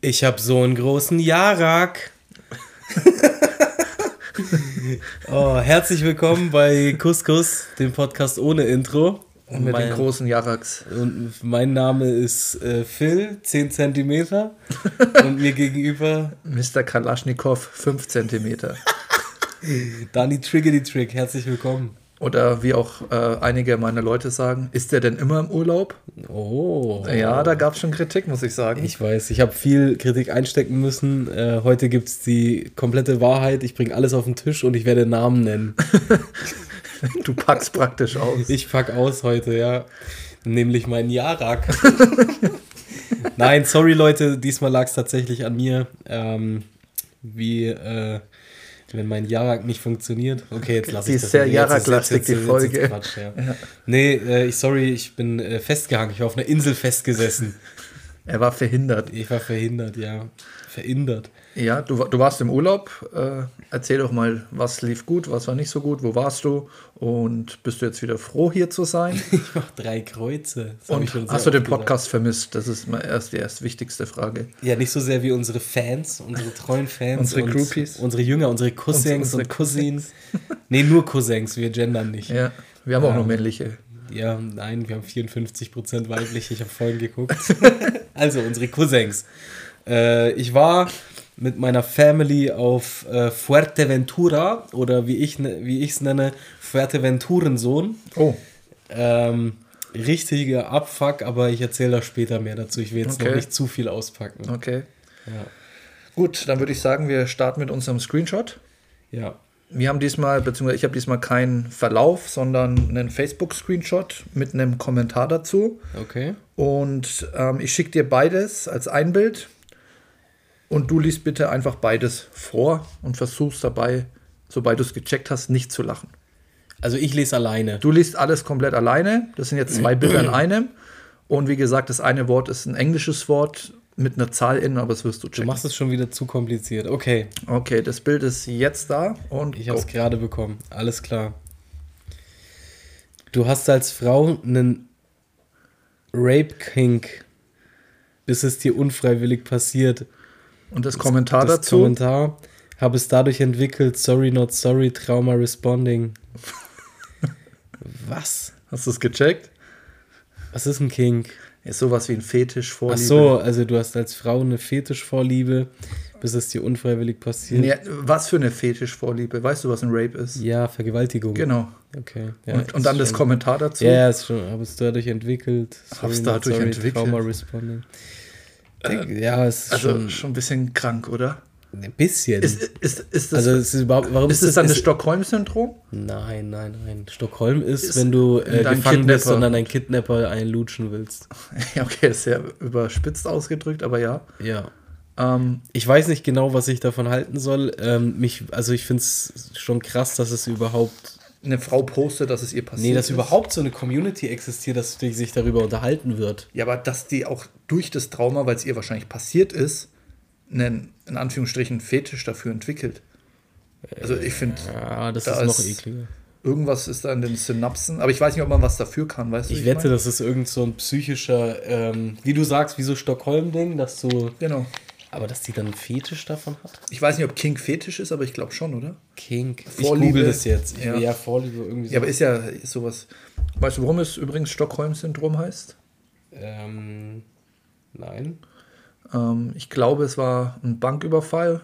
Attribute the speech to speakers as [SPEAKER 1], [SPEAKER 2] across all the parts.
[SPEAKER 1] Ich habe so einen großen Jarak. oh, herzlich willkommen bei Couscous, dem Podcast ohne Intro.
[SPEAKER 2] Und mit mein, den großen Jaraks.
[SPEAKER 1] Und mein Name ist äh, Phil, 10 cm. und mir gegenüber.
[SPEAKER 2] Mr. Kalaschnikow, 5 cm.
[SPEAKER 1] Dani Triggedy Trick, herzlich willkommen.
[SPEAKER 2] Oder wie auch äh, einige meiner Leute sagen, ist der denn immer im Urlaub?
[SPEAKER 1] Oh.
[SPEAKER 2] Ja, da gab es schon Kritik, muss ich sagen.
[SPEAKER 1] Ich weiß, ich habe viel Kritik einstecken müssen. Äh, heute gibt es die komplette Wahrheit. Ich bringe alles auf den Tisch und ich werde Namen nennen.
[SPEAKER 2] du packst praktisch aus.
[SPEAKER 1] Ich pack aus heute, ja. Nämlich meinen Jarak. Nein, sorry Leute, diesmal lag es tatsächlich an mir. Ähm, wie. Äh, wenn mein Jarak nicht funktioniert. Okay, jetzt lasse ich
[SPEAKER 2] das. Die ist sehr Jarak-lastig, die Folge.
[SPEAKER 1] Quatsch, ja. ja. Nee, äh, ich, sorry, ich bin äh, festgehangen. Ich war auf einer Insel festgesessen.
[SPEAKER 2] Er war verhindert.
[SPEAKER 1] Ich war verhindert, ja. Verhindert.
[SPEAKER 2] Ja, du, du warst im Urlaub. Äh, erzähl doch mal, was lief gut, was war nicht so gut, wo warst du und bist du jetzt wieder froh, hier zu sein?
[SPEAKER 1] ich mache drei Kreuze.
[SPEAKER 2] und hast du den Podcast gesagt. vermisst? Das ist mal erst die erst wichtigste Frage.
[SPEAKER 1] Ja, nicht so sehr wie unsere Fans, unsere treuen Fans.
[SPEAKER 2] unsere Groupies.
[SPEAKER 1] Unsere Jünger, unsere Cousins unsere und Cousins. nee, nur Cousins, wir gendern nicht.
[SPEAKER 2] Ja, wir haben ähm, auch noch männliche.
[SPEAKER 1] Ja, nein, wir haben 54% weibliche, ich habe vorhin geguckt. also, unsere Cousins. Äh, ich war mit meiner Family auf äh, Fuerteventura oder wie ich ne, wie es nenne, Fuerteventurensohn.
[SPEAKER 2] Oh.
[SPEAKER 1] Ähm, richtiger Abfuck, aber ich erzähle da später mehr dazu. Ich will jetzt okay. noch nicht zu viel auspacken.
[SPEAKER 2] Okay.
[SPEAKER 1] Ja.
[SPEAKER 2] Gut, dann würde ich sagen, wir starten mit unserem Screenshot.
[SPEAKER 1] Ja.
[SPEAKER 2] Wir haben diesmal, beziehungsweise ich habe diesmal keinen Verlauf, sondern einen Facebook-Screenshot mit einem Kommentar dazu.
[SPEAKER 1] Okay.
[SPEAKER 2] Und ähm, ich schicke dir beides als ein Bild und du liest bitte einfach beides vor und versuchst dabei, sobald du es gecheckt hast, nicht zu lachen.
[SPEAKER 1] Also ich lese alleine.
[SPEAKER 2] Du liest alles komplett alleine. Das sind jetzt zwei Bilder in einem. Und wie gesagt, das eine Wort ist ein englisches Wort mit einer Zahl innen, aber das wirst du checken.
[SPEAKER 1] Du machst es schon wieder zu kompliziert. Okay.
[SPEAKER 2] Okay, das Bild ist jetzt da und
[SPEAKER 1] ich habe es gerade bekommen. Alles klar. Du hast als Frau einen Rape Kink, bis es dir unfreiwillig passiert.
[SPEAKER 2] Und das Kommentar das dazu?
[SPEAKER 1] Kommentar habe es dadurch entwickelt, sorry, not sorry, Trauma responding. Was?
[SPEAKER 2] Hast du es gecheckt?
[SPEAKER 1] Was ist ein Kink?
[SPEAKER 2] Ist sowas wie ein Fetischvorliebe.
[SPEAKER 1] Ach so, also du hast als Frau eine Fetischvorliebe, bis es dir unfreiwillig passiert.
[SPEAKER 2] Nee, was für eine Fetischvorliebe? Weißt du, was ein Rape ist?
[SPEAKER 1] Ja, Vergewaltigung.
[SPEAKER 2] Genau.
[SPEAKER 1] Okay.
[SPEAKER 2] Ja, und, und dann das Kommentar dazu?
[SPEAKER 1] Ja, ist schon, habe es dadurch entwickelt.
[SPEAKER 2] Habe es dadurch sorry, entwickelt.
[SPEAKER 1] Trauma responding. Äh, ja, es ist
[SPEAKER 2] also
[SPEAKER 1] schon,
[SPEAKER 2] schon ein bisschen krank, oder?
[SPEAKER 1] Ein bisschen.
[SPEAKER 2] Ist, ist, ist
[SPEAKER 1] das, also ist überhaupt, warum
[SPEAKER 2] ist, das dann das Stockholm-Syndrom?
[SPEAKER 1] Nein, nein, nein. Stockholm ist, wenn du äh, gefangen bist und dann einen Kidnapper einlutschen willst.
[SPEAKER 2] Ja, okay, ist sehr überspitzt ausgedrückt, aber ja.
[SPEAKER 1] Ja. Ähm, ich weiß nicht genau, was ich davon halten soll. Ähm, mich, also ich finde es schon krass, dass es überhaupt
[SPEAKER 2] eine Frau postet, dass es ihr passiert.
[SPEAKER 1] Nee, dass ist. überhaupt so eine Community existiert, dass sich darüber unterhalten wird.
[SPEAKER 2] Ja, aber dass die auch durch das Trauma, weil es ihr wahrscheinlich passiert ist, einen, in Anführungsstrichen, Fetisch dafür entwickelt. Also ich finde.
[SPEAKER 1] Ja, das da ist noch ekliger.
[SPEAKER 2] Irgendwas ist da in den Synapsen, aber ich weiß nicht, ob man was dafür kann, weißt
[SPEAKER 1] du? Ich wette, meine? das ist irgend so ein psychischer, ähm, wie du sagst, wie so Stockholm-Ding, dass du.
[SPEAKER 2] Genau.
[SPEAKER 1] Aber dass die dann einen Fetisch davon hat?
[SPEAKER 2] Ich weiß nicht, ob King Fetisch ist, aber ich glaube schon, oder?
[SPEAKER 1] King. Vorliebe. Ich google das jetzt. Ich
[SPEAKER 2] ja.
[SPEAKER 1] ja, Vorliebe irgendwie
[SPEAKER 2] so. Ja, aber ist ja ist sowas. Weißt du, warum es übrigens Stockholm-Syndrom heißt?
[SPEAKER 1] Ähm, nein.
[SPEAKER 2] Ähm, ich glaube, es war ein Banküberfall,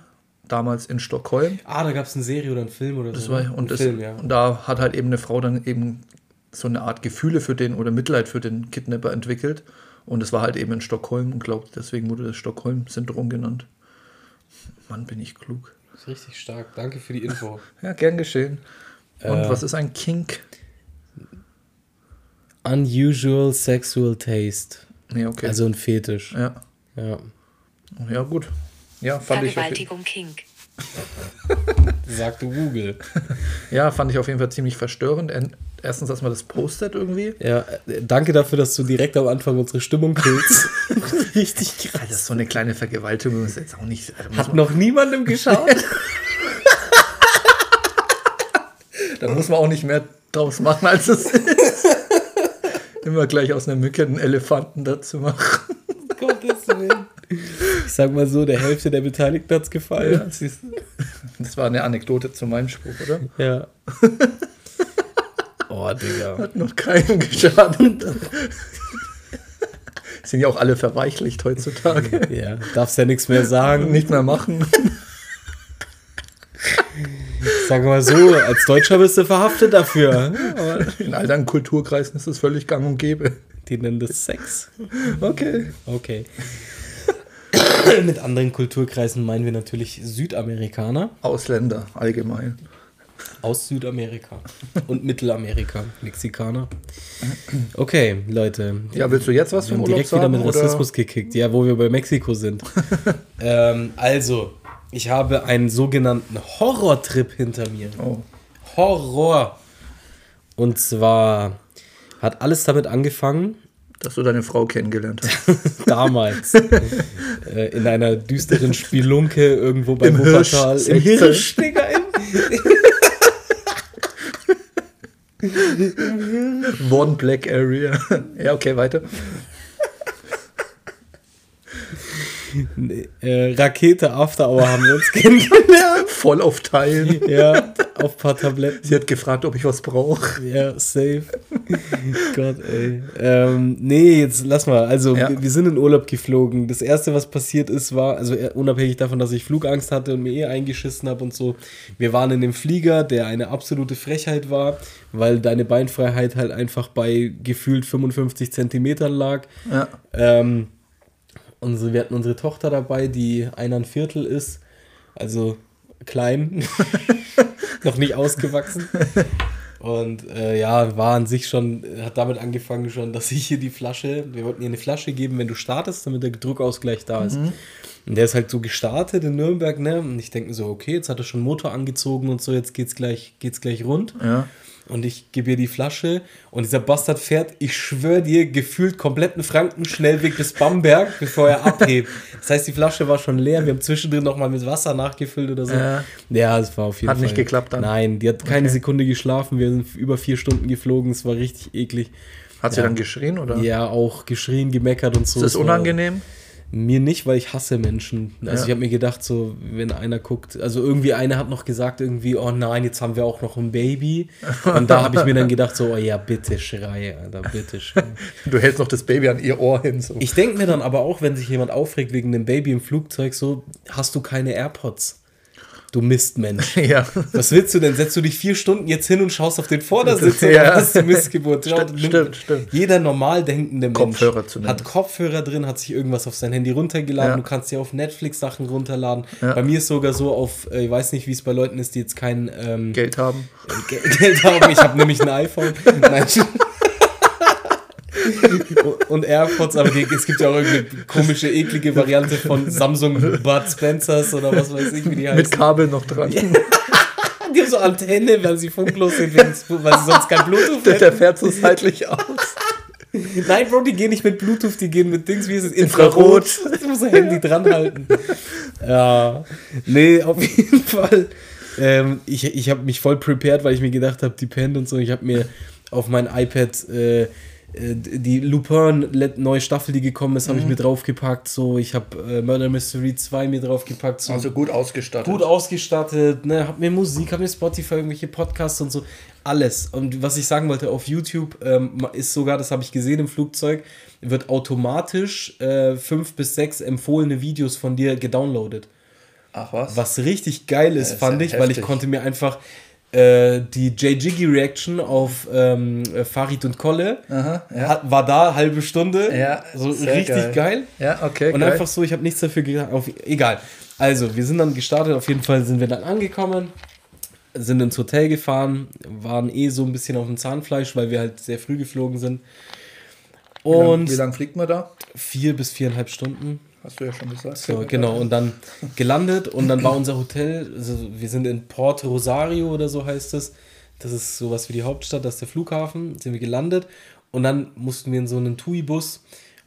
[SPEAKER 2] damals in Stockholm.
[SPEAKER 1] Ah, da gab es eine Serie oder einen Film oder
[SPEAKER 2] das
[SPEAKER 1] so.
[SPEAKER 2] War, ne? und, das, Film, ja. und da hat halt eben eine Frau dann eben so eine Art Gefühle für den oder Mitleid für den Kidnapper entwickelt. Und es war halt eben in Stockholm und glaube, deswegen wurde das Stockholm-Syndrom genannt. Mann, bin ich klug.
[SPEAKER 1] Das ist richtig stark. Danke für die Info.
[SPEAKER 2] ja, gern geschehen. Und äh, was ist ein Kink?
[SPEAKER 1] Unusual Sexual Taste.
[SPEAKER 2] Ja, okay.
[SPEAKER 1] Also ein Fetisch.
[SPEAKER 2] Ja.
[SPEAKER 1] Ja.
[SPEAKER 2] Ja, gut. Ja, fand
[SPEAKER 3] Vergewaltigung
[SPEAKER 2] ich.
[SPEAKER 3] Kink.
[SPEAKER 1] Sagte Google.
[SPEAKER 2] Ja, fand ich auf jeden Fall ziemlich verstörend. Erstens, dass man das postet irgendwie.
[SPEAKER 1] Ja, äh, danke dafür, dass du direkt am Anfang unsere Stimmung killst. Richtig krass.
[SPEAKER 2] Das ist so eine kleine Vergewaltigung ist jetzt auch nicht.
[SPEAKER 1] Also Hat noch niemandem geschaut?
[SPEAKER 2] da muss man auch nicht mehr draus machen, als es ist. Immer gleich aus einer Mücke einen Elefanten dazu machen.
[SPEAKER 1] Gottes Willen. Ich sag mal so, der Hälfte der Beteiligten hat's gefallen.
[SPEAKER 2] Ja. Das war eine Anekdote zu meinem Spruch, oder?
[SPEAKER 1] Ja. Oh, Digga.
[SPEAKER 2] Hat noch keinem geschadet. Sind ja auch alle verweichlicht heutzutage.
[SPEAKER 1] Ja, darfst ja nichts mehr sagen.
[SPEAKER 2] Nicht mehr machen.
[SPEAKER 1] Sag mal so, als Deutscher bist du verhaftet dafür. Aber
[SPEAKER 2] In all deinen Kulturkreisen ist es völlig gang und gäbe.
[SPEAKER 1] Die nennen das Sex.
[SPEAKER 2] Okay.
[SPEAKER 1] Okay. Mit anderen Kulturkreisen meinen wir natürlich Südamerikaner
[SPEAKER 2] Ausländer allgemein.
[SPEAKER 1] aus Südamerika und Mittelamerika, Mexikaner. Okay, Leute.
[SPEAKER 2] Ja, willst du jetzt was vom Urlaub
[SPEAKER 1] direkt wieder mit
[SPEAKER 2] oder?
[SPEAKER 1] Rassismus gekickt, ja, wo wir bei Mexiko sind. ähm, also, ich habe einen sogenannten Horrortrip hinter mir.
[SPEAKER 2] Oh.
[SPEAKER 1] Horror. Und zwar hat alles damit angefangen,
[SPEAKER 2] Dass du deine Frau kennengelernt hast.
[SPEAKER 1] damals äh, in einer düsteren Spelunke irgendwo bei
[SPEAKER 2] Im
[SPEAKER 1] Wuppertal.
[SPEAKER 2] Hirsch-
[SPEAKER 1] Im. Hirsch, Digga, im
[SPEAKER 2] One Black Area. ja, okay, weiter.
[SPEAKER 1] Äh, Rakete After Hour haben wir uns kennengelernt.
[SPEAKER 2] Voll auf Teilen.
[SPEAKER 1] ja, auf ein paar Tabletten.
[SPEAKER 2] Sie hat gefragt, ob ich was brauche.
[SPEAKER 1] Ja, safe. Gott, ey. Ähm, nee, jetzt lass mal. Also,
[SPEAKER 2] Ja.
[SPEAKER 1] wir, wir sind in Urlaub geflogen. Das erste, was passiert ist, war, also äh, unabhängig davon, dass ich Flugangst hatte und mir eh eingeschissen habe und so, wir waren in dem Flieger, der eine absolute Frechheit war, weil deine Beinfreiheit halt einfach bei gefühlt 55 Zentimetern lag.
[SPEAKER 2] Ja.
[SPEAKER 1] Ähm, unsere, wir hatten unsere Tochter dabei, die ein Viertel ist, also klein, noch nicht ausgewachsen. Und äh, ja, war an sich schon, hat damit angefangen schon, dass ich hier die Flasche, wir wollten ihr eine Flasche geben, wenn du startest, damit der Druckausgleich da ist. Und der ist halt so gestartet in Nürnberg, ne? Und ich denke mir so, okay, jetzt hat er schon Motor angezogen und so, jetzt geht's gleich, geht's gleich rund.
[SPEAKER 2] Ja.
[SPEAKER 1] Und ich gebe ihr die Flasche und dieser Bastard fährt, ich schwöre dir, gefühlt kompletten Frankenschnellweg bis Bamberg, bevor er abhebt. Das heißt, die Flasche war schon leer. Wir haben zwischendrin nochmal mit Wasser nachgefüllt oder so.
[SPEAKER 2] Ja.
[SPEAKER 1] Ja, es war auf jeden
[SPEAKER 2] Hat
[SPEAKER 1] Fall.
[SPEAKER 2] nicht geklappt dann?
[SPEAKER 1] Nein, die hat keine
[SPEAKER 2] Okay.
[SPEAKER 1] Sekunde geschlafen. Wir sind über vier Stunden geflogen. Es war richtig eklig.
[SPEAKER 2] Hat sie
[SPEAKER 1] Ja.
[SPEAKER 2] dann geschrien oder?
[SPEAKER 1] Ja, auch geschrien, gemeckert und so.
[SPEAKER 2] Ist das
[SPEAKER 1] Es war-
[SPEAKER 2] unangenehm?
[SPEAKER 1] Mir nicht, weil ich hasse Menschen. Also
[SPEAKER 2] Ja.
[SPEAKER 1] ich habe mir gedacht, so, wenn einer guckt, also irgendwie einer hat noch gesagt, irgendwie, oh nein, jetzt haben wir auch noch ein Baby. Und da habe ich mir dann gedacht, so, oh ja, bitte schrei, Alter, bitte schrei.
[SPEAKER 2] Du hältst noch das Baby an ihr Ohr hin. So.
[SPEAKER 1] Ich denke mir dann aber auch, wenn sich jemand aufregt wegen einem Baby im Flugzeug, so, hast du keine AirPods. Du Mistmensch.
[SPEAKER 2] ja.
[SPEAKER 1] Was willst du denn? Setzt du dich vier Stunden jetzt hin und schaust auf den Vordersitz
[SPEAKER 2] Ja.
[SPEAKER 1] oder was? Du Missgeburt.
[SPEAKER 2] Stimmt,
[SPEAKER 1] nimm-
[SPEAKER 2] stimmt, stimmt.
[SPEAKER 1] Jeder normal denkende Mensch hat Kopfhörer drin, hat sich irgendwas auf sein Handy runtergeladen.
[SPEAKER 2] Ja.
[SPEAKER 1] Du kannst dir auf Netflix Sachen runterladen.
[SPEAKER 2] Ja.
[SPEAKER 1] Bei mir ist sogar so auf, äh, ich weiß nicht, wie es bei Leuten ist, die jetzt kein ähm,
[SPEAKER 2] Geld haben.
[SPEAKER 1] Ge- Geld haben. Ich habe nämlich ein iPhone. Nein. Und AirPods, aber die, es gibt ja auch irgendeine komische, eklige Variante von Samsung Bud Spencers oder was weiß ich, wie die heißen.
[SPEAKER 2] Mit Kabel noch dran.
[SPEAKER 1] Die haben so Antenne, weil sie funklos sind, weil sie sonst kein Bluetooth
[SPEAKER 2] Der,
[SPEAKER 1] hätten.
[SPEAKER 2] der fährt so seitlich aus.
[SPEAKER 1] Nein, Bro, die gehen nicht mit Bluetooth, die gehen mit Dings, wie ist es?
[SPEAKER 2] Infrarot.
[SPEAKER 1] Infrarot. Du musst ein Handy dran halten. Ja. Nee, auf jeden Fall. Ähm, ich ich habe mich voll prepared, weil ich mir gedacht habe, die pennt und so. Ich habe mir auf mein iPad äh, die Lupin neue Staffel, die gekommen ist, habe ich mir draufgepackt. So, ich habe äh, Murder Mystery 2 mir draufgepackt. So
[SPEAKER 2] Also gut ausgestattet.
[SPEAKER 1] gut ausgestattet, ne, hab mir Musik, hab mir Spotify, irgendwelche Podcasts und so, alles. Und was ich sagen wollte, auf YouTube ähm, ist sogar, das habe ich gesehen im Flugzeug, wird automatisch äh, fünf bis sechs empfohlene Videos von dir gedownloadet.
[SPEAKER 2] Ach was?
[SPEAKER 1] Was richtig geil ist,
[SPEAKER 2] Ja,
[SPEAKER 1] fand
[SPEAKER 2] ja
[SPEAKER 1] ich, weil ich
[SPEAKER 2] heftig.
[SPEAKER 1] konnte mir einfach äh, die J. Jiggy Reaction auf ähm, äh, Farid und Kolle
[SPEAKER 2] Aha, ja.
[SPEAKER 1] hat, war da halbe Stunde.
[SPEAKER 2] Ja,
[SPEAKER 1] so richtig
[SPEAKER 2] geil.
[SPEAKER 1] geil.
[SPEAKER 2] Ja, okay.
[SPEAKER 1] Und
[SPEAKER 2] geil.
[SPEAKER 1] einfach so, ich habe nichts dafür getan. Egal. Also, wir sind dann gestartet. Auf jeden Fall sind wir dann angekommen, sind ins Hotel gefahren, waren eh so ein bisschen auf dem Zahnfleisch, weil wir halt sehr früh geflogen sind.
[SPEAKER 2] Lang-
[SPEAKER 1] Und
[SPEAKER 2] wie lange fliegt man da?
[SPEAKER 1] vier bis viereinhalb Stunden.
[SPEAKER 2] Hast du ja schon gesagt.
[SPEAKER 1] So, genau. Und dann gelandet und dann war unser Hotel, also wir sind in Port Rosario oder so heißt es. Das ist sowas wie die Hauptstadt, das ist der Flughafen. Sind wir gelandet und dann mussten wir in so einen TUI-Bus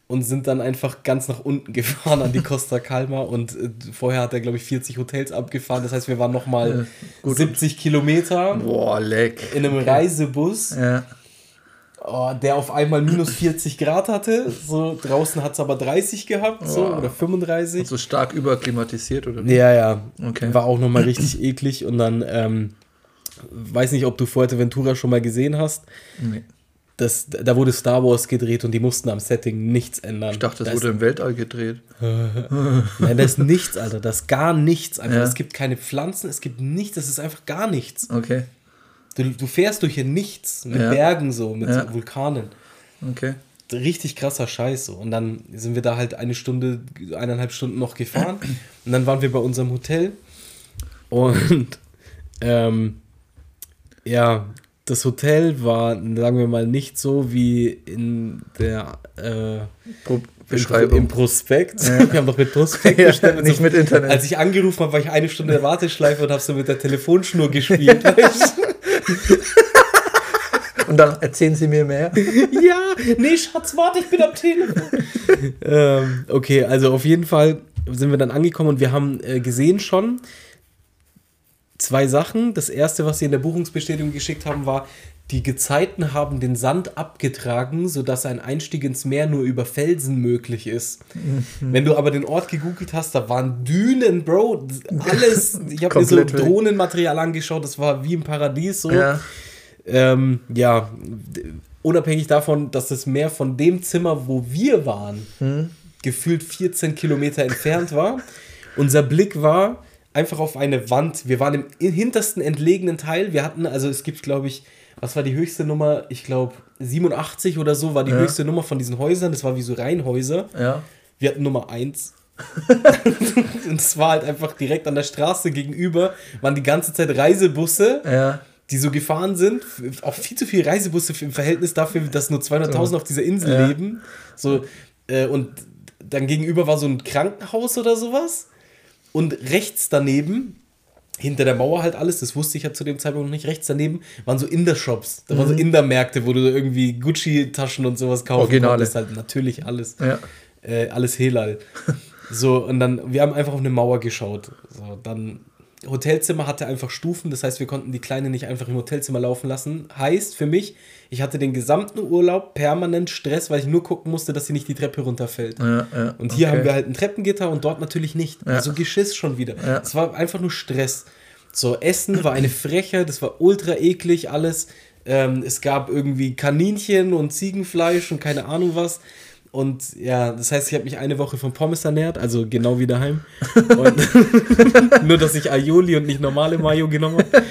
[SPEAKER 1] und sind dann einfach ganz nach unten gefahren an die Costa Calma und äh, vorher hat er, glaube ich, 40 Hotels abgefahren. Das heißt, wir waren nochmal
[SPEAKER 2] gut.
[SPEAKER 1] 70 Kilometer
[SPEAKER 2] Boah, leck.
[SPEAKER 1] in einem Reisebus.
[SPEAKER 2] Ja.
[SPEAKER 1] Oh, der auf einmal minus 40 Grad hatte. So draußen hat es aber 30 gehabt, so
[SPEAKER 2] Wow.
[SPEAKER 1] oder 35.
[SPEAKER 2] So stark überklimatisiert, oder? wie?
[SPEAKER 1] Ja, ja.
[SPEAKER 2] Okay.
[SPEAKER 1] War auch nochmal richtig eklig. Und dann, ähm, weiß nicht, ob du Fuerteventura schon mal gesehen hast.
[SPEAKER 2] Nee.
[SPEAKER 1] Das, da wurde Star Wars gedreht und die mussten am Setting nichts ändern.
[SPEAKER 2] Ich dachte, das
[SPEAKER 1] da
[SPEAKER 2] wurde im Weltall gedreht.
[SPEAKER 1] Nein, da ist nichts, Alter. Das ist gar nichts. Einfach.
[SPEAKER 2] Ja.
[SPEAKER 1] Es gibt keine Pflanzen, es gibt nichts. Das ist einfach gar nichts.
[SPEAKER 2] Okay,
[SPEAKER 1] Du, du fährst durch hier nichts. Mit
[SPEAKER 2] Ja.
[SPEAKER 1] Bergen so, mit
[SPEAKER 2] Ja.
[SPEAKER 1] so Vulkanen.
[SPEAKER 2] okay.
[SPEAKER 1] richtig krasser Scheiß so. Und dann sind wir da halt eine Stunde, eineinhalb Stunden noch gefahren. Und dann waren wir bei unserem Hotel. Und ähm, ja, das Hotel war, sagen wir mal, nicht so wie in der äh,
[SPEAKER 2] Pro Beschreibung.
[SPEAKER 1] im Prospekt.
[SPEAKER 2] Ja.
[SPEAKER 1] Wir haben doch mit Prospekt
[SPEAKER 2] Ja,
[SPEAKER 1] bestellt.
[SPEAKER 2] nicht
[SPEAKER 1] so,
[SPEAKER 2] mit Internet.
[SPEAKER 1] Als ich angerufen habe, war ich eine Stunde in der Warteschleife und habe so mit der Telefonschnur gespielt. weißt?
[SPEAKER 2] Und dann erzählen Sie mir mehr.
[SPEAKER 1] ja, nee, Schatz, warte, ich bin am Telefon. ähm, okay, also auf jeden Fall sind wir dann angekommen und wir haben äh, gesehen schon zwei Sachen. Das erste, was sie in der Buchungsbestätigung geschickt haben, war, die Gezeiten haben den Sand abgetragen, sodass ein Einstieg ins Meer nur über Felsen möglich ist. Wenn du aber den Ort gegoogelt hast, da waren Dünen, Bro, alles. Ich habe mir so. Drohnenmaterial angeschaut, das war wie im Paradies so.
[SPEAKER 2] Ja.
[SPEAKER 1] Ähm, ja, unabhängig davon, dass das Meer von dem Zimmer, wo wir waren, gefühlt 14 Kilometer entfernt war. Unser Blick war einfach auf eine Wand. Wir waren im in- hintersten entlegenen Teil. Wir hatten, also es gibt, glaube ich, was war die höchste Nummer? Ich glaube 87 oder so war die
[SPEAKER 2] Ja.
[SPEAKER 1] höchste Nummer von diesen Häusern. Das war wie so Reihenhäuser.
[SPEAKER 2] Ja.
[SPEAKER 1] Wir hatten Nummer 1. Und es war halt einfach direkt an der Straße gegenüber, waren die ganze Zeit Reisebusse
[SPEAKER 2] Ja.
[SPEAKER 1] die so gefahren sind, auch viel zu viele Reisebusse im Verhältnis dafür, dass nur 200.000 auf dieser Insel
[SPEAKER 2] Ja.
[SPEAKER 1] leben. So, äh, und dann gegenüber war so ein Krankenhaus oder sowas. Und rechts daneben, hinter der Mauer halt alles, das wusste ich ja zu dem Zeitpunkt noch nicht, rechts daneben waren so Inder-Shops. Da
[SPEAKER 2] Mhm.
[SPEAKER 1] waren so Inder-Märkte, wo du irgendwie Gucci-Taschen und sowas kaufen
[SPEAKER 2] Originale.
[SPEAKER 1] konntest. Halt natürlich alles.
[SPEAKER 2] Ja.
[SPEAKER 1] Äh, alles Helal. So, und dann, wir haben einfach auf eine Mauer geschaut. So, dann, Hotelzimmer hatte einfach Stufen, das heißt, wir konnten die Kleine nicht einfach im Hotelzimmer laufen lassen. Heißt für mich, ich hatte den gesamten Urlaub permanent Stress, weil ich nur gucken musste, dass sie nicht die Treppe runterfällt.
[SPEAKER 2] Ja, ja.
[SPEAKER 1] Und hier
[SPEAKER 2] okay.
[SPEAKER 1] haben wir halt ein Treppengitter und dort natürlich nicht.
[SPEAKER 2] Ja.
[SPEAKER 1] Also Geschiss schon wieder. Es war einfach nur Stress. So, Essen war eine Frechheit, das war ultra eklig alles. Ähm, es gab irgendwie Kaninchen und Ziegenfleisch und keine Ahnung was. Und ja, das heißt, ich habe mich eine Woche von Pommes ernährt, also genau wie daheim. Nur, dass ich Aioli und nicht normale Mayo genommen habe.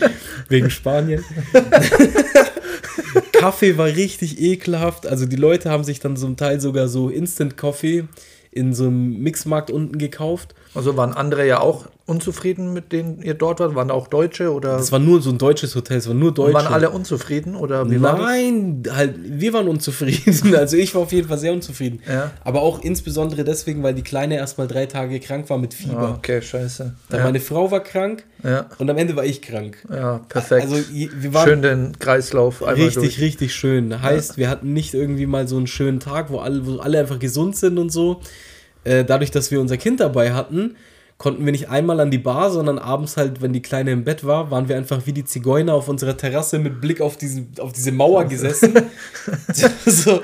[SPEAKER 1] Wegen Spanien. Kaffee war richtig ekelhaft. Also die Leute haben sich dann zum Teil sogar so Instant Coffee in so einem Mixmarkt unten gekauft.
[SPEAKER 2] Also waren andere ja auch unzufrieden, mit denen ihr dort wart? Waren da auch Deutsche oder
[SPEAKER 1] Es war nur so ein deutsches Hotel, es war nur Deutsche.
[SPEAKER 2] waren alle unzufrieden? Oder wie war das?
[SPEAKER 1] Nein, halt, wir waren unzufrieden. Also ich war auf jeden Fall sehr unzufrieden.
[SPEAKER 2] Ja.
[SPEAKER 1] Aber auch insbesondere deswegen, weil die Kleine erst mal drei Tage krank war mit
[SPEAKER 2] Ah,
[SPEAKER 1] Fieber.
[SPEAKER 2] okay, scheiße.
[SPEAKER 1] Dann
[SPEAKER 2] Ja,
[SPEAKER 1] meine Frau war krank
[SPEAKER 2] ja,
[SPEAKER 1] und am Ende war ich krank.
[SPEAKER 2] ja, perfekt.
[SPEAKER 1] Also wir waren
[SPEAKER 2] Schön den Kreislauf einmal
[SPEAKER 1] richtig,
[SPEAKER 2] durch.
[SPEAKER 1] richtig schön. Heißt, wir hatten nicht irgendwie mal so einen schönen Tag, wo alle, wo alle einfach gesund sind und so. Äh, dadurch, dass wir unser Kind dabei hatten, konnten wir nicht einmal an die Bar, sondern abends halt, wenn die Kleine im Bett war, waren wir einfach wie die Zigeuner auf unserer Terrasse mit Blick auf, diesen, auf diese Mauer gesessen. so,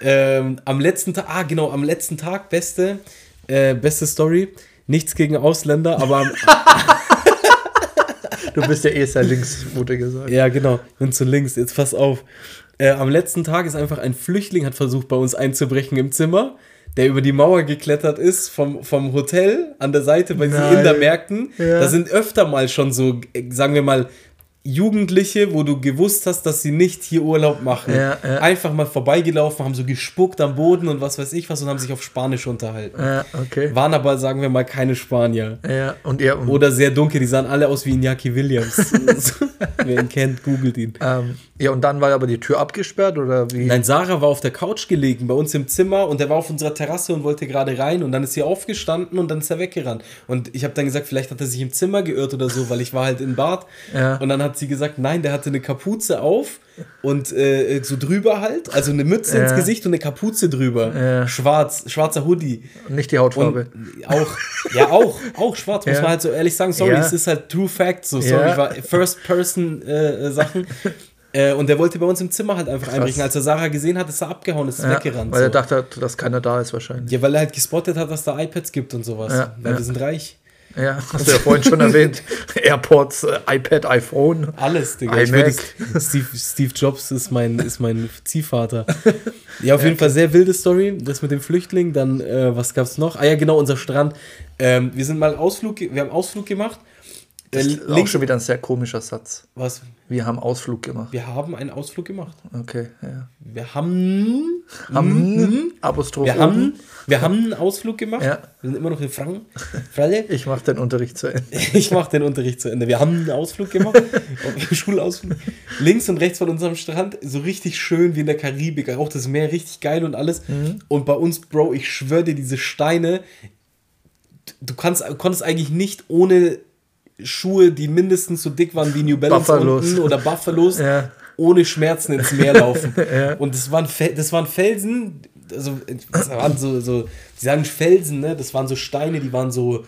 [SPEAKER 1] ähm, am letzten Tag, ah genau, am letzten Tag, beste, äh, beste Story. Nichts gegen Ausländer, aber am,
[SPEAKER 2] Du bist ja eh sehr links, wurde gesagt.
[SPEAKER 1] Ja, genau. Und zu links, jetzt pass auf. Äh, am letzten Tag ist einfach ein Flüchtling hat versucht, bei uns einzubrechen im Zimmer, der über die Mauer geklettert ist vom, vom Hotel an der Seite bei
[SPEAKER 2] Nein.
[SPEAKER 1] Indermärkten.
[SPEAKER 2] Ja.
[SPEAKER 1] Da sind öfter mal schon so, äh, sagen wir mal, Jugendliche, wo du gewusst hast, dass sie nicht hier Urlaub machen.
[SPEAKER 2] Ja, ja.
[SPEAKER 1] Einfach mal vorbeigelaufen, haben so gespuckt am Boden und was weiß ich was und haben sich auf Spanisch unterhalten.
[SPEAKER 2] Ja, okay.
[SPEAKER 1] Waren aber, sagen wir mal, keine Spanier.
[SPEAKER 2] Ja, und ihr,
[SPEAKER 1] Oder sehr dunkel, die sahen alle aus wie Iñaki Williams. Wer ihn kennt, googelt ihn.
[SPEAKER 2] ähm, ja, und dann war aber die Tür abgesperrt oder wie?
[SPEAKER 1] Nein, Sarah war auf der Couch gelegen, bei uns im Zimmer und er war auf unserer Terrasse und wollte gerade rein und dann ist sie aufgestanden und dann ist er weggerannt. Und ich habe dann gesagt, vielleicht hat er sich im Zimmer geirrt oder so, weil ich war halt im Bad.
[SPEAKER 2] Ja.
[SPEAKER 1] Und dann hat sie gesagt, nein, der hatte eine Kapuze auf und äh, so drüber halt, also eine Mütze
[SPEAKER 2] Ja.
[SPEAKER 1] ins Gesicht und eine Kapuze drüber.
[SPEAKER 2] Ja.
[SPEAKER 1] Schwarz, schwarzer Hoodie.
[SPEAKER 2] Nicht die Hautfarbe.
[SPEAKER 1] Und auch, ja, auch, auch schwarz, muss
[SPEAKER 2] Ja.
[SPEAKER 1] man halt so ehrlich sagen. Sorry, es ist halt True Fact, so sorry, war First-Person-Sachen. Äh, und der wollte bei uns im Zimmer halt einfach einbrechen. Als er Sarah gesehen hat, ist er abgehauen, ist
[SPEAKER 2] Ja,
[SPEAKER 1] weggerannt.
[SPEAKER 2] weil
[SPEAKER 1] so.
[SPEAKER 2] er dachte, dass keiner da ist wahrscheinlich.
[SPEAKER 1] ja, weil er halt gespottet hat, dass da iPads gibt und sowas.
[SPEAKER 2] Ja,
[SPEAKER 1] weil
[SPEAKER 2] ja.
[SPEAKER 1] wir sind reich.
[SPEAKER 2] Ja, hast du ja vorhin schon erwähnt. AirPods, äh, iPad, iPhone.
[SPEAKER 1] Alles, Digga. Ich
[SPEAKER 2] iMac.
[SPEAKER 1] Steve, Steve Jobs ist mein, ist mein Ziehvater. Ja, auf jeden Fall sehr wilde Story. Das mit dem Flüchtling. Dann, äh, was gab's noch? Ah ja, genau, unser Strand. Ähm, wir sind mal Ausflug, wir haben Ausflug gemacht.
[SPEAKER 2] Das
[SPEAKER 1] Äh,
[SPEAKER 2] ist auch schon wieder ein sehr komischer Satz.
[SPEAKER 1] was?
[SPEAKER 2] Wir haben Ausflug gemacht.
[SPEAKER 1] Wir haben einen Ausflug gemacht.
[SPEAKER 2] Okay, ja.
[SPEAKER 1] Wir haben,
[SPEAKER 2] Haben Apostroph
[SPEAKER 1] wir haben, wir haben einen Ausflug gemacht.
[SPEAKER 2] Ja.
[SPEAKER 1] Wir sind immer noch in Franken. Fralle.
[SPEAKER 2] Ich mache den Unterricht zu Ende.
[SPEAKER 1] Ich mache den Unterricht zu Ende. Wir haben einen Ausflug gemacht, Schulausflug. Links und rechts von unserem Strand, so richtig schön wie in der Karibik. Auch das Meer richtig geil und alles.
[SPEAKER 2] Mhm.
[SPEAKER 1] Und bei uns, Bro, ich schwöre dir, diese Steine, du kannst, konntest eigentlich nicht ohne Schuhe, die mindestens so dick waren wie New Balance
[SPEAKER 2] Buffalos.
[SPEAKER 1] unten oder Buffalos,
[SPEAKER 2] Ja.
[SPEAKER 1] ohne Schmerzen ins Meer laufen.
[SPEAKER 2] Ja.
[SPEAKER 1] Und das waren, das waren Felsen, also das waren so, so, die sagen Felsen, ne? Das waren so Steine, die waren so,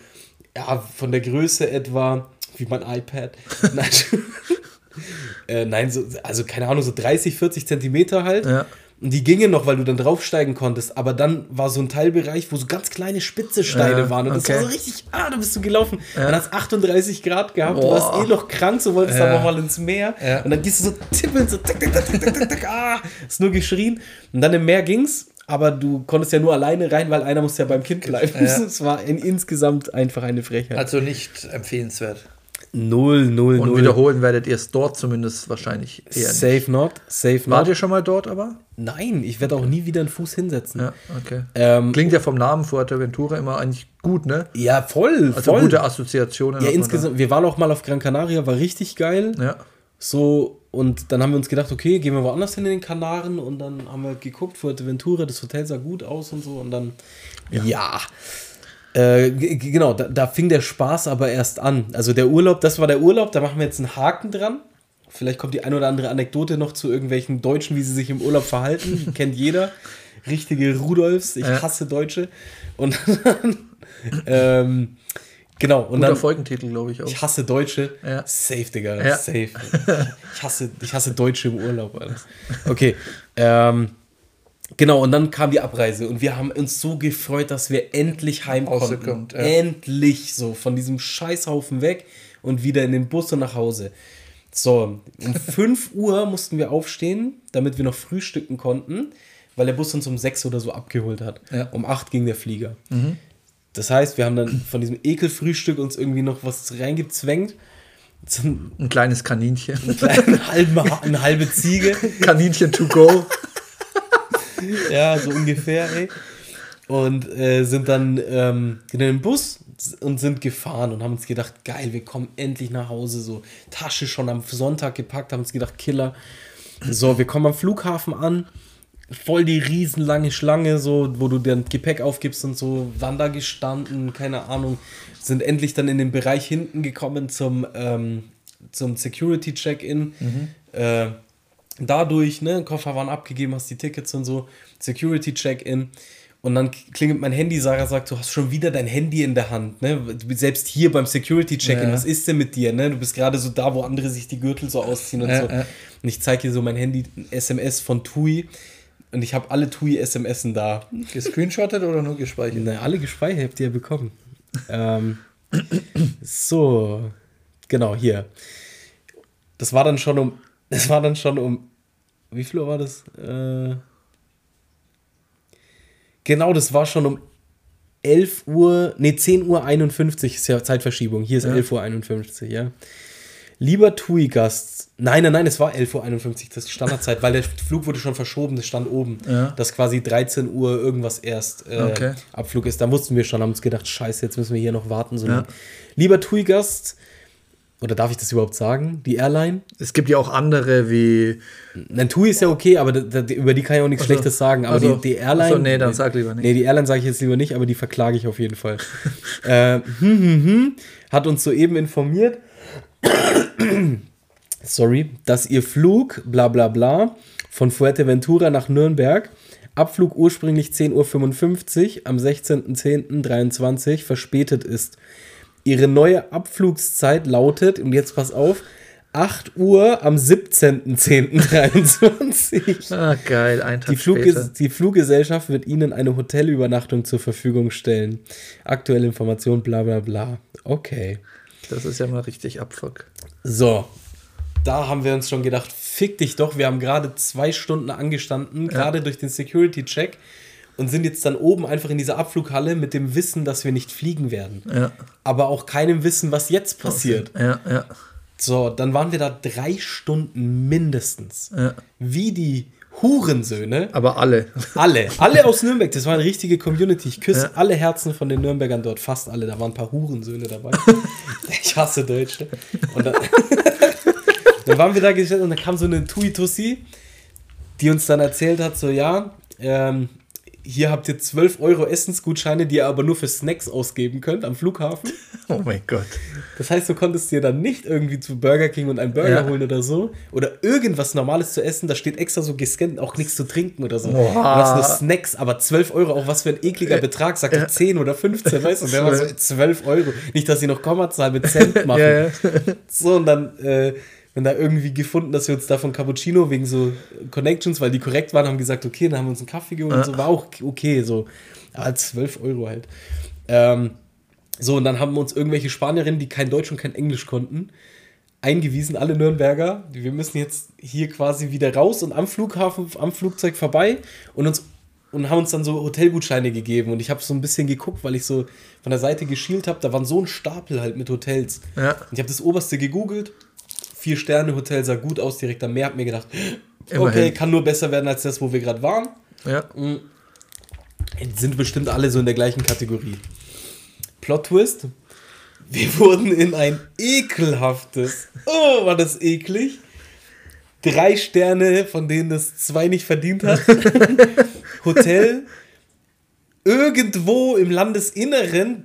[SPEAKER 1] ja, von der Größe etwa, wie mein iPad. Nein, äh, nein so, also keine Ahnung, so 30, 40 Zentimeter halt.
[SPEAKER 2] Ja.
[SPEAKER 1] Und die gingen noch, weil du dann draufsteigen konntest. Aber dann war so ein Teilbereich, wo so ganz kleine spitze Steine
[SPEAKER 2] Ja,
[SPEAKER 1] waren. Und das
[SPEAKER 2] okay.
[SPEAKER 1] war so richtig, ah, da bist du gelaufen. Dann hat es 38 Grad gehabt. Du
[SPEAKER 2] Boah.
[SPEAKER 1] warst eh noch krank, so wolltest
[SPEAKER 2] Ja.
[SPEAKER 1] aber mal ins Meer.
[SPEAKER 2] Ja.
[SPEAKER 1] Und dann gehst du so tippeln, so tick, tick, tick, tick, tick, tick, tick, ah, hast nur geschrien. Und dann im Meer ging's. Aber du konntest ja nur alleine rein, weil einer musste ja beim Kind bleiben.
[SPEAKER 2] Ja.
[SPEAKER 1] Es war in, insgesamt einfach eine Frechheit.
[SPEAKER 2] Also nicht empfehlenswert.
[SPEAKER 1] Null, null,
[SPEAKER 2] Und
[SPEAKER 1] null.
[SPEAKER 2] wiederholen werdet ihr es dort zumindest wahrscheinlich eher nicht.
[SPEAKER 1] Safe not, safe
[SPEAKER 2] Wart
[SPEAKER 1] not.
[SPEAKER 2] ihr schon mal dort aber?
[SPEAKER 1] Nein, ich werde auch nie wieder einen Fuß hinsetzen.
[SPEAKER 2] Ja, okay.
[SPEAKER 1] Ähm,
[SPEAKER 2] Klingt ja vom Namen Fuerteventura immer eigentlich gut, ne?
[SPEAKER 1] ja, voll,
[SPEAKER 2] Also
[SPEAKER 1] voll.
[SPEAKER 2] gute Assoziationen.
[SPEAKER 1] Ja, insgesamt, wir waren auch mal auf Gran Canaria, war richtig geil.
[SPEAKER 2] Ja.
[SPEAKER 1] So, und dann haben wir uns gedacht, okay, gehen wir woanders hin in den Kanaren und dann haben wir geguckt, Fuerteventura, das Hotel sah gut aus und so und dann, ja. Äh, genau, da, da fing der Spaß aber erst an. Also der Urlaub, das war der Urlaub, da machen wir jetzt einen Haken dran. Vielleicht kommt die ein oder andere Anekdote noch zu irgendwelchen Deutschen, wie sie sich im Urlaub verhalten. Kennt jeder. Richtige Rudolfs, ich
[SPEAKER 2] Ja.
[SPEAKER 1] hasse Deutsche. Und dann, ähm, genau, und
[SPEAKER 2] Guter
[SPEAKER 1] dann,
[SPEAKER 2] Folgentitel, glaube ich auch.
[SPEAKER 1] ich hasse Deutsche.
[SPEAKER 2] Ja.
[SPEAKER 1] Safe, Digga.
[SPEAKER 2] Ja.
[SPEAKER 1] Safe. Ich hasse, ich hasse Deutsche im Urlaub. Alter. Okay. Ähm, genau, und dann kam die Abreise und wir haben uns so gefreut, dass wir endlich heim konnten.
[SPEAKER 2] Ja.
[SPEAKER 1] Endlich so von diesem Scheißhaufen weg und wieder in den Bus und nach Hause. So, um 5 Uhr mussten wir aufstehen, damit wir noch frühstücken konnten, weil der Bus uns um 6 oder so abgeholt hat.
[SPEAKER 2] Ja.
[SPEAKER 1] Um 8 ging der Flieger. Das heißt, wir haben dann von diesem Ekelfrühstück uns irgendwie noch was reingezwängt. Sind
[SPEAKER 2] Ein kleines Kaninchen.
[SPEAKER 1] eine halbe, eine halbe Ziege.
[SPEAKER 2] Kaninchen to go.
[SPEAKER 1] Ja, so ungefähr, ey. Und äh, sind dann ähm, in den Bus und sind gefahren und haben uns gedacht, geil, wir kommen endlich nach Hause. So Tasche schon am Sonntag gepackt, haben uns gedacht, Killer. So, wir kommen am Flughafen an. Voll die riesenlange Schlange, so, wo du dein Gepäck aufgibst und so, waren da gestanden, keine Ahnung, sind endlich dann in den Bereich hinten gekommen zum, ähm, zum Security-Check-In. Äh, dadurch, ne, Koffer waren abgegeben, hast die Tickets und so, Security Check-in. Und dann klingelt mein Handy, Sarah sagt, du hast schon wieder dein Handy in der Hand, ne? Selbst hier beim Security Check-in,
[SPEAKER 2] Ja.
[SPEAKER 1] was ist denn mit dir, ne? Du bist gerade so da, wo andere sich die Gürtel so ausziehen und
[SPEAKER 2] Ja,
[SPEAKER 1] so.
[SPEAKER 2] ja.
[SPEAKER 1] Und ich zeige hier so mein Handy, SMS von TUI. Und ich habe alle TUI-SMSen da.
[SPEAKER 2] Gescreenshottet oder nur gespeichert?
[SPEAKER 1] Na, alle gespeichert habt ihr ja bekommen. ähm, so, genau, hier. Das war dann schon um, das war dann schon um, wie viel Uhr war das? Äh, genau, das war schon um 11 Uhr, nee, 10 Uhr 51 ist ja Zeitverschiebung. Hier ist
[SPEAKER 2] Ja.
[SPEAKER 1] 11 Uhr 51, ja. Lieber TUI-Gast, nein, nein, nein, es war 11 Uhr 51, das ist die Standardzeit, weil der Flug wurde schon verschoben, das stand oben,
[SPEAKER 2] Ja.
[SPEAKER 1] dass quasi 13 Uhr irgendwas erst äh,
[SPEAKER 2] Okay.
[SPEAKER 1] Abflug ist. Da wussten wir schon, haben uns gedacht, scheiße, jetzt müssen wir hier noch warten. So
[SPEAKER 2] Ja.
[SPEAKER 1] Lieber TUI-Gast, oder darf ich das überhaupt sagen? Die Airline?
[SPEAKER 2] Es gibt ja auch andere wie.
[SPEAKER 1] TUI ist ja okay, aber da, da, über die kann ich auch nichts
[SPEAKER 2] Ach so.
[SPEAKER 1] Schlechtes sagen. Aber
[SPEAKER 2] Ach so.
[SPEAKER 1] die, die Airline.
[SPEAKER 2] Ach so, nee, dann sag lieber nicht.
[SPEAKER 1] Nee, die Airline sage ich jetzt lieber nicht, aber die verklage ich auf jeden Fall. äh, hm, hm, hm, hat uns soeben informiert, sorry, dass ihr Flug, bla bla bla, von Fuerteventura nach Nürnberg, Abflug ursprünglich 10.55 Uhr am 16.10.23 verspätet ist. Ihre neue Abflugszeit lautet, und jetzt pass auf, 8 Uhr am 17.10.23.
[SPEAKER 2] Ah, geil, ein Tag
[SPEAKER 1] Die,
[SPEAKER 2] später.
[SPEAKER 1] Flugges die Fluggesellschaft wird Ihnen eine Hotelübernachtung zur Verfügung stellen. Aktuelle Information, bla bla bla. Okay.
[SPEAKER 2] Das ist ja mal richtig Abfuck.
[SPEAKER 1] So, da haben wir uns schon gedacht, fick dich doch. Wir haben gerade zwei Stunden angestanden, gerade durch den Security-Check und sind jetzt dann oben einfach in dieser Abflughalle mit dem Wissen, dass wir nicht fliegen werden.
[SPEAKER 2] Ja,
[SPEAKER 1] Aber auch keinem Wissen, was jetzt passiert.
[SPEAKER 2] ja, ja.
[SPEAKER 1] So, dann waren wir da drei Stunden mindestens.
[SPEAKER 2] Ja.
[SPEAKER 1] Wie die Hurensöhne.
[SPEAKER 2] Aber alle.
[SPEAKER 1] Alle, alle aus Nürnberg, das war eine richtige Community. Ich küsse
[SPEAKER 2] Ja.
[SPEAKER 1] alle Herzen von den Nürnbergern dort, fast alle. Da waren ein paar Hurensöhne dabei. ich hasse Deutsche. Und dann, dann waren wir da gestellt und dann kam so eine Tui-Tussi, die uns dann erzählt hat, so ja, ähm, hier habt ihr 12 Euro Essensgutscheine, die ihr aber nur für Snacks ausgeben könnt am Flughafen.
[SPEAKER 2] Oh mein Gott.
[SPEAKER 1] Das heißt, du konntest dir dann nicht irgendwie zu Burger King und einen Burger
[SPEAKER 2] Ja.
[SPEAKER 1] holen oder so. Oder irgendwas Normales zu essen. Da steht extra so gescannt, auch nichts zu trinken oder so.
[SPEAKER 2] Boah.
[SPEAKER 1] Du hast nur Snacks, aber 12 Euro, auch was für ein ekliger Betrag. Sag ich 10 oder 15, weißt du? Und der war so 12 Euro. Nicht, dass sie noch Kommazahl mit Cent machen.
[SPEAKER 2] Ja, ja.
[SPEAKER 1] So, und dann, äh, wenn da irgendwie gefunden, dass wir uns davon Cappuccino wegen so Connections, weil die korrekt waren, haben gesagt, okay, dann haben wir uns einen Kaffee geholt und so, war auch okay, so. Ja, 12 Euro halt. Ähm, so, und dann haben uns irgendwelche Spanierinnen, die kein Deutsch und kein Englisch konnten, eingewiesen, alle Nürnberger. Wir müssen jetzt hier quasi wieder raus und am Flughafen, am Flugzeug vorbei und uns und haben uns dann so Hotelgutscheine gegeben. Und ich habe so ein bisschen geguckt, weil ich so von der Seite geschielt habe. Da waren so ein Stapel halt mit Hotels.
[SPEAKER 2] Ja.
[SPEAKER 1] Und ich habe das oberste gegoogelt. Vier Sterne Hotel sah gut aus, direkt am Meer. Hab mir gedacht, okay,
[SPEAKER 2] Immerhin.
[SPEAKER 1] kann nur besser werden als das, wo wir gerade waren.
[SPEAKER 2] Ja.
[SPEAKER 1] Die sind bestimmt alle so in der gleichen Kategorie. Plot Twist. Wir wurden in ein ekelhaftes, oh, war das eklig. Drei Sterne, von denen das zwei nicht verdient hat. Hotel. Irgendwo im Landesinneren,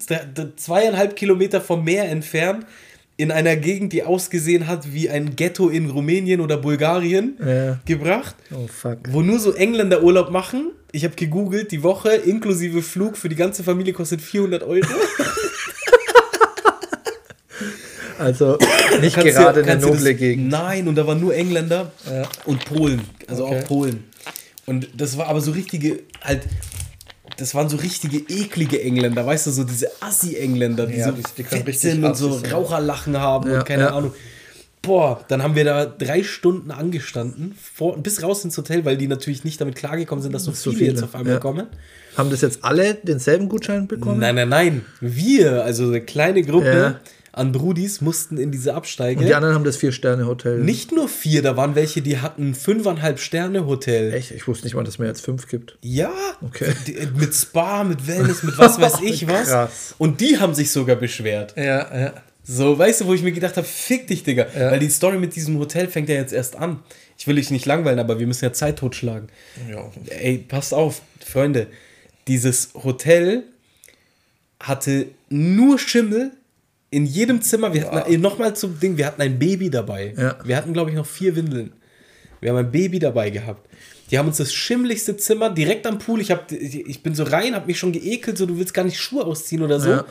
[SPEAKER 1] zweieinhalb Kilometer vom Meer entfernt, in einer Gegend, die ausgesehen hat wie ein Ghetto in Rumänien oder Bulgarien,
[SPEAKER 2] Ja.
[SPEAKER 1] gebracht
[SPEAKER 2] Oh fuck.
[SPEAKER 1] wo nur so Engländer Urlaub machen. Ich habe gegoogelt, die Woche inklusive Flug für die ganze Familie kostet 400 Euro.
[SPEAKER 2] Also nicht
[SPEAKER 1] Kannst
[SPEAKER 2] gerade
[SPEAKER 1] dir-
[SPEAKER 2] eine noble
[SPEAKER 1] das-
[SPEAKER 2] Gegend.
[SPEAKER 1] Nein, und da waren nur Engländer
[SPEAKER 2] Ja.
[SPEAKER 1] und Polen. Also
[SPEAKER 2] Okay.
[SPEAKER 1] auch Polen. Und das war aber so richtige, halt, das waren so richtige eklige Engländer, weißt du, so diese Assi-Engländer, die
[SPEAKER 2] Ja,
[SPEAKER 1] so
[SPEAKER 2] die- die
[SPEAKER 1] fett
[SPEAKER 2] richtig
[SPEAKER 1] sind und so. Raucherlachen haben
[SPEAKER 2] Ja,
[SPEAKER 1] und keine
[SPEAKER 2] ja.
[SPEAKER 1] Ahnung. Boah, dann haben wir da drei Stunden angestanden, vor, bis raus ins Hotel, weil die natürlich nicht damit klargekommen sind, dass so viele,
[SPEAKER 2] viele,
[SPEAKER 1] jetzt auf einmal kommen.
[SPEAKER 2] Haben das jetzt alle denselben Gutschein bekommen?
[SPEAKER 1] Nein, nein, nein. Wir, also eine kleine Gruppe. An Brudis, mussten in diese Absteige.
[SPEAKER 2] Und die anderen haben das Vier-Sterne-Hotel.
[SPEAKER 1] Nicht nur vier, da waren welche, die hatten fünfeinhalb Sterne Hotel.
[SPEAKER 2] Echt? Ich wusste nicht mal, dass es mehr als fünf gibt.
[SPEAKER 1] Ja,
[SPEAKER 2] Okay.
[SPEAKER 1] Mit Spa, mit Wellness, mit was weiß ich was.
[SPEAKER 2] Krass.
[SPEAKER 1] Und die haben sich sogar beschwert.
[SPEAKER 2] Ja, ja.
[SPEAKER 1] So, weißt du, wo ich mir gedacht habe, fick dich, Digga.
[SPEAKER 2] Ja.
[SPEAKER 1] Weil die Story mit diesem Hotel fängt ja jetzt erst an. Ich will dich nicht langweilen, aber wir müssen ja Zeit totschlagen.
[SPEAKER 2] ja.
[SPEAKER 1] Ey, passt auf, Freunde. Dieses Hotel hatte nur Schimmel in jedem Zimmer. Wir hatten nochmal zum Ding, wir hatten ein Baby dabei.
[SPEAKER 2] Ja.
[SPEAKER 1] Wir hatten, glaube ich, noch vier Windeln. Wir haben ein Baby dabei gehabt. Die haben uns das schimmligste Zimmer direkt am Pool. Ich, hab, ich bin so rein, habe mich schon geekelt, so du willst gar nicht Schuhe ausziehen oder so.
[SPEAKER 2] Ja.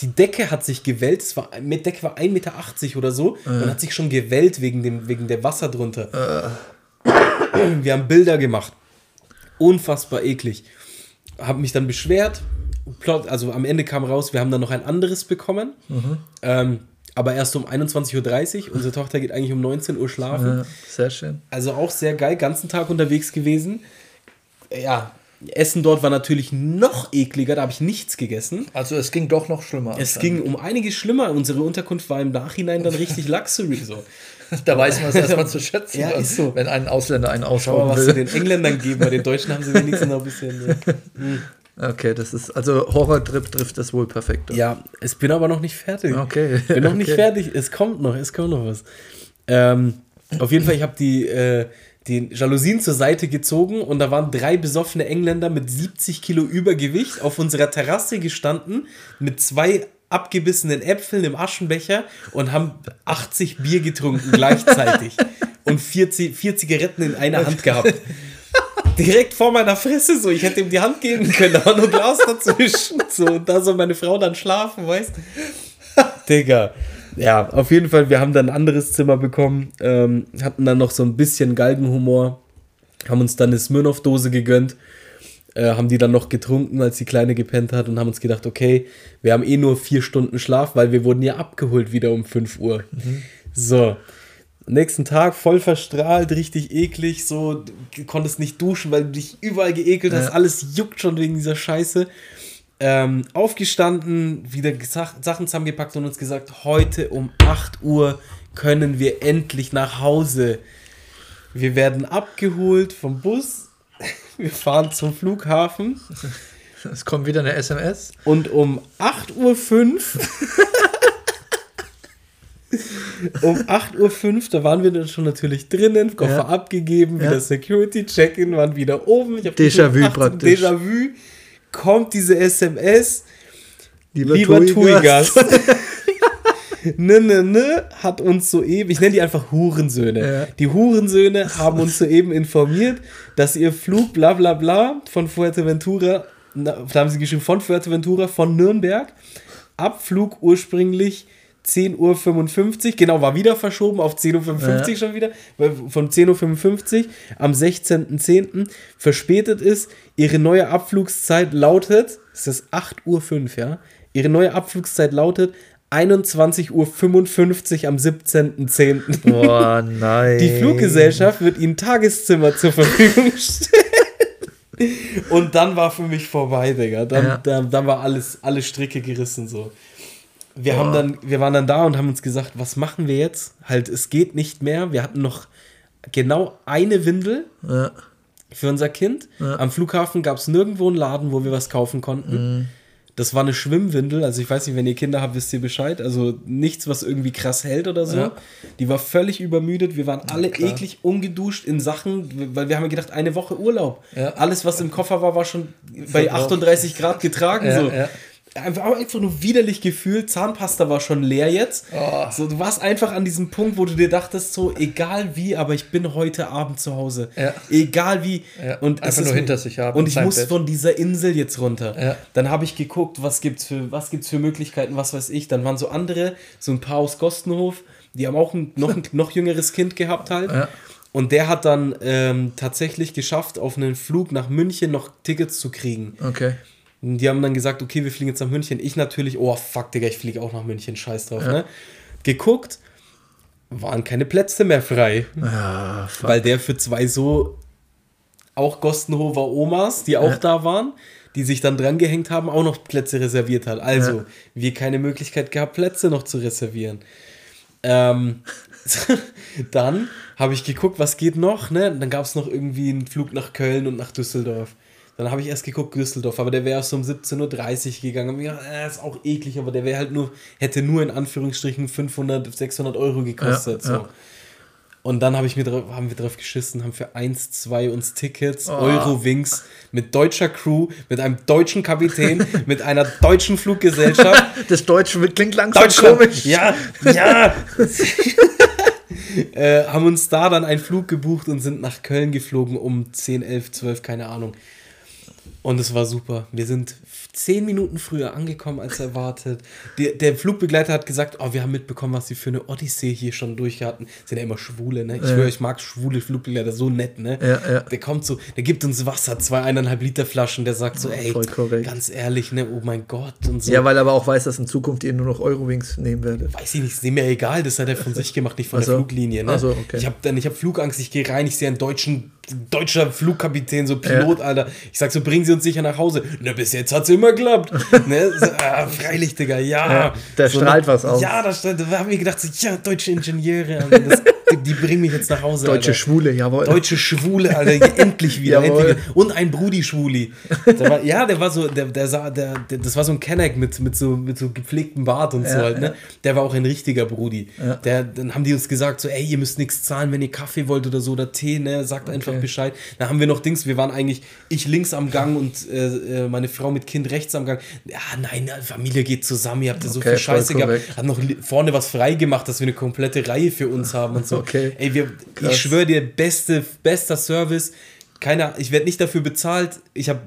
[SPEAKER 1] Die Decke hat sich gewellt, es war, mit Decke war 1,80 Meter oder so und hat sich schon gewellt wegen dem, wegen dem Wasser drunter. Wir haben Bilder gemacht. Unfassbar eklig. Hab mich dann beschwert. Plot, also am Ende kam raus, wir haben dann noch ein anderes bekommen. Ähm, aber erst um 21.30 Uhr. Unsere Tochter geht eigentlich um 19 Uhr schlafen.
[SPEAKER 2] ja. Sehr schön.
[SPEAKER 1] Also auch sehr geil, ganzen Tag unterwegs gewesen. Ja, Essen dort war natürlich noch ekliger, da habe ich nichts gegessen.
[SPEAKER 2] Also es ging doch noch schlimmer.
[SPEAKER 1] Es ging um einiges schlimmer. Unsere Unterkunft war im Nachhinein dann richtig Luxury so.
[SPEAKER 2] Da weiß man es erstmal zu schätzen,
[SPEAKER 1] Ja, ist so.
[SPEAKER 2] wenn ein Ausländer einen
[SPEAKER 1] Schau mal,
[SPEAKER 2] ausschauen
[SPEAKER 1] was sie den Engländern geben. Bei den Deutschen haben sie wenigstens noch ein bisschen. Ne?
[SPEAKER 2] Okay, das ist, also Horrortrip trifft das wohl perfekt.
[SPEAKER 1] Ja, ich bin aber noch nicht fertig.
[SPEAKER 2] Okay.
[SPEAKER 1] Ich bin noch nicht
[SPEAKER 2] Okay.
[SPEAKER 1] fertig. Es kommt noch, es kommt noch was. Ähm, auf jeden Fall, ich habe die, äh, die Jalousien zur Seite gezogen und da waren drei besoffene Engländer mit 70 Kilo Übergewicht auf unserer Terrasse gestanden mit zwei abgebissenen Äpfeln im Aschenbecher und haben 80 Bier getrunken gleichzeitig und vier, vier Zigaretten in einer Hand gehabt. Direkt vor meiner Fresse so. Ich hätte ihm die Hand geben können, war nur Glas dazwischen. So, und da soll meine Frau dann schlafen, weißt du? Digga. Ja, auf jeden Fall, wir haben dann ein anderes Zimmer bekommen, ähm, hatten dann noch so ein bisschen Galgenhumor, haben uns dann eine Smirnoff-Dose gegönnt, äh, haben die dann noch getrunken, als die Kleine gepennt hat und haben uns gedacht, okay, wir haben eh nur vier Stunden Schlaf, weil wir wurden ja abgeholt wieder um 5 Uhr. Mhm. So, nächsten Tag voll verstrahlt, richtig eklig, so, du konntest nicht duschen, weil du dich überall geekelt hast, ja. alles juckt schon wegen dieser Scheiße ähm, aufgestanden, wieder Sachen zusammengepackt und uns gesagt, heute um 8 Uhr können wir endlich nach Hause. Wir werden abgeholt vom Bus. Wir fahren zum Flughafen.
[SPEAKER 2] Es kommt wieder eine SMS.
[SPEAKER 1] Und um 8.05 Uhr. um 8.05 Uhr, da waren wir dann schon natürlich drinnen, Koffer ja. abgegeben, wieder ja. Security Check-in, waren wieder oben. Déjà-vu praktisch. Déjà-vu kommt diese SMS, lieber, lieber Tuigas. ne, ne, ne, hat uns soeben, ich nenne die einfach Hurensöhne. Ja. Die Hurensöhne haben uns soeben informiert, dass ihr Flug bla bla bla von Fuerteventura, da haben sie geschrieben, von Fuerteventura, von Nürnberg, Abflug ursprünglich 10.55 Uhr, genau, war wieder verschoben auf 10.55 Uhr ja. schon wieder, von 10.55 Uhr am 16.10. verspätet ist. Ihre neue Abflugszeit lautet, es ist 8.05 Uhr, ja, ihre neue Abflugszeit lautet 21.55 Uhr am 17.10. Boah, nein. Die Fluggesellschaft wird ihnen Tageszimmer zur Verfügung stellen. Und dann war für mich vorbei, Digga. Dann, ja. dann, dann war alles, alle Stricke gerissen so wir haben dann, wir waren dann da und haben uns gesagt, was machen wir jetzt? Halt, es geht nicht mehr. Wir hatten noch genau eine Windel ja. für unser Kind. Ja. Am Flughafen gab es nirgendwo einen Laden, wo wir was kaufen konnten. Mhm. Das war eine Schwimmwindel. Also ich weiß nicht, wenn ihr Kinder habt, wisst ihr Bescheid. Also nichts, was irgendwie krass hält oder so. Ja. Die war völlig übermüdet. Wir waren alle eklig ungeduscht in Sachen, weil wir haben gedacht, eine Woche Urlaub. Alles, was im Koffer war, war schon bei 38 Grad getragen. so einfach, einfach nur widerlich gefühlt. Zahnpasta war schon leer jetzt. Oh. So, du warst einfach an diesem Punkt, wo du dir dachtest, so, egal wie, aber ich bin heute Abend zu Hause. Ja. Egal wie. Ja. Und einfach nur hinter sich haben. Und ich muss Bett. von dieser Insel jetzt runter. Ja. Dann habe ich geguckt, was gibt's für, was gibt's für Möglichkeiten, was weiß ich. Dann waren so andere, so ein paar aus Gostenhof, die haben auch ein, noch ein noch jüngeres Kind gehabt halt. Und der hat dann ähm, tatsächlich geschafft, auf einen Flug nach München noch Tickets zu kriegen. Okay. Die haben dann gesagt, okay, wir fliegen jetzt nach München. Ich natürlich, oh fuck, Digga, ich fliege auch nach München, scheiß drauf, ja. ne? Geguckt, waren keine Plätze mehr frei. Ah, weil der für zwei so auch Gostenhofer Omas, die auch ja. da waren, die sich dann dran gehängt haben, auch noch Plätze reserviert hat. Also, ja. wir keine Möglichkeit gehabt, Plätze noch zu reservieren. Ähm, dann habe ich geguckt, was geht noch, ne? dann gab es noch irgendwie einen Flug nach Köln und nach Düsseldorf. Dann habe ich erst geguckt, Düsseldorf, aber der wäre so um 17.30 Uhr gegangen. Und ja, äh, ist auch eklig, aber der wäre halt nur, hätte nur in Anführungsstrichen 500, 600 Euro gekostet. Ja, so. Ja. Und dann hab ich mir drauf, haben wir drauf geschissen, haben für 1, 2 uns Tickets, oh. Eurowings, mit deutscher Crew, mit einem deutschen Kapitän, mit einer deutschen Fluggesellschaft.
[SPEAKER 2] Das Deutsche klingt langsam komisch.
[SPEAKER 1] Ja, ja. äh, haben uns da dann einen Flug gebucht und sind nach Köln geflogen um 10, 11, 12, keine Ahnung. Und es war super. Wir sind zehn Minuten früher angekommen als erwartet. Der, der Flugbegleiter hat gesagt, oh, wir haben mitbekommen, was sie für eine Odyssee hier schon durch hatten. Sind ja immer Schwule, ne? Ich ja. höre, ich mag schwule Flugbegleiter, so nett, ne? Ja, ja. Der kommt so, der gibt uns Wasser, zwei eineinhalb Liter Flaschen, der sagt so, ey, ganz ehrlich, ne? Oh mein Gott und so.
[SPEAKER 2] Ja, weil er aber auch weiß, dass in Zukunft ihr nur noch Eurowings nehmen werdet.
[SPEAKER 1] Weiß ich nicht, ist mir egal, das hat er von sich gemacht, nicht von also, der Fluglinie, ne? Also, okay. Ich habe habe Flugangst, ich gehe rein, ich sehe einen deutschen deutscher Flugkapitän, so Pilot, ja. Alter. Ich sag so, bringen Sie uns sicher nach Hause. Na, bis jetzt hat es immer geklappt. ne? so, ah, freilich, Digga, ja. ja
[SPEAKER 2] da so, strahlt was aus.
[SPEAKER 1] Ja, da, da haben wir gedacht, so, ja, deutsche Ingenieure, Alter, das, die bringen mich jetzt nach Hause.
[SPEAKER 2] Deutsche Alter. Schwule, jawohl.
[SPEAKER 1] Deutsche Schwule, Alter, endlich wieder. endlich Und ein Brudi-Schwuli. ja, der war so, der, der sah, der, der, das war so ein Kenneck mit, mit, so, mit so gepflegtem Bart und ja, so halt, ne? Der war auch ein richtiger Brudi. Der, dann haben die uns gesagt, so, ey, ihr müsst nichts zahlen, wenn ihr Kaffee wollt oder so oder Tee, ne? Sagt okay. einfach Bescheid. Dann haben wir noch Dings, wir waren eigentlich, ich links am Gang und äh, äh meine Frau mit Kind rechts am Gang. Ja, nein, Familie geht zusammen, ihr habt ja so okay, viel Scheiße gehabt. Hat noch vorne was frei gemacht, dass wir eine komplette Reihe für uns haben und so. Okay. Ey, wir, ich schwöre dir, beste, bester Service. Keiner, ich werde nicht dafür bezahlt. Ich habe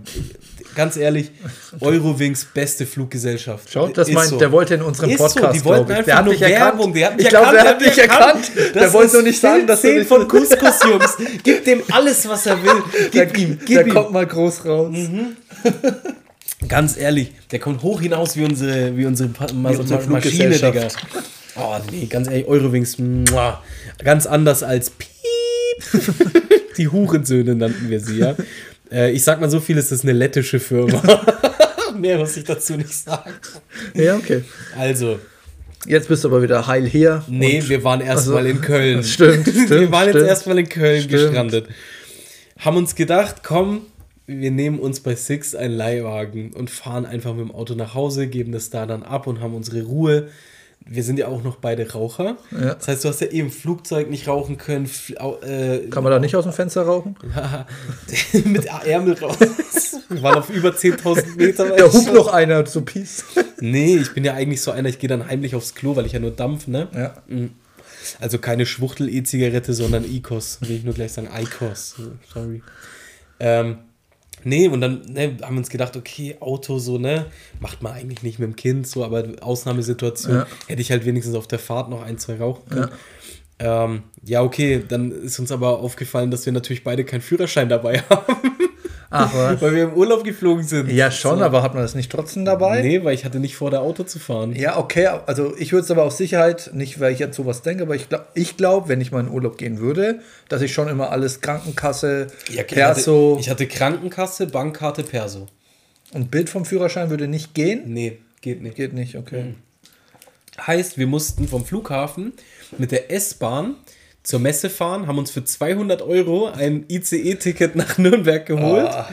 [SPEAKER 1] ganz ehrlich, Eurowings beste Fluggesellschaft.
[SPEAKER 2] Schau, das
[SPEAKER 1] Ist
[SPEAKER 2] meint,
[SPEAKER 1] so.
[SPEAKER 2] der wollte in unserem
[SPEAKER 1] Ist
[SPEAKER 2] Podcast,
[SPEAKER 1] so, die wollten
[SPEAKER 2] glaub ich.
[SPEAKER 1] einfach
[SPEAKER 2] Der hat
[SPEAKER 1] nur
[SPEAKER 2] nicht erkannt.
[SPEAKER 1] Werbung, die hat
[SPEAKER 2] ich
[SPEAKER 1] nicht
[SPEAKER 2] glaube, der
[SPEAKER 1] erkannt,
[SPEAKER 2] hat nicht erkannt. Der
[SPEAKER 1] Das
[SPEAKER 2] wollte nur nicht sagen, dass er
[SPEAKER 1] 10
[SPEAKER 2] nicht
[SPEAKER 1] von Couscous, Jungs. Gib dem alles, was er will.
[SPEAKER 2] der,
[SPEAKER 1] Gib ihm,
[SPEAKER 2] der
[SPEAKER 1] gib ihm.
[SPEAKER 2] kommt mal groß raus.
[SPEAKER 1] Ganz ehrlich, der kommt hoch hinaus wie unsere, wie unsere, pa Ma
[SPEAKER 2] unsere
[SPEAKER 1] Ma Maschine, Digga. Oh nee, ganz ehrlich, Eurowings, muah. ganz anders als Piep. Die Hurensöhne nannten wir sie, ja. Äh, ich sag mal so viel, es ist eine lettische Firma. Mehr muss ich dazu nicht sagen.
[SPEAKER 2] Ja, okay.
[SPEAKER 1] Also,
[SPEAKER 2] Jetzt bist du aber wieder heil hier.
[SPEAKER 1] nee, wir waren erstmal
[SPEAKER 2] Also,
[SPEAKER 1] in Köln.
[SPEAKER 2] das stimmt,
[SPEAKER 1] wir
[SPEAKER 2] stimmt,
[SPEAKER 1] waren jetzt
[SPEAKER 2] stimmt.
[SPEAKER 1] erstmal in Köln
[SPEAKER 2] Stimmt.
[SPEAKER 1] gestrandet. Haben uns gedacht, komm, wir nehmen uns bei Six einen Leihwagen und fahren einfach mit dem Auto nach Hause, geben das da dann ab und haben unsere Ruhe. Wir sind ja auch noch beide Raucher.
[SPEAKER 2] Ja.
[SPEAKER 1] Das heißt, du hast ja eben im Flugzeug nicht rauchen können. Äh,
[SPEAKER 2] Kann man da nicht aus dem Fenster rauchen?
[SPEAKER 1] mit Ärmel raus. Wir waren auf über 10.000 Meter.
[SPEAKER 2] Da hupt noch einer zu Peace.
[SPEAKER 1] Nee, ich bin ja eigentlich so einer, ich gehe dann heimlich aufs Klo, weil ich ja nur Dampf, ne?
[SPEAKER 2] Ja.
[SPEAKER 1] Also keine Schwuchtel-E-Zigarette, sondern ICOS. Will ich nur gleich sagen, ICOS. Sorry. Ähm, nee, und dann ne, haben wir uns gedacht, okay, Auto so, ne? Macht man eigentlich nicht mit dem Kind so, aber Ausnahmesituation
[SPEAKER 2] Ja.
[SPEAKER 1] hätte ich halt wenigstens auf der Fahrt noch ein, zwei rauchen können. Ja. Ähm, ja, okay, dann ist uns aber aufgefallen, dass wir natürlich beide keinen Führerschein dabei haben,
[SPEAKER 2] Ach was.
[SPEAKER 1] weil wir im Urlaub geflogen sind.
[SPEAKER 2] Ja, schon,
[SPEAKER 1] so.
[SPEAKER 2] aber hat man das nicht trotzdem dabei?
[SPEAKER 1] Nee, weil ich hatte nicht vor, der Auto zu fahren.
[SPEAKER 2] Ja, okay, also ich würde es aber auf Sicherheit, nicht weil ich jetzt sowas denke, aber ich glaube, ich glaub, wenn ich mal in Urlaub gehen würde, dass ich schon immer alles Krankenkasse,
[SPEAKER 1] Ja,
[SPEAKER 2] Perso
[SPEAKER 1] Ich hatte, ich hatte Krankenkasse, Bankkarte, Perso.
[SPEAKER 2] und Bild vom Führerschein würde nicht gehen.
[SPEAKER 1] Nee, geht nicht.
[SPEAKER 2] Geht nicht, okay.
[SPEAKER 1] Mhm. Heißt, wir mussten vom Flughafen mit der S-Bahn zur Messe fahren, haben uns für 200 Euro ein ICE-Ticket nach Nürnberg geholt
[SPEAKER 2] Ah.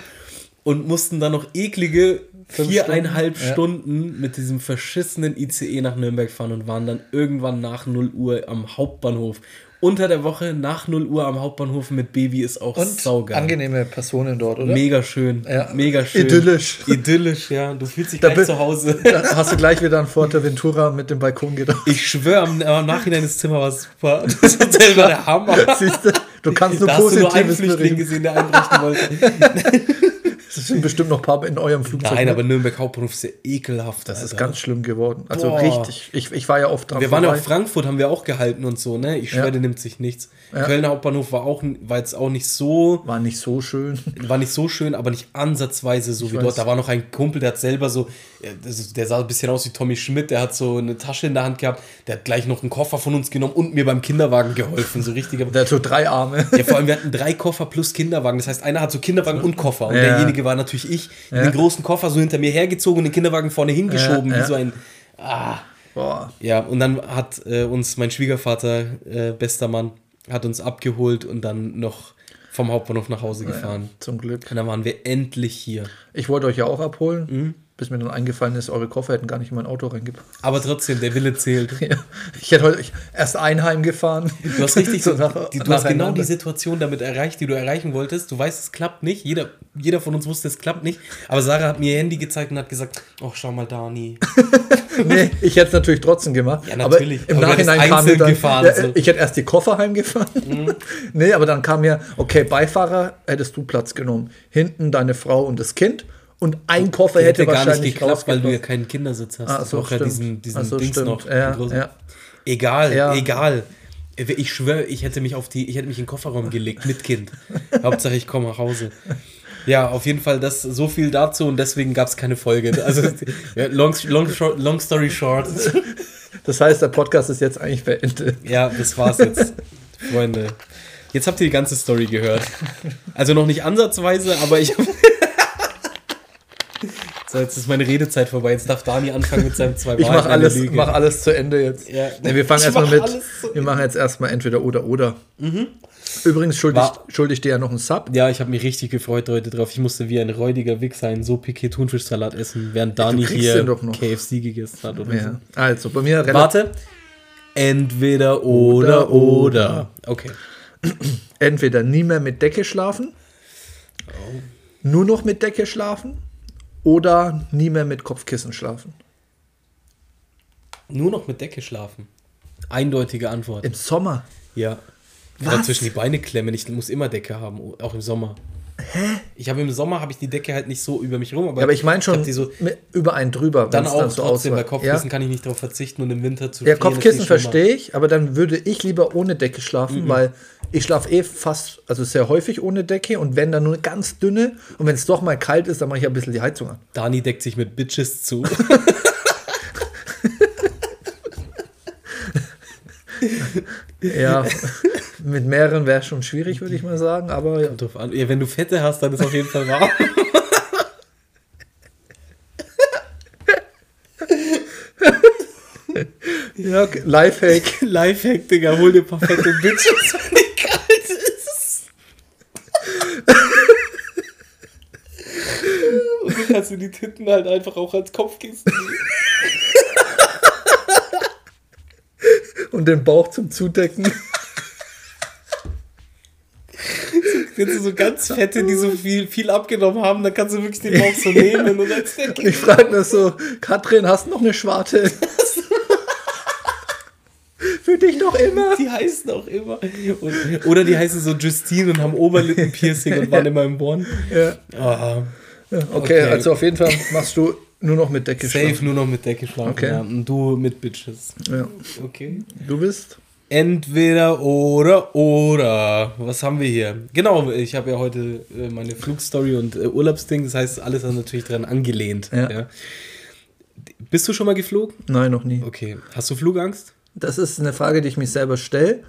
[SPEAKER 1] und mussten dann noch eklige viereinhalb
[SPEAKER 2] Stunden, ja.
[SPEAKER 1] Stunden mit diesem verschissenen ICE nach Nürnberg fahren und waren dann irgendwann nach 0 Uhr am Hauptbahnhof. Unter der Woche nach 0 Uhr am Hauptbahnhof mit Baby ist auch
[SPEAKER 2] Und
[SPEAKER 1] saugeil.
[SPEAKER 2] angenehme Personen dort, oder?
[SPEAKER 1] Mega schön.
[SPEAKER 2] Ja.
[SPEAKER 1] Mega schön.
[SPEAKER 2] Idyllisch.
[SPEAKER 1] Idyllisch, ja. Du fühlst dich
[SPEAKER 2] Da
[SPEAKER 1] gleich zu Hause.
[SPEAKER 2] Da hast du gleich wieder an Forteventura mit dem Balkon gedacht.
[SPEAKER 1] Ich schwöre, am, am Nachhinein das Zimmer war super. Das Hotel war der Hammer.
[SPEAKER 2] Siehst du, du kannst nur
[SPEAKER 1] da hast du nur einen
[SPEAKER 2] Positives
[SPEAKER 1] Flüchtling gesehen, der einbrechen wollte.
[SPEAKER 2] Es sind bestimmt noch ein paar in eurem Flugzeug.
[SPEAKER 1] Nein,
[SPEAKER 2] ne?
[SPEAKER 1] aber Nürnberg Hauptbahnhof ist ja ekelhaft.
[SPEAKER 2] das ist
[SPEAKER 1] Alter.
[SPEAKER 2] ganz schlimm geworden. Also
[SPEAKER 1] Boah.
[SPEAKER 2] richtig. Ich, ich war ja oft dran
[SPEAKER 1] Wir waren ja
[SPEAKER 2] vorbei.
[SPEAKER 1] auch Frankfurt, haben wir auch gehalten und so, ne? Ich schwöre,
[SPEAKER 2] Ja.
[SPEAKER 1] der nimmt sich nichts.
[SPEAKER 2] Ja.
[SPEAKER 1] Kölner Hauptbahnhof war auch war jetzt auch nicht so,
[SPEAKER 2] War nicht so schön.
[SPEAKER 1] war nicht so schön, aber nicht ansatzweise so wie
[SPEAKER 2] weiß.
[SPEAKER 1] dort. Da war noch ein Kumpel, der hat selber so, ist- der sah ein bisschen aus wie Tommy Schmidt, der hat so eine Tasche in der Hand gehabt, der hat gleich noch einen Koffer von uns genommen und mir beim Kinderwagen geholfen, so richtig.
[SPEAKER 2] Der hat so drei Arme.
[SPEAKER 1] Ja, vor allem, wir hatten drei Koffer plus Kinderwagen. Das heißt, einer hat so Kinderwagen und Koffer. Und
[SPEAKER 2] Ja.
[SPEAKER 1] derjenige war natürlich ich.
[SPEAKER 2] Ja.
[SPEAKER 1] Den großen Koffer so hinter mir hergezogen und den Kinderwagen vorne hingeschoben,
[SPEAKER 2] Ja,
[SPEAKER 1] wie so ein. Ah.
[SPEAKER 2] Boah.
[SPEAKER 1] Ja, und dann hat äh, uns mein Schwiegervater, äh, bester Mann, hat uns abgeholt und dann noch vom Hauptbahnhof nach Hause gefahren.
[SPEAKER 2] Zum Glück.
[SPEAKER 1] Und dann waren wir endlich hier.
[SPEAKER 2] Ich wollte euch ja auch abholen,
[SPEAKER 1] Mhm.
[SPEAKER 2] Bis mir dann eingefallen ist, eure Koffer hätten gar nicht in mein Auto reingepasst.
[SPEAKER 1] Aber trotzdem, der Wille zählt.
[SPEAKER 2] Ja. Ich hätte heute erst ein Heim gefahren.
[SPEAKER 1] Du hast richtig so,
[SPEAKER 2] nach-
[SPEAKER 1] die, du hast genau die Situation damit erreicht, die du erreichen wolltest. Du weißt, es klappt nicht. Jeder, jeder von uns wusste, es klappt nicht. Aber Sarah hat mir ihr Handy gezeigt und hat gesagt, oh, schau mal, Dani.
[SPEAKER 2] Nee, ich hätte es natürlich trotzdem gemacht.
[SPEAKER 1] Ja, natürlich.
[SPEAKER 2] Aber im
[SPEAKER 1] Aber
[SPEAKER 2] Nachhinein kam mir dann,
[SPEAKER 1] gefahren,
[SPEAKER 2] ja,
[SPEAKER 1] so. Mhm.
[SPEAKER 2] ich hätte erst die Koffer heimgefahren. Nee, aber dann kam mir, okay, Beifahrer hättest du Platz genommen. Hinten deine Frau und das Kind. Und ein Koffer hätte,
[SPEAKER 1] hätte gar nicht geklappt, weil du ja keinen Kindersitz hast.
[SPEAKER 2] Ah, so,
[SPEAKER 1] auch ja
[SPEAKER 2] stimmt.
[SPEAKER 1] diesen, diesen
[SPEAKER 2] Ach so,
[SPEAKER 1] Dings
[SPEAKER 2] stimmt.
[SPEAKER 1] noch.
[SPEAKER 2] Ja, ja.
[SPEAKER 1] Egal,
[SPEAKER 2] Ja.
[SPEAKER 1] egal. Ich schwöre, ich hätte mich auf die, ich hätte mich in den Kofferraum gelegt mit Kind. Hauptsache ich komme nach Hause. Ja, auf jeden Fall das so viel dazu und deswegen gab es keine Folge. Also ja, long, long, short, long story short.
[SPEAKER 2] Das heißt, der Podcast ist jetzt eigentlich beendet.
[SPEAKER 1] Ja, das war's jetzt, Freunde. Jetzt habt ihr die ganze Story gehört. Also noch nicht ansatzweise, aber ich. So, jetzt ist meine Redezeit vorbei. Jetzt darf Dani anfangen mit seinem zwei
[SPEAKER 2] Ich mache alles,
[SPEAKER 1] Lüge.
[SPEAKER 2] mach alles zu Ende jetzt.
[SPEAKER 1] Ja.
[SPEAKER 2] Nee, wir fangen
[SPEAKER 1] Ich
[SPEAKER 2] erstmal mit. Wir machen jetzt erstmal entweder oder oder. Übrigens schuldig,
[SPEAKER 1] War-
[SPEAKER 2] schuldig dir ja noch einen Sub.
[SPEAKER 1] Ja, ich habe mich richtig gefreut heute drauf. Ich musste wie ein räudiger Wichser einen so piqué Thunfischsalat essen, während Dani hier
[SPEAKER 2] den doch noch.
[SPEAKER 1] KFC gegessen hat oder so.
[SPEAKER 2] Ja. Also, bei mir.
[SPEAKER 1] Warte. Entweder oder
[SPEAKER 2] Oder,
[SPEAKER 1] oder. Okay.
[SPEAKER 2] entweder nie mehr mit Decke schlafen,
[SPEAKER 1] Oh.
[SPEAKER 2] nur noch mit Decke schlafen oder nie mehr mit Kopfkissen schlafen.
[SPEAKER 1] Nur noch mit Decke schlafen. Eindeutige Antwort.
[SPEAKER 2] Im Sommer.
[SPEAKER 1] Ja.
[SPEAKER 2] Was?
[SPEAKER 1] Oder zwischen die Beine klemmen. Ich muss immer Decke haben, auch im Sommer. Hä? Ich habe im Sommer habe ich die Decke halt nicht so über mich rum, aber,
[SPEAKER 2] Ja, aber ich meine schon
[SPEAKER 1] die so
[SPEAKER 2] über einen drüber.
[SPEAKER 1] dann auch
[SPEAKER 2] so
[SPEAKER 1] trotzdem, bei. Kopfkissen
[SPEAKER 2] Ja?
[SPEAKER 1] kann ich nicht darauf verzichten und im Winter zu
[SPEAKER 2] Ja,
[SPEAKER 1] frieren
[SPEAKER 2] Kopfkissen verstehe ich, aber dann würde ich lieber ohne Decke schlafen,
[SPEAKER 1] Mhm.
[SPEAKER 2] weil ich schlafe eh fast, also sehr häufig ohne Decke und wenn dann nur eine ganz dünne und wenn es doch mal kalt ist, dann mache ich ein bisschen die Heizung an.
[SPEAKER 1] Dani deckt sich mit Bitches zu.
[SPEAKER 2] Ja, mit mehreren wäre schon schwierig, würde ich mal sagen, aber ja.
[SPEAKER 1] Ja, wenn du Fette hast, dann ist auf jeden Fall warm.
[SPEAKER 2] ja okay. Lifehack.
[SPEAKER 1] Lifehack, Digga, hol dir ein paar fette Bitches, wenn die kalt ist. Und dann kannst du die Titten halt einfach auch als Kopfkissen nehmen.
[SPEAKER 2] Und den Bauch zum Zudecken.
[SPEAKER 1] Jetzt so ganz fette, die so viel, viel abgenommen haben, dann kannst du wirklich den Bauch so nehmen und als.
[SPEAKER 2] Ich frage nur so, Katrin, hast du noch eine Schwarte? Für dich noch immer.
[SPEAKER 1] Die heißen auch immer. Und, oder die heißen so Justine und haben Oberlippenpiercing und waren immer im Bonn.
[SPEAKER 2] Ja.
[SPEAKER 1] Ah,
[SPEAKER 2] Okay,
[SPEAKER 1] Okay.
[SPEAKER 2] also auf jeden Fall machst du nur noch mit Decke
[SPEAKER 1] safe
[SPEAKER 2] schlafen.
[SPEAKER 1] nur noch mit Decke schlafen.
[SPEAKER 2] Okay.
[SPEAKER 1] Ja. Und du mit Bitches.
[SPEAKER 2] Ja.
[SPEAKER 1] Okay.
[SPEAKER 2] Du bist?
[SPEAKER 1] Entweder oder oder. Was haben wir hier? Genau, ich habe ja heute äh, meine Flugstory und äh, Urlaubsding. Das heißt, alles ist natürlich dran angelehnt.
[SPEAKER 2] Ja.
[SPEAKER 1] Bist du schon mal geflogen?
[SPEAKER 2] Nein, noch nie.
[SPEAKER 1] Okay. Hast du Flugangst?
[SPEAKER 2] Das ist eine Frage, die ich mich selber stelle,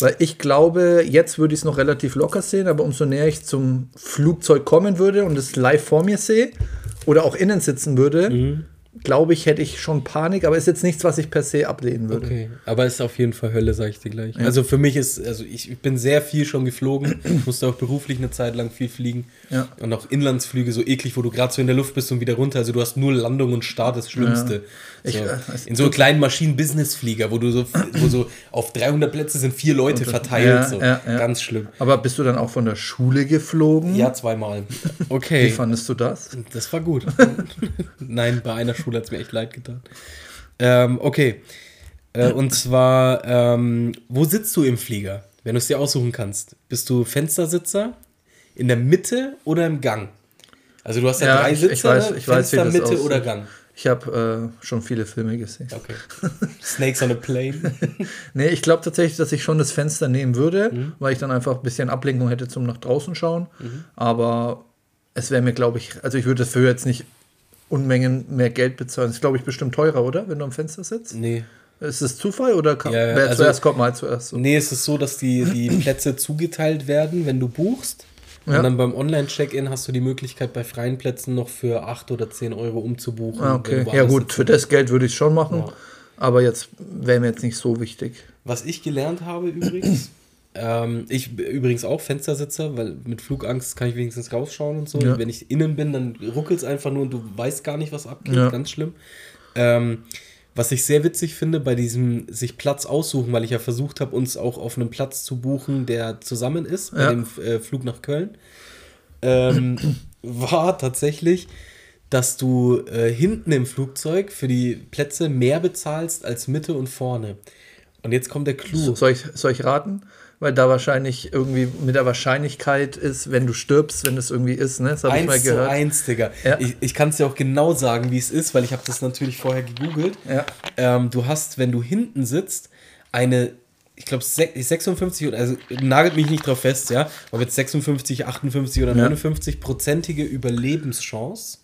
[SPEAKER 2] weil ich glaube, jetzt würde ich es noch relativ locker sehen, aber umso näher ich zum Flugzeug kommen würde und es live vor mir sehe oder auch innen sitzen würde,
[SPEAKER 1] Mhm.
[SPEAKER 2] Glaube ich, hätte ich schon Panik, aber ist jetzt nichts, was ich per se ablehnen würde.
[SPEAKER 1] Okay, aber ist auf jeden Fall Hölle, sage ich dir gleich. Also für mich ist, also ich, bin sehr viel schon geflogen, musste auch beruflich eine Zeit lang viel fliegen.
[SPEAKER 2] Ja.
[SPEAKER 1] Und auch Inlandsflüge so eklig, wo du gerade so in der Luft bist und wieder runter. Also du hast nur Landung und Start, das Schlimmste.
[SPEAKER 2] Ich,
[SPEAKER 1] so.
[SPEAKER 2] es
[SPEAKER 1] in so kleinen Maschinen-Business-Flieger, wo du so, wo so auf 300 Plätze sind vier Leute verteilt.
[SPEAKER 2] Ja,
[SPEAKER 1] so.
[SPEAKER 2] ja, ja.
[SPEAKER 1] Ganz schlimm.
[SPEAKER 2] Aber bist du dann auch von der Schule geflogen?
[SPEAKER 1] Ja, zweimal.
[SPEAKER 2] Wie
[SPEAKER 1] Okay.
[SPEAKER 2] fandest du das?
[SPEAKER 1] Das war gut. Nein, bei einer Schule hat es mir echt leid getan. Ähm, okay. Äh, und zwar, ähm, wo sitzt du im Flieger, wenn du es dir aussuchen kannst? Bist du Fenstersitzer, in der Mitte oder im Gang? Also du hast ja,
[SPEAKER 2] Ja,
[SPEAKER 1] drei
[SPEAKER 2] ich-
[SPEAKER 1] Sitze,
[SPEAKER 2] ich weiß- ich weiß,
[SPEAKER 1] Fenster,
[SPEAKER 2] das
[SPEAKER 1] Mitte
[SPEAKER 2] aussieht.
[SPEAKER 1] oder Gang.
[SPEAKER 2] Ich habe äh, schon viele Filme gesehen.
[SPEAKER 1] Okay. Snakes on a Plane.
[SPEAKER 2] Nee, ich glaube tatsächlich, dass ich schon das Fenster nehmen würde,
[SPEAKER 1] Mhm.
[SPEAKER 2] weil ich dann einfach ein bisschen Ablenkung hätte zum nach draußen schauen. Aber es wäre mir, glaube ich, also ich würde dafür jetzt nicht Unmengen mehr Geld bezahlen. Das ist, glaube ich, bestimmt teurer, oder? Wenn du am Fenster sitzt.
[SPEAKER 1] Nee.
[SPEAKER 2] Ist es Zufall oder kann,
[SPEAKER 1] Ja, ja,
[SPEAKER 2] wer
[SPEAKER 1] also-
[SPEAKER 2] zuerst kommt, mal zuerst? So.
[SPEAKER 1] Nee, es ist so, dass die, die Plätze zugeteilt werden, wenn du buchst.
[SPEAKER 2] Ja.
[SPEAKER 1] Und dann beim Online-Check-In hast du die Möglichkeit, bei freien Plätzen noch für 8 oder 10 Euro umzubuchen.
[SPEAKER 2] Ah, okay. Ja gut, für das Geld würde ich schon machen. Aber jetzt wäre mir jetzt nicht so wichtig.
[SPEAKER 1] Was ich gelernt habe übrigens, ähm, ich übrigens auch Fenstersitzer, weil mit Flugangst kann ich wenigstens rausschauen und so.
[SPEAKER 2] Ja.
[SPEAKER 1] Wenn ich innen bin, dann ruckelt es einfach nur und du weißt gar nicht, was abgeht.
[SPEAKER 2] Ja.
[SPEAKER 1] Ganz schlimm. Ähm, was ich sehr witzig finde bei diesem sich Platz aussuchen, weil ich ja versucht habe, uns auch auf einem Platz zu buchen, der zusammen ist, bei
[SPEAKER 2] Ja.
[SPEAKER 1] dem äh, Flug nach Köln, ähm, war tatsächlich, dass du äh, hinten im Flugzeug für die Plätze mehr bezahlst als Mitte und vorne. Und jetzt kommt der Clou.
[SPEAKER 2] So, soll, ich, soll ich raten? Weil da wahrscheinlich irgendwie mit der Wahrscheinlichkeit ist, wenn du stirbst, wenn es irgendwie ist, ne? Das habe ich mal
[SPEAKER 1] Eins zu
[SPEAKER 2] gehört.
[SPEAKER 1] eins, Digga.
[SPEAKER 2] Ja.
[SPEAKER 1] Ich, ich kann es dir auch genau sagen, wie es ist, weil ich habe das natürlich vorher gegoogelt.
[SPEAKER 2] Ja.
[SPEAKER 1] Ähm, du hast, wenn du hinten sitzt, eine, ich glaube, 56 oder, also nagelt mich nicht drauf fest, ja, ob jetzt 56, 58 oder
[SPEAKER 2] Ja.
[SPEAKER 1] 59-prozentige Überlebenschance.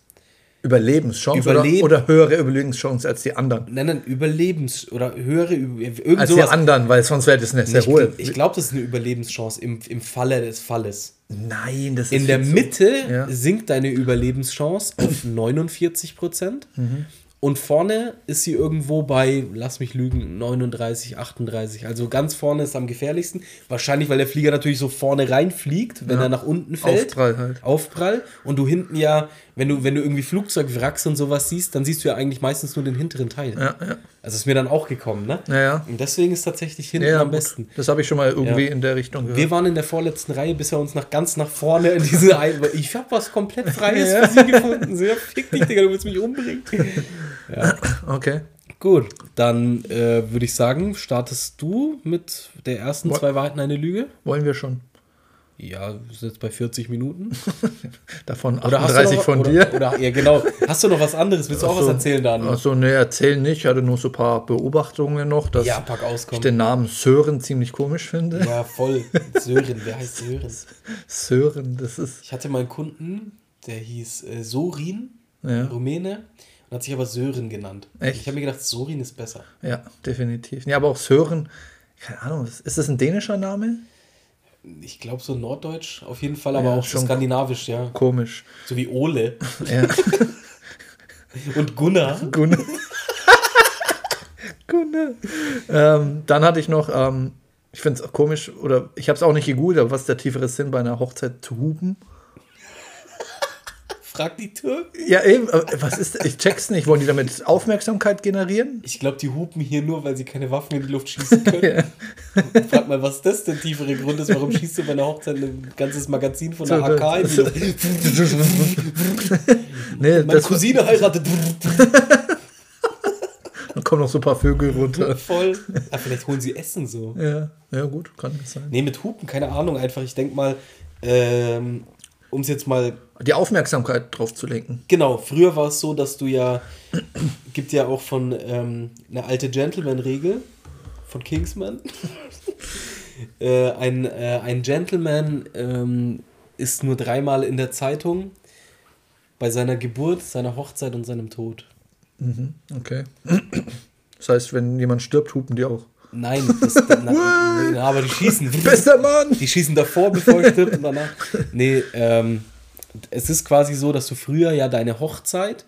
[SPEAKER 2] Überlebenschance
[SPEAKER 1] Überleben-
[SPEAKER 2] oder, oder höhere Überlebenschance als die anderen.
[SPEAKER 1] Nein, nein, Überlebens- oder höhere, Über- irgend
[SPEAKER 2] Als die anderen, weil sonst wäre das eine sehr
[SPEAKER 1] Ich,
[SPEAKER 2] hohe.
[SPEAKER 1] ich glaube, das ist eine Überlebenschance im, im Falle des Falles.
[SPEAKER 2] Nein, das ist
[SPEAKER 1] In der Mitte
[SPEAKER 2] Ja.
[SPEAKER 1] sinkt deine Überlebenschance auf 49 Prozent.
[SPEAKER 2] Mhm.
[SPEAKER 1] Und vorne ist sie irgendwo bei, lass mich lügen, 39, 38. Also ganz vorne ist am gefährlichsten. Wahrscheinlich, weil der Flieger natürlich so vorne reinfliegt, wenn
[SPEAKER 2] Ja.
[SPEAKER 1] er nach unten fällt.
[SPEAKER 2] Aufprall halt.
[SPEAKER 1] Aufprall. Und du hinten ja, wenn du, wenn du irgendwie Flugzeugwracks und sowas siehst, dann siehst du ja eigentlich meistens nur den hinteren Teil.
[SPEAKER 2] Ja, ja.
[SPEAKER 1] Also ist mir dann auch gekommen, ne?
[SPEAKER 2] Ja, ja.
[SPEAKER 1] Und deswegen ist tatsächlich hinten
[SPEAKER 2] ja
[SPEAKER 1] am
[SPEAKER 2] gut.
[SPEAKER 1] besten.
[SPEAKER 2] Das habe ich schon mal irgendwie in der Richtung gehört.
[SPEAKER 1] Wir waren in der vorletzten Reihe, bis er uns nach ganz nach vorne in diese Ein Ich habe was komplett Freies
[SPEAKER 2] Ja.
[SPEAKER 1] für sie gefunden. Sehr fick dich, Digga, du willst mich umbringen. Ja.
[SPEAKER 2] okay.
[SPEAKER 1] Gut, dann äh, würde ich sagen, startest du mit der ersten
[SPEAKER 2] Wo-
[SPEAKER 1] zwei Wahrheiten eine Lüge?
[SPEAKER 2] Wollen wir schon.
[SPEAKER 1] Ja, wir sind jetzt bei 40 Minuten.
[SPEAKER 2] Davon
[SPEAKER 1] Oder hast du
[SPEAKER 2] 38
[SPEAKER 1] noch,
[SPEAKER 2] von
[SPEAKER 1] oder,
[SPEAKER 2] dir.
[SPEAKER 1] Oder, ja, genau. Hast du noch was anderes? Willst du auch was erzählen, Dan?
[SPEAKER 2] Also, ne, erzähl nicht. Ich hatte nur so ein paar Beobachtungen noch, dass
[SPEAKER 1] Ja,
[SPEAKER 2] ich den Namen Sören ziemlich komisch finde.
[SPEAKER 1] Ja, voll. Sören, wer heißt Sören?
[SPEAKER 2] Sören, das ist.
[SPEAKER 1] Ich hatte mal einen Kunden, der hieß äh, Sorin,
[SPEAKER 2] Ja.
[SPEAKER 1] Rumäne, und hat sich aber Sören genannt.
[SPEAKER 2] Echt?
[SPEAKER 1] Ich habe mir gedacht, Sorin ist besser.
[SPEAKER 2] Ja, definitiv. Ja, aber auch Sören, keine Ahnung, ist das ein dänischer Name?
[SPEAKER 1] Ich glaube so norddeutsch auf jeden Fall, aber
[SPEAKER 2] Ja,
[SPEAKER 1] auch
[SPEAKER 2] schon
[SPEAKER 1] skandinavisch, ja.
[SPEAKER 2] Komisch.
[SPEAKER 1] So wie Ole
[SPEAKER 2] Ja,
[SPEAKER 1] und Gunnar.
[SPEAKER 2] Gunnar. Gunnar. Ähm, dann hatte ich noch, ähm, ich finde es komisch, oder ich habe es auch nicht gegoogelt, aber was ist der tiefere Sinn bei einer Hochzeit zu hupen?
[SPEAKER 1] Frag die Türken.
[SPEAKER 2] Ja, eben, was ist, ich check's nicht. Wollen die damit Aufmerksamkeit generieren?
[SPEAKER 1] Ich glaube, die hupen hier nur, weil sie keine Waffen in die Luft schießen können. Frag mal, was das der tiefere Grund ist. Warum schießt du bei einer Hochzeit ein ganzes Magazin von der AK in die?
[SPEAKER 2] Nee,
[SPEAKER 1] Meine
[SPEAKER 2] das,
[SPEAKER 1] Cousine heiratet.
[SPEAKER 2] dann kommen noch so ein paar Vögel runter.
[SPEAKER 1] Voll. Ah, vielleicht holen sie Essen so.
[SPEAKER 2] Ja, ja gut, kann das sein.
[SPEAKER 1] Nee, mit Hupen, keine Ahnung. Einfach, ich denke mal, ähm, um es jetzt mal
[SPEAKER 2] Die Aufmerksamkeit drauf zu lenken.
[SPEAKER 1] Genau, früher war es so, dass du ja, gibt ja auch von ähm, eine alte Gentleman-Regel von Kingsman. äh, ein, äh, ein Gentleman ähm, ist nur dreimal in der Zeitung bei seiner Geburt, seiner Hochzeit und seinem Tod.
[SPEAKER 2] Okay. Das heißt, wenn jemand stirbt, hupen die auch.
[SPEAKER 1] Nein, das, na, na, aber die schießen.
[SPEAKER 2] Bester Mann!
[SPEAKER 1] Die schießen davor, bevor er stirbt und danach. Nee, ähm, es ist quasi so, dass du früher ja deine Hochzeit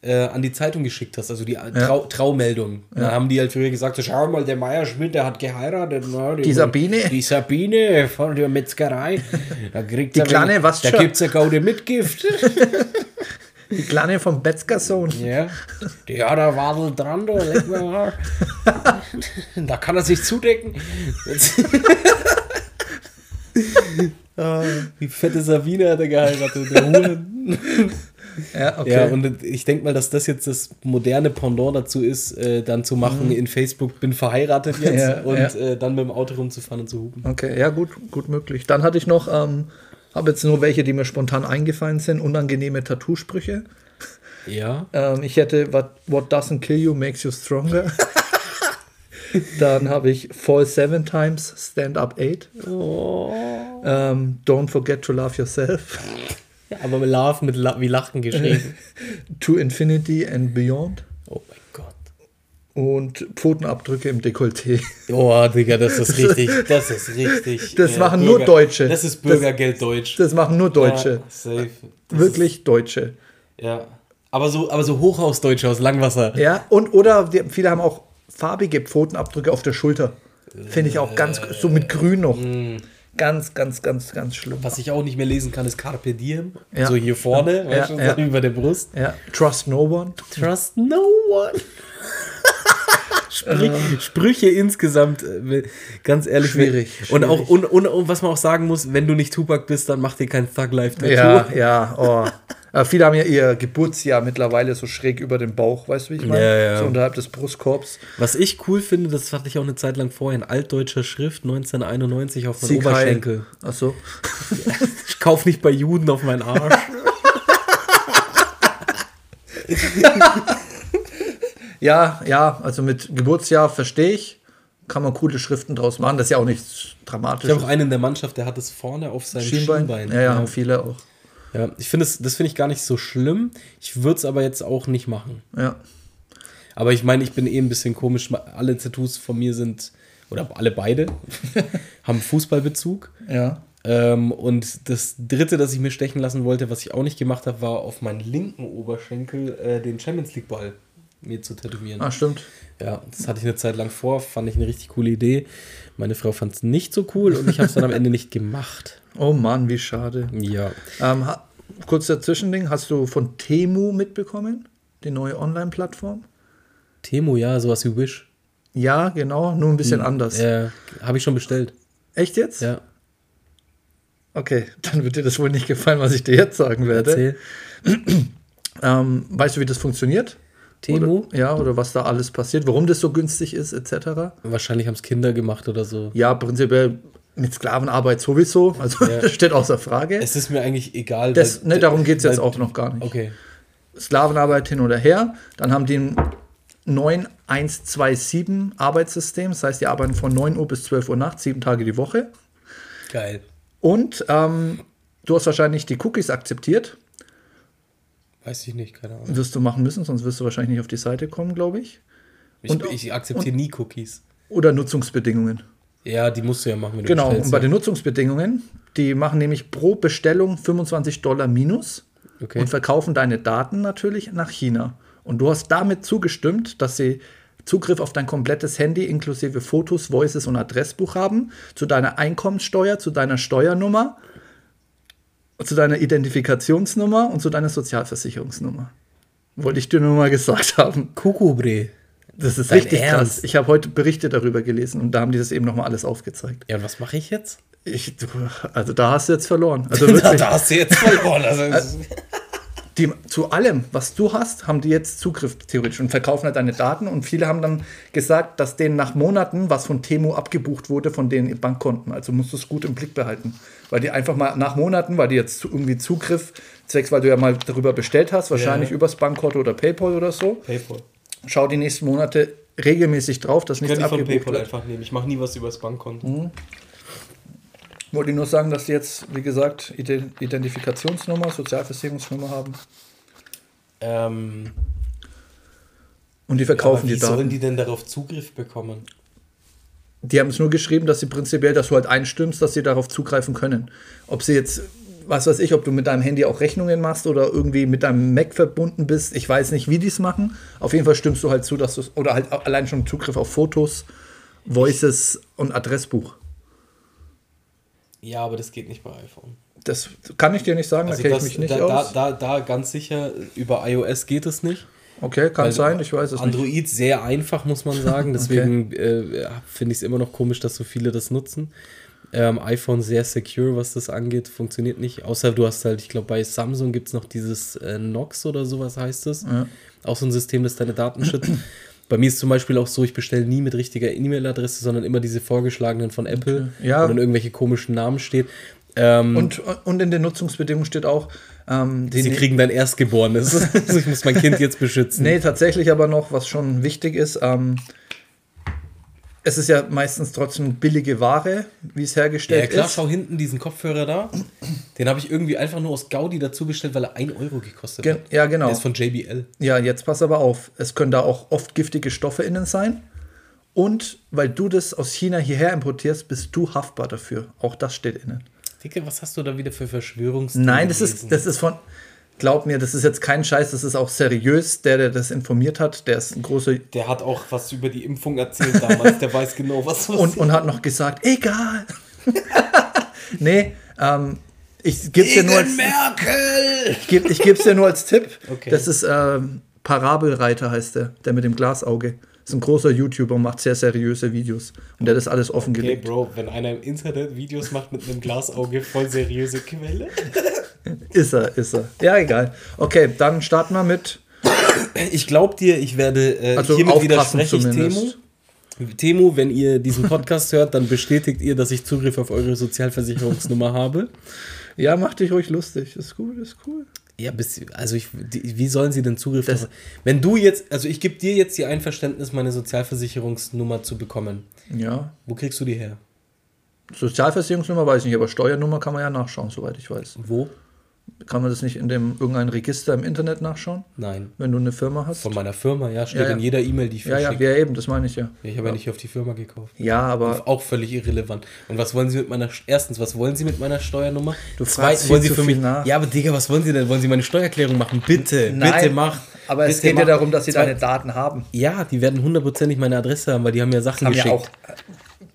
[SPEAKER 1] äh, an die Zeitung geschickt hast, also die Trau Traumeldung. Dann haben die halt früher gesagt, so, schau mal, der Meier Schmidt, der hat geheiratet. Na,
[SPEAKER 2] Die Sabine.
[SPEAKER 1] Die Sabine von der Metzgerei. Da kriegt
[SPEAKER 2] Die kleine, was
[SPEAKER 1] Da gibt es eine gaude Mitgift.
[SPEAKER 2] Die Kleine vom Metzgersohn.
[SPEAKER 1] ja. Hat er Wadel dran, da leck mal. Da kann er sich zudecken. Die fette Sabine hat er geheiratet. Der Huren.
[SPEAKER 2] Ja, okay.
[SPEAKER 1] Ja, und ich denke mal, dass das jetzt das moderne Pendant dazu ist, äh, dann zu machen in Facebook, bin verheiratet jetzt
[SPEAKER 2] Mhm. Ja,
[SPEAKER 1] und
[SPEAKER 2] ja.
[SPEAKER 1] Äh, dann mit dem Auto rumzufahren und zu hupen.
[SPEAKER 2] Okay, ja, gut, gut möglich. Dann hatte ich noch, ähm, habe jetzt nur welche, die mir spontan eingefallen sind, unangenehme Tattoo-Sprüche.
[SPEAKER 1] Ja.
[SPEAKER 2] Ähm, ich hätte what, what doesn't kill you makes you stronger. Dann habe ich Fall seven times, stand up eight.
[SPEAKER 1] Oh.
[SPEAKER 2] Ähm, don't forget to love yourself.
[SPEAKER 1] ja. Aber mit Love, mit La wie Lachen geschrieben.
[SPEAKER 2] To infinity and beyond.
[SPEAKER 1] oh mein.
[SPEAKER 2] Und Pfotenabdrücke im Dekolleté.
[SPEAKER 1] Oh, Digga, das ist richtig. Das ist richtig.
[SPEAKER 2] Das machen nur Deutsche.
[SPEAKER 1] Das ist Bürgergeld Deutsch.
[SPEAKER 2] Das machen nur Deutsche.
[SPEAKER 1] Ja,
[SPEAKER 2] Wirklich Deutsche.
[SPEAKER 1] Ist, ja. Aber so, aber so Hochhausdeutsche aus Langwasser.
[SPEAKER 2] Ja, und oder die, viele haben auch farbige Pfotenabdrücke auf der Schulter. Finde ich auch ganz, so mit grün noch. Ganz, ganz, ganz, ganz schlimm.
[SPEAKER 1] Was ich auch nicht mehr lesen kann, ist Carpe Diem.
[SPEAKER 2] Ja.
[SPEAKER 1] So hier vorne,
[SPEAKER 2] Ja,
[SPEAKER 1] weißt du,
[SPEAKER 2] ja.
[SPEAKER 1] über der Brust.
[SPEAKER 2] Ja, trust no one.
[SPEAKER 1] Trust no one. Sprüche, Sprüche insgesamt, äh, ganz ehrlich.
[SPEAKER 2] Schwierig,
[SPEAKER 1] Und, auch,
[SPEAKER 2] schwierig.
[SPEAKER 1] und, und, und was man auch sagen muss, wenn du nicht Tupac bist, dann mach dir kein Thug Life Tattoo.
[SPEAKER 2] Ja, ja, oh. Aber viele haben ja ihr Geburtsjahr mittlerweile so schräg über dem Bauch, weißt du, wie ich meine?
[SPEAKER 1] Ja, ja.
[SPEAKER 2] So unterhalb des Brustkorbs.
[SPEAKER 1] Was ich cool finde, das hatte ich auch eine Zeit lang vorher in altdeutscher Schrift, 1991 auf meinen
[SPEAKER 2] Sieg Heil.
[SPEAKER 1] Oberschenkel.
[SPEAKER 2] Ach so.
[SPEAKER 1] Ich kauf nicht bei Juden auf meinen Arsch.
[SPEAKER 2] Ja, ja, also mit Geburtsjahr verstehe ich. Kann man coole Schriften draus machen. Das ist ja auch nichts
[SPEAKER 1] Ich
[SPEAKER 2] Dramatisches.
[SPEAKER 1] habe auch einen in der Mannschaft, der hat es vorne auf seinem
[SPEAKER 2] Schienbein.
[SPEAKER 1] Schienbein.
[SPEAKER 2] Ja, ja, haben viele auch.
[SPEAKER 1] Ja, ich finde es, das finde ich gar nicht so schlimm. Ich würde es aber jetzt auch nicht machen.
[SPEAKER 2] Ja.
[SPEAKER 1] Aber ich meine, ich bin eh ein bisschen komisch. Alle Tattoos von mir sind, oder alle beide, haben Fußballbezug.
[SPEAKER 2] Ja.
[SPEAKER 1] Ähm, und das dritte, das ich mir stechen lassen wollte, was ich auch nicht gemacht habe, war auf meinen linken Oberschenkel äh, den Champions League Ball mir zu tätowieren.
[SPEAKER 2] Ah, stimmt.
[SPEAKER 1] Ja, das hatte ich eine Zeit lang vor, fand ich eine richtig coole Idee. Meine Frau fand es nicht so cool und ich habe es dann am Ende nicht gemacht.
[SPEAKER 2] Oh Mann, wie schade.
[SPEAKER 1] Ja.
[SPEAKER 2] Ähm, kurz dazwischending, hast du von Temu mitbekommen? Die neue Online-Plattform?
[SPEAKER 1] Temo, ja, sowas wie Wish.
[SPEAKER 2] Ja, genau, nur ein bisschen anders.
[SPEAKER 1] Äh, habe ich schon bestellt.
[SPEAKER 2] Echt jetzt?
[SPEAKER 1] Ja,
[SPEAKER 2] Okay, dann wird dir das wohl nicht gefallen, was ich dir jetzt sagen werde. Ähm, weißt du, wie das funktioniert?
[SPEAKER 1] Temo?
[SPEAKER 2] Oder, ja, oder was da alles passiert, warum das so günstig ist, etc.
[SPEAKER 1] Wahrscheinlich haben es Kinder gemacht oder so.
[SPEAKER 2] Ja, prinzipiell mit Sklavenarbeit sowieso, also
[SPEAKER 1] Ja.
[SPEAKER 2] das steht außer Frage.
[SPEAKER 1] Es ist mir eigentlich egal.
[SPEAKER 2] Das,
[SPEAKER 1] weil-
[SPEAKER 2] ne, darum geht es jetzt auch noch gar nicht.
[SPEAKER 1] Okay.
[SPEAKER 2] Sklavenarbeit hin oder her. Dann haben die ein 9127 Arbeitssystem. Das heißt, die arbeiten von 9 Uhr bis 12 Uhr nachts, sieben Tage die Woche.
[SPEAKER 1] Geil.
[SPEAKER 2] Und ähm, du hast wahrscheinlich die Cookies akzeptiert.
[SPEAKER 1] Weiß ich nicht, keine Ahnung.
[SPEAKER 2] Wirst du machen müssen, sonst wirst du wahrscheinlich nicht auf die Seite kommen, glaube ich.
[SPEAKER 1] Ich,
[SPEAKER 2] Und-
[SPEAKER 1] ich akzeptiere nie Cookies.
[SPEAKER 2] Oder Nutzungsbedingungen.
[SPEAKER 1] Ja, die musst du ja machen, wenn du
[SPEAKER 2] Genau, und bei den Nutzungsbedingungen, die machen nämlich pro Bestellung 25 Dollar minus
[SPEAKER 1] Okay.
[SPEAKER 2] und verkaufen deine Daten natürlich nach China. Und du hast damit zugestimmt, dass sie Zugriff auf dein komplettes Handy inklusive Fotos, Voices und Adressbuch haben, zu deiner Einkommenssteuer, zu deiner Steuernummer, zu deiner Identifikationsnummer und zu deiner Sozialversicherungsnummer. Wollte ich dir nur mal gesagt haben.
[SPEAKER 1] Kukubre.
[SPEAKER 2] Das ist richtig krass.
[SPEAKER 1] Ernst?
[SPEAKER 2] Ich habe heute Berichte darüber gelesen und da haben die das eben nochmal alles aufgezeigt.
[SPEAKER 1] Ja, und was mache ich jetzt?
[SPEAKER 2] Ich, also da hast du jetzt verloren. Also
[SPEAKER 1] da,
[SPEAKER 2] wirklich,
[SPEAKER 1] da hast du jetzt verloren. Also, es-
[SPEAKER 2] die, zu allem, was du hast, haben die jetzt Zugriff theoretisch und verkaufen halt deine Daten. Und viele haben dann gesagt, dass denen nach Monaten was von Temu abgebucht wurde von denen Bankkonten. Also musst du es gut im Blick behalten. Weil die einfach mal nach Monaten, weil die jetzt irgendwie Zugriff, zwecks, weil du ja mal darüber bestellt hast, wahrscheinlich
[SPEAKER 1] Ja.
[SPEAKER 2] übers Bankkonto oder PayPal oder so,
[SPEAKER 1] Paypal.
[SPEAKER 2] Schau die nächsten Monate regelmäßig drauf, dass
[SPEAKER 1] Ich
[SPEAKER 2] nichts
[SPEAKER 1] kann die von
[SPEAKER 2] abgebucht
[SPEAKER 1] Paypal
[SPEAKER 2] wird.
[SPEAKER 1] einfach nehmen. Ich mache nie was übers Bankkonto.
[SPEAKER 2] Wollte ich nur sagen, dass die jetzt, wie gesagt, Ide- Identifikationsnummer, Sozialversicherungsnummer haben.
[SPEAKER 1] Ähm,
[SPEAKER 2] Und die verkaufen
[SPEAKER 1] wie
[SPEAKER 2] die Daten.
[SPEAKER 1] sollen die denn darauf Zugriff bekommen?
[SPEAKER 2] Die haben es nur geschrieben, dass sie prinzipiell, dass du halt einstimmst, dass sie darauf zugreifen können. Ob sie jetzt, was weiß ich, ob du mit deinem Handy auch Rechnungen machst oder irgendwie mit deinem Mac verbunden bist. Ich weiß nicht, wie die es machen. Auf jeden Fall stimmst du halt zu, dass du oder halt allein schon Zugriff auf Fotos, Voices und Adressbuch.
[SPEAKER 1] Ja, aber das geht nicht bei iPhone.
[SPEAKER 2] Das kann ich dir nicht sagen,
[SPEAKER 1] Also
[SPEAKER 2] da kenne ich mich nicht
[SPEAKER 1] da, da,
[SPEAKER 2] aus.
[SPEAKER 1] da, da ganz sicher, über iOS geht es nicht.
[SPEAKER 2] okay, kann
[SPEAKER 1] Weil
[SPEAKER 2] sein, ich weiß es nicht.
[SPEAKER 1] Android sehr einfach, muss man sagen. Deswegen äh, ja, finde ich es immer noch komisch, dass so viele das nutzen. Ähm, iPhone sehr secure, was das angeht, funktioniert nicht. Außer du hast halt, ich glaube, bei Samsung gibt es noch dieses äh, Nox oder sowas heißt es.
[SPEAKER 2] Ja.
[SPEAKER 1] Auch so ein System, das deine Daten schützt. Bei mir ist zum Beispiel auch so, ich bestelle nie mit richtiger E-Mail-Adresse, sondern immer diese vorgeschlagenen von Apple,
[SPEAKER 2] Ja.
[SPEAKER 1] wo dann irgendwelche komischen Namen steht. Ähm,
[SPEAKER 2] Und, und in den Nutzungsbedingungen steht auch, ähm, die
[SPEAKER 1] sie kriegen dein Erstgeborenes. also ich muss mein Kind jetzt beschützen.
[SPEAKER 2] Nee, tatsächlich aber noch, was schon wichtig ist, ähm, es ist ja meistens trotzdem billige Ware, wie es
[SPEAKER 1] Ja,
[SPEAKER 2] hergestellt
[SPEAKER 1] klar,
[SPEAKER 2] ist.
[SPEAKER 1] schau hinten diesen Kopfhörer da. Den habe ich irgendwie einfach nur aus Gaudi dazu bestellt, weil er 1 Euro gekostet
[SPEAKER 2] Ge
[SPEAKER 1] hat.
[SPEAKER 2] ja, genau.
[SPEAKER 1] Der ist von JBL.
[SPEAKER 2] Ja, jetzt pass aber auf. Es können da auch oft giftige Stoffe innen sein. Und weil du das aus China hierher importierst, bist du haftbar dafür. Auch das steht innen.
[SPEAKER 1] Dicke, was hast du da wieder für Verschwörungs?
[SPEAKER 2] Nein, das ist, das ist von. Glaub mir, das ist jetzt kein Scheiß, das ist auch seriös. Der, der das informiert hat, der ist ein großer.
[SPEAKER 1] Der hat auch was über die Impfung erzählt damals. Der weiß genau, was was
[SPEAKER 2] Und, und hat noch gesagt, egal. nee, ähm, ich gebe dir nur als.
[SPEAKER 1] Merkel!
[SPEAKER 2] Ich gebe ich geb's dir nur als Tipp.
[SPEAKER 1] Okay.
[SPEAKER 2] Das ist ähm, Parabelreiter heißt der, der mit dem Glasauge. Ist ein großer YouTuber und macht sehr seriöse Videos. Und der hat das alles
[SPEAKER 1] Okay,
[SPEAKER 2] offengelegt.
[SPEAKER 1] Bro, wenn einer im Internet Videos macht mit einem Glasauge, voll seriöse Quelle.
[SPEAKER 2] Ist er, ist er. Ja, egal. Okay, dann starten wir mit.
[SPEAKER 1] Ich glaube dir, ich werde äh,
[SPEAKER 2] Also
[SPEAKER 1] hiermit widerspreche ich
[SPEAKER 2] zumindest.
[SPEAKER 1] Temu, wenn ihr diesen Podcast hört, dann bestätigt ihr, dass ich Zugriff auf eure Sozialversicherungsnummer habe.
[SPEAKER 2] Ja, mach dich ruhig lustig. Ist gut, ist cool.
[SPEAKER 1] Ja, bis, also ich, die, wie sollen sie denn Zugriff
[SPEAKER 2] Das-
[SPEAKER 1] darauf? Wenn du jetzt, also ich gebe dir jetzt die Einverständnis, meine Sozialversicherungsnummer zu bekommen.
[SPEAKER 2] Ja.
[SPEAKER 1] Wo kriegst du die her?
[SPEAKER 2] Sozialversicherungsnummer weiß ich nicht, aber Steuernummer kann man ja nachschauen, soweit ich weiß.
[SPEAKER 1] Wo?
[SPEAKER 2] Kann man das nicht in dem irgendein Register im Internet nachschauen,
[SPEAKER 1] Nein.
[SPEAKER 2] wenn du eine Firma hast?
[SPEAKER 1] Von meiner Firma, ja, steht
[SPEAKER 2] Ja, ja.
[SPEAKER 1] in jeder E-Mail, die ich
[SPEAKER 2] ja, ja,
[SPEAKER 1] verschicke.
[SPEAKER 2] ja, eben, das meine ich ja.
[SPEAKER 1] Ich habe ja nicht auf die Firma gekauft.
[SPEAKER 2] Ja, aber
[SPEAKER 1] Auch völlig irrelevant. Und was wollen Sie mit meiner erstens, was wollen Sie mit meiner Steuernummer?
[SPEAKER 2] Du fragst
[SPEAKER 1] Zweitens, wollen Sie
[SPEAKER 2] zu
[SPEAKER 1] für
[SPEAKER 2] viel
[SPEAKER 1] mich
[SPEAKER 2] nach.
[SPEAKER 1] Ja, aber Digga, was wollen Sie denn? Wollen Sie meine Steuererklärung machen? Bitte,
[SPEAKER 2] Nein,
[SPEAKER 1] bitte mach.
[SPEAKER 2] Aber es geht ja darum, dass sie deine Daten haben.
[SPEAKER 1] Ja, die werden hundertprozentig meine Adresse haben, weil die haben mir Sachen
[SPEAKER 2] Haben ja
[SPEAKER 1] geschickt.
[SPEAKER 2] auch.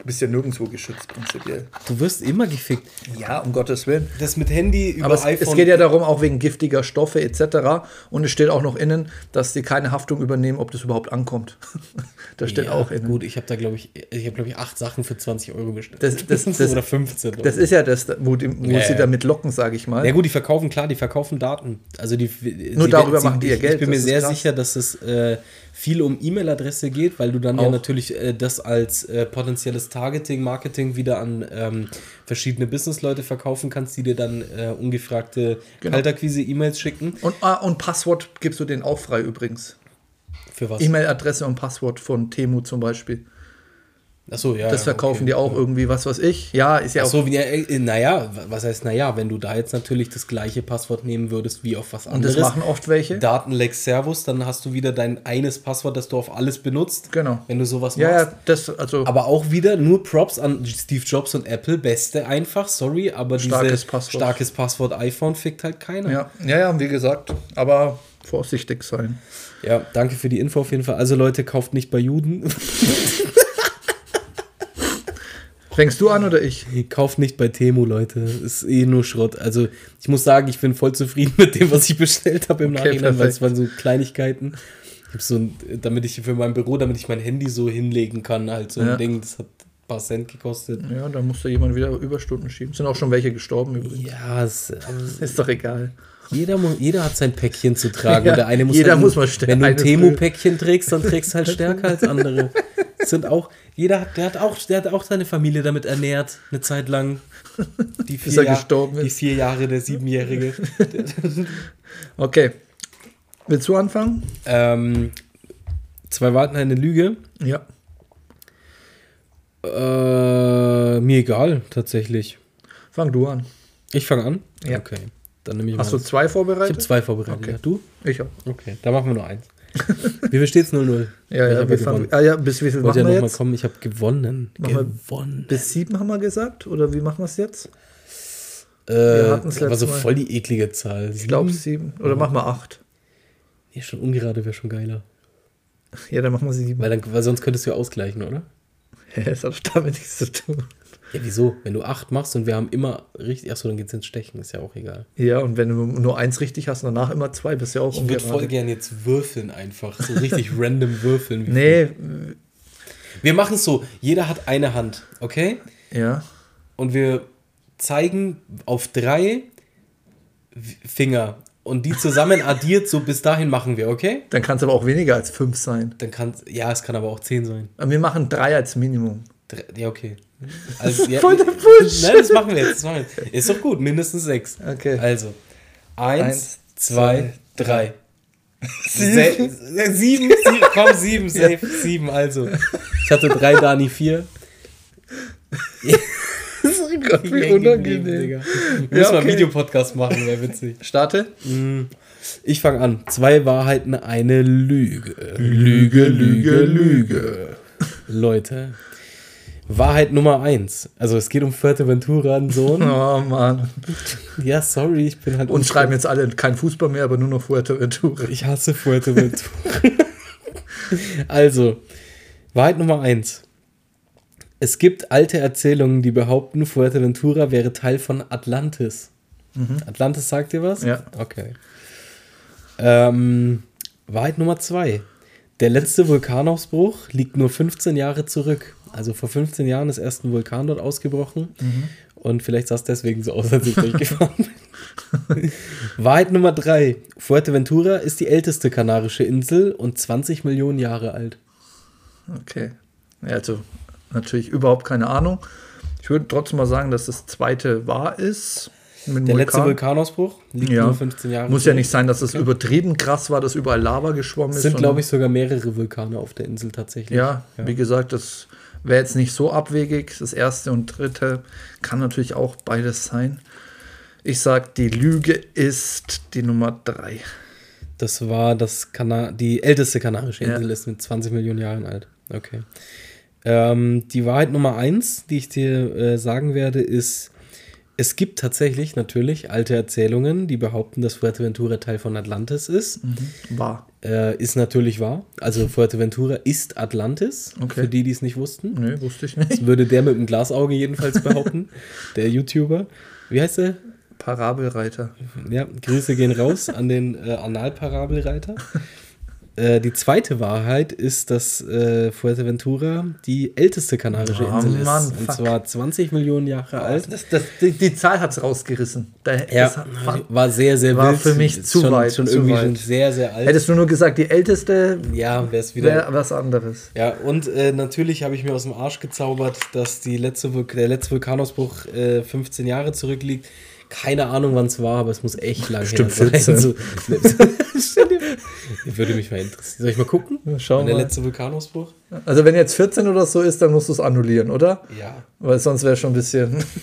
[SPEAKER 2] Du bist ja nirgendwo geschützt, prinzipiell.
[SPEAKER 1] Du wirst immer gefickt.
[SPEAKER 2] Ja, um Gottes Willen.
[SPEAKER 1] Das mit Handy über
[SPEAKER 2] Aber es,
[SPEAKER 1] iPhone.
[SPEAKER 2] es geht ja darum, auch wegen giftiger Stoffe etc. Und es steht auch noch innen, dass sie keine Haftung übernehmen, ob das überhaupt ankommt. das steht
[SPEAKER 1] ja,
[SPEAKER 2] auch innen.
[SPEAKER 1] Gut, ich habe da, glaube ich, ich habe, glaube ich, acht Sachen für 20 Euro bestellt.
[SPEAKER 2] Das- das- das-
[SPEAKER 1] Oder 15.
[SPEAKER 2] Das ist ja das, wo, die, wo
[SPEAKER 1] Ja,
[SPEAKER 2] sie
[SPEAKER 1] ja.
[SPEAKER 2] damit locken, sage ich mal.
[SPEAKER 1] Ja gut, die verkaufen, klar, die verkaufen Daten. Also die,
[SPEAKER 2] Nur
[SPEAKER 1] sie-
[SPEAKER 2] darüber
[SPEAKER 1] sie,
[SPEAKER 2] machen die ihr Geld,
[SPEAKER 1] Ich bin mir sehr
[SPEAKER 2] krass.
[SPEAKER 1] sicher, dass es äh, viel um E-Mail-Adresse geht, weil du dann ja
[SPEAKER 2] Auch.
[SPEAKER 1] natürlich äh, das als äh, potenzielles Targeting, Marketing wieder an ähm, verschiedene Businessleute verkaufen kannst, die dir dann äh, ungefragte
[SPEAKER 2] Genau.
[SPEAKER 1] Kaltakquise-E-Mails schicken.
[SPEAKER 2] Und, ah, und Passwort gibst du den auch frei übrigens.
[SPEAKER 1] Für was?
[SPEAKER 2] E-Mail-Adresse und Passwort von Temu zum Beispiel.
[SPEAKER 1] Achso, ja.
[SPEAKER 2] Das
[SPEAKER 1] ja,
[SPEAKER 2] verkaufen
[SPEAKER 1] okay.
[SPEAKER 2] die auch irgendwie, was weiß ich. Ja, ist ja auch.
[SPEAKER 1] Achso, ja, äh, naja, was heißt naja, wenn du da jetzt natürlich das gleiche Passwort nehmen würdest wie auf was
[SPEAKER 2] und
[SPEAKER 1] anderes.
[SPEAKER 2] das machen oft welche.
[SPEAKER 1] Datenleck Servus, dann hast du wieder dein eines Passwort, das du auf alles benutzt.
[SPEAKER 2] Genau.
[SPEAKER 1] Wenn du sowas
[SPEAKER 2] ja,
[SPEAKER 1] machst.
[SPEAKER 2] ja, das, also.
[SPEAKER 1] Aber auch wieder nur Props an Steve Jobs und Apple. Beste einfach, sorry, aber
[SPEAKER 2] Starkes
[SPEAKER 1] dieses
[SPEAKER 2] Passwort.
[SPEAKER 1] starkes Passwort iPhone fickt halt keiner.
[SPEAKER 2] ja, ja, ja, wie gesagt. Aber vorsichtig sein.
[SPEAKER 1] Ja, danke für die Info auf jeden Fall. Also Leute, kauft nicht bei Juden.
[SPEAKER 2] Fängst du an oder ich?
[SPEAKER 1] kauft nicht bei Temu, Leute. Ist eh nur Schrott. Also ich muss sagen, ich bin voll zufrieden mit dem, was ich bestellt habe im
[SPEAKER 2] Okay,
[SPEAKER 1] Nachhinein, weil es
[SPEAKER 2] perfekt.
[SPEAKER 1] waren so Kleinigkeiten. Ich habe so ein, damit ich für mein Büro, damit ich mein Handy so hinlegen kann, halt so
[SPEAKER 2] Ja.
[SPEAKER 1] ein Ding, das hat ein paar Cent gekostet.
[SPEAKER 2] Ja, da muss da jemand wieder Überstunden schieben. Sind auch schon welche gestorben übrigens.
[SPEAKER 1] Ja, es, ähm,
[SPEAKER 2] Ist doch egal.
[SPEAKER 1] Jeder, jeder hat sein Päckchen zu tragen.
[SPEAKER 2] Ja,
[SPEAKER 1] der eine muss
[SPEAKER 2] jeder
[SPEAKER 1] halt,
[SPEAKER 2] muss mal stärker-
[SPEAKER 1] Wenn du ein Temu-Päckchen trägst, dann trägst du halt stärker als andere. Das sind auch, jeder hat, der hat auch, der hat auch seine Familie damit ernährt, eine Zeit lang. Die
[SPEAKER 2] Bis
[SPEAKER 1] vier,
[SPEAKER 2] er
[SPEAKER 1] Jahr-
[SPEAKER 2] gestorben
[SPEAKER 1] die
[SPEAKER 2] ist.
[SPEAKER 1] vier Jahre, der Siebenjährige.
[SPEAKER 2] Okay. Willst du anfangen?
[SPEAKER 1] ähm, zwei Warten, eine Lüge.
[SPEAKER 2] Ja.
[SPEAKER 1] Äh, mir egal, tatsächlich.
[SPEAKER 2] Fang du an.
[SPEAKER 1] Ich fange an?
[SPEAKER 2] Ja.
[SPEAKER 1] Okay. Dann nehme ich
[SPEAKER 2] Hast du
[SPEAKER 1] mal.
[SPEAKER 2] zwei
[SPEAKER 1] Ich habe
[SPEAKER 2] vorbereitet?
[SPEAKER 1] zwei vorbereitet.
[SPEAKER 2] Okay.
[SPEAKER 1] Ja, du?
[SPEAKER 2] Ich auch.
[SPEAKER 1] Okay, da machen wir nur eins. Wie viel steht's 0-0?
[SPEAKER 2] Ja, ja, wir fangen, ah, ja, bis wie viel
[SPEAKER 1] Wollt
[SPEAKER 2] machen wir
[SPEAKER 1] nochmal
[SPEAKER 2] jetzt?
[SPEAKER 1] kommen? Ich habe gewonnen.
[SPEAKER 2] Machen wir-
[SPEAKER 1] gewonnen.
[SPEAKER 2] Bis sieben haben wir gesagt? Oder wie machen wir es jetzt?
[SPEAKER 1] Äh,
[SPEAKER 2] hatten's
[SPEAKER 1] war so
[SPEAKER 2] Mal.
[SPEAKER 1] voll die eklige Zahl.
[SPEAKER 2] Ich glaube
[SPEAKER 1] Sieben?
[SPEAKER 2] sieben. Oder machen wir acht?
[SPEAKER 1] Nee, schon ungerade wäre schon geiler.
[SPEAKER 2] Ja, dann machen wir sieben.
[SPEAKER 1] Weil, dann, weil sonst könntest du ja ausgleichen, oder?
[SPEAKER 2] Das hat damit nichts zu tun.
[SPEAKER 1] Ja, wieso? Wenn du acht machst und wir haben immer richtig. Achso, dann geht's ins Stechen, ist ja auch egal.
[SPEAKER 2] Ja, und wenn du nur eins richtig hast und danach immer zwei, bist ja auch
[SPEAKER 1] Ich würde voll gern jetzt würfeln einfach. So richtig random würfeln.
[SPEAKER 2] Nee,
[SPEAKER 1] Wir machen es so: jeder hat eine Hand, okay?
[SPEAKER 2] ja.
[SPEAKER 1] Und wir zeigen auf drei Finger. Und die zusammen addiert, so bis dahin machen wir, okay?
[SPEAKER 2] Dann kann es aber auch weniger als fünf sein.
[SPEAKER 1] Dann kann ja, es kann aber auch zehn sein.
[SPEAKER 2] Aber wir machen drei als Minimum.
[SPEAKER 1] Drei, ja, okay. Also, ja,
[SPEAKER 2] Voll der Bullshit.
[SPEAKER 1] Nein, das machen wir jetzt. Das machen wir jetzt. Ist doch gut, mindestens sechs.
[SPEAKER 2] Okay.
[SPEAKER 1] Also, eins,
[SPEAKER 2] Eins,
[SPEAKER 1] zwei, drei.
[SPEAKER 2] Sieben.
[SPEAKER 1] Se sieben, sieben, komm, sieben, safe, sieben, also. Ich hatte drei, Dani vier.
[SPEAKER 2] Gott, wie unangenehm.
[SPEAKER 1] Digga. Wir
[SPEAKER 2] Ja,
[SPEAKER 1] müssen mal einen. Videopodcast machen, wäre witzig.
[SPEAKER 2] Starte.
[SPEAKER 1] Ich fange an. Zwei Wahrheiten, eine Lüge. Lüge, Lüge, Lüge. Leute. Wahrheit Nummer eins. Also es geht um Fuerteventura, ein Sohn.
[SPEAKER 2] Oh Mann.
[SPEAKER 1] Ja, sorry, ich bin halt
[SPEAKER 2] Und schreiben jetzt alle kein Fußball mehr, aber nur noch Fuerteventura.
[SPEAKER 1] Ich hasse Fuerteventura. also, Wahrheit Nummer eins. Es gibt alte Erzählungen, die behaupten, Fuerteventura wäre Teil von Atlantis. Atlantis sagt dir was?
[SPEAKER 2] Ja.
[SPEAKER 1] Okay. Ähm, Wahrheit Nummer zwei. Der letzte Vulkanausbruch liegt nur 15 Jahre zurück. Also vor 15 Jahren ist erst ein Vulkan dort ausgebrochen. Und vielleicht sah es deswegen so aus, als ich durchgefahren bin. Wahrheit Nummer drei. Fuerteventura ist die älteste kanarische Insel und 20 Millionen Jahre alt.
[SPEAKER 2] Okay. Ja, also natürlich überhaupt keine Ahnung. Ich würde trotzdem mal sagen, dass das zweite wahr ist.
[SPEAKER 1] Der letzte
[SPEAKER 2] Vulkan.
[SPEAKER 1] Vulkanausbruch liegt
[SPEAKER 2] Ja.
[SPEAKER 1] nur 15 Jahre
[SPEAKER 2] Muss ja nicht sein, dass es übertrieben krass war, dass überall Lava geschwommen
[SPEAKER 1] Es
[SPEAKER 2] ist.
[SPEAKER 1] sind,
[SPEAKER 2] sondern-
[SPEAKER 1] glaube ich, sogar mehrere Vulkane auf der Insel tatsächlich.
[SPEAKER 2] Ja, wie gesagt, das wäre jetzt nicht so abwegig. Das erste und dritte kann natürlich auch beides sein. Ich sage, die Lüge ist die Nummer drei.
[SPEAKER 1] Das war das Kana die älteste kanarische
[SPEAKER 2] Ja.
[SPEAKER 1] Insel, ist mit 20 Millionen Jahren alt. Okay. Ähm, die Wahrheit Nummer eins, die ich dir äh, sagen werde, ist, es gibt tatsächlich natürlich alte Erzählungen, die behaupten, dass Fuerteventura Teil von Atlantis ist.
[SPEAKER 2] War.
[SPEAKER 1] Äh, ist natürlich wahr. Also Fuerteventura ist Atlantis,
[SPEAKER 2] Okay.
[SPEAKER 1] für die, die es nicht wussten.
[SPEAKER 2] Nö, wusste ich nicht.
[SPEAKER 1] Das würde der mit dem Glasauge jedenfalls behaupten, der YouTuber. Wie heißt der?
[SPEAKER 2] Parabelreiter.
[SPEAKER 1] Ja, Grüße gehen raus an den äh, Analparabelreiter. Äh, die zweite Wahrheit ist, dass äh, Fuerteventura die älteste kanarische
[SPEAKER 2] Oh,
[SPEAKER 1] Insel
[SPEAKER 2] Mann,
[SPEAKER 1] ist. Und
[SPEAKER 2] fuck.
[SPEAKER 1] zwar 20 Millionen Jahre alt.
[SPEAKER 2] Das, das, die, die Zahl hat es rausgerissen. Da,
[SPEAKER 1] Ja,
[SPEAKER 2] das hat-
[SPEAKER 1] war sehr, sehr
[SPEAKER 2] war
[SPEAKER 1] wild.
[SPEAKER 2] für mich
[SPEAKER 1] Ist
[SPEAKER 2] zu
[SPEAKER 1] schon,
[SPEAKER 2] weit,
[SPEAKER 1] Schon
[SPEAKER 2] zu
[SPEAKER 1] irgendwie
[SPEAKER 2] weit.
[SPEAKER 1] schon sehr, sehr alt.
[SPEAKER 2] Hättest du nur gesagt, die älteste
[SPEAKER 1] ja, wäre es wieder.
[SPEAKER 2] wäre was anderes.
[SPEAKER 1] Ja, und äh, natürlich habe ich mir aus dem Arsch gezaubert, dass die letzte der letzte Vulkanausbruch äh, 15 Jahre zurückliegt. Keine Ahnung, wann es war, aber es muss echt lang
[SPEAKER 2] Bestimmt
[SPEAKER 1] her sein.
[SPEAKER 2] 14.
[SPEAKER 1] So, dir- würde mich mal interessieren. Soll ich mal gucken?
[SPEAKER 2] Ja, schau
[SPEAKER 1] Wann der
[SPEAKER 2] mal.
[SPEAKER 1] letzte Vulkanausbruch?
[SPEAKER 2] Also wenn jetzt 14 oder so ist, dann musst du es annullieren, oder?
[SPEAKER 1] Ja.
[SPEAKER 2] Weil sonst wäre schon ein bisschen.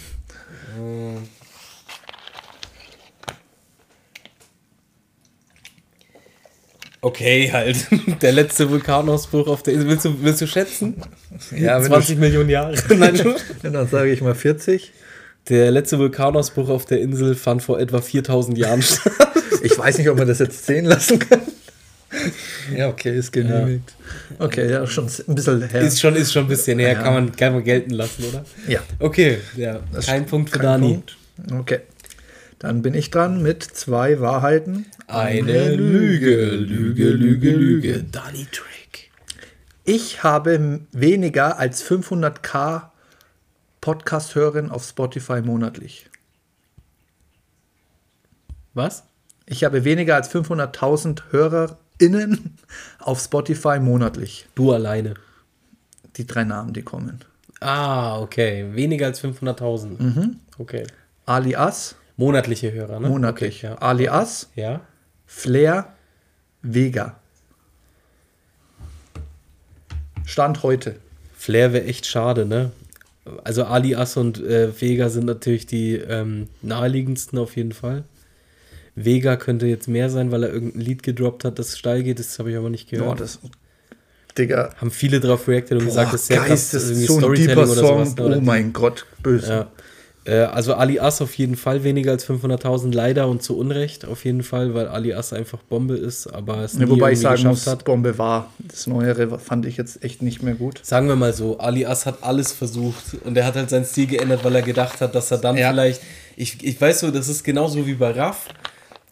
[SPEAKER 1] Okay, halt. Der letzte Vulkanausbruch auf der Insel. Willst du, willst du schätzen?
[SPEAKER 2] Ja, wenn
[SPEAKER 1] 20 Millionen Jahre. Nein,
[SPEAKER 2] dann sage ich mal 40.
[SPEAKER 1] Der letzte Vulkanausbruch auf der Insel fand vor etwa 4000 Jahren statt.
[SPEAKER 2] Ich weiß nicht, ob man das jetzt zählen lassen kann. Ja, okay, ist genehmigt. Okay, ja, schon ein bisschen her.
[SPEAKER 1] Ist schon, ist schon ein bisschen näher,
[SPEAKER 2] Ja.
[SPEAKER 1] kann, man, kann man gelten lassen, oder?
[SPEAKER 2] ja,
[SPEAKER 1] Okay, ja.
[SPEAKER 2] Das
[SPEAKER 1] Kein Punkt für
[SPEAKER 2] kein
[SPEAKER 1] Dani.
[SPEAKER 2] Punkt. Okay. Dann bin ich dran mit zwei Wahrheiten.
[SPEAKER 1] Eine Lüge, Lüge, Lüge, Lüge. Dani Trick.
[SPEAKER 2] Ich habe weniger als 500k Podcast-Hörerinnen auf Spotify monatlich.
[SPEAKER 1] Was?
[SPEAKER 2] Ich habe weniger als 500.000 HörerInnen auf Spotify monatlich.
[SPEAKER 1] Du alleine.
[SPEAKER 2] Die drei Namen, die kommen.
[SPEAKER 1] Ah, okay. Weniger als 500.000. Okay.
[SPEAKER 2] Alias,
[SPEAKER 1] Monatliche Hörer, ne?
[SPEAKER 2] monatlich.
[SPEAKER 1] Okay, ja.
[SPEAKER 2] Alias,
[SPEAKER 1] ja.
[SPEAKER 2] Flair, Vega. Stand heute.
[SPEAKER 1] Flair wäre echt schade, ne? Also Alias und äh, Vega sind natürlich die ähm, naheliegendsten auf jeden Fall. Vega könnte jetzt mehr sein, weil er irgendein Lied gedroppt hat, das steil geht. Das habe ich aber nicht gehört.
[SPEAKER 2] Ja, das. Digga.
[SPEAKER 1] Haben viele drauf reacted und gesagt,
[SPEAKER 2] Boah,
[SPEAKER 1] das ist sehr
[SPEAKER 2] Geist,
[SPEAKER 1] krass.
[SPEAKER 2] das ist so ein
[SPEAKER 1] Storytelling
[SPEAKER 2] deeper
[SPEAKER 1] oder sowas,
[SPEAKER 2] Song.
[SPEAKER 1] ne?
[SPEAKER 2] Oh mein Gott, böse.
[SPEAKER 1] Ja. Äh, also Ali As auf jeden Fall weniger als 500.000, leider und zu Unrecht auf jeden Fall, weil Ali As einfach Bombe ist, aber es
[SPEAKER 2] Ja,
[SPEAKER 1] nie
[SPEAKER 2] wobei ich sagen muss,
[SPEAKER 1] hat.
[SPEAKER 2] Bombe war. Das Neuere fand ich jetzt echt nicht mehr gut.
[SPEAKER 1] Sagen wir mal so, Ali As hat alles versucht und er hat halt seinen Stil geändert, weil er gedacht hat, dass er dann
[SPEAKER 2] Ja.
[SPEAKER 1] vielleicht, ich, ich weiß so, das ist genauso wie bei Raff,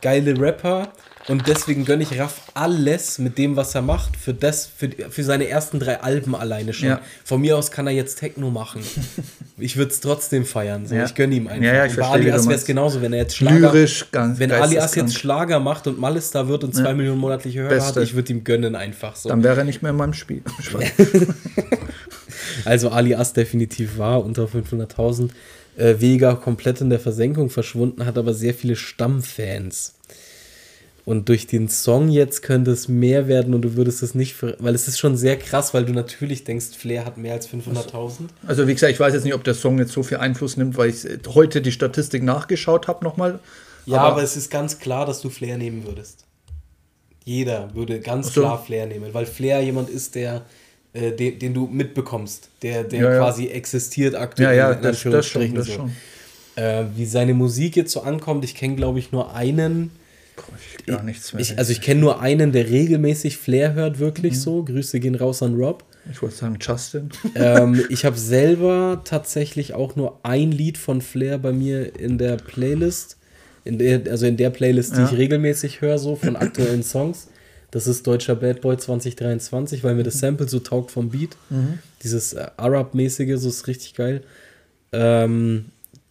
[SPEAKER 1] geile Rapper und deswegen gönne ich Raff alles mit dem, was er macht, für das, für, für seine ersten drei Alben alleine schon.
[SPEAKER 2] Ja.
[SPEAKER 1] Von mir aus kann er jetzt Techno machen. ich würde es trotzdem feiern, so.
[SPEAKER 2] Ja.
[SPEAKER 1] ich gönne ihm einfach.
[SPEAKER 2] Ja, ja, ich
[SPEAKER 1] bei
[SPEAKER 2] verstehe, wie
[SPEAKER 1] Ali As
[SPEAKER 2] du
[SPEAKER 1] wäre es genauso, wenn er jetzt Schlager,
[SPEAKER 2] Lyrisch, ganz
[SPEAKER 1] wenn Ali As
[SPEAKER 2] geisteskrank.
[SPEAKER 1] jetzt Schlager macht und Malestar wird und zwei Millionen monatliche Hörer
[SPEAKER 2] Beste.
[SPEAKER 1] hat, ich würde ihm gönnen einfach so.
[SPEAKER 2] Dann wäre er nicht mehr in meinem Spiel.
[SPEAKER 1] Also Ali As definitiv war unter 500.000. Äh, Vega komplett in der Versenkung verschwunden, hat aber sehr viele Stammfans. Und durch den Song jetzt könnte es mehr werden und du würdest es nicht, weil es ist schon sehr krass, weil du natürlich denkst, Flair hat mehr als 500.000.
[SPEAKER 2] Also wie gesagt, ich weiß jetzt nicht, ob der Song jetzt so viel Einfluss nimmt, weil ich heute die Statistik nachgeschaut habe nochmal.
[SPEAKER 1] Ja, aber, es ist ganz klar, dass du Flair nehmen würdest. Jeder würde ganz
[SPEAKER 2] so.
[SPEAKER 1] klar Flair nehmen, weil Flair jemand ist, der, äh, den, den du mitbekommst, der, der
[SPEAKER 2] Ja, ja.
[SPEAKER 1] quasi existiert
[SPEAKER 2] Ja,
[SPEAKER 1] aktuell.
[SPEAKER 2] ja,
[SPEAKER 1] in
[SPEAKER 2] das, das schon, das
[SPEAKER 1] so.
[SPEAKER 2] schon.
[SPEAKER 1] Äh, wie seine Musik jetzt so ankommt, ich kenne, glaube ich, nur einen.
[SPEAKER 2] Ich gar nichts mehr.
[SPEAKER 1] Ich, also ich kenne nur einen, der regelmäßig Flair hört, wirklich
[SPEAKER 2] Mhm.
[SPEAKER 1] so. Grüße gehen raus an Rob.
[SPEAKER 2] ich wollte sagen Justin.
[SPEAKER 1] ähm, ich habe selber tatsächlich auch nur ein Lied von Flair bei mir in der Playlist. In der, also in der Playlist, die
[SPEAKER 2] Ja.
[SPEAKER 1] ich regelmäßig höre, so von aktuellen Songs. Das ist Deutscher Bad Boy 2023, weil mir das Sample so taugt vom Beat. Dieses äh, Arab-mäßige, so ist richtig geil. Ähm,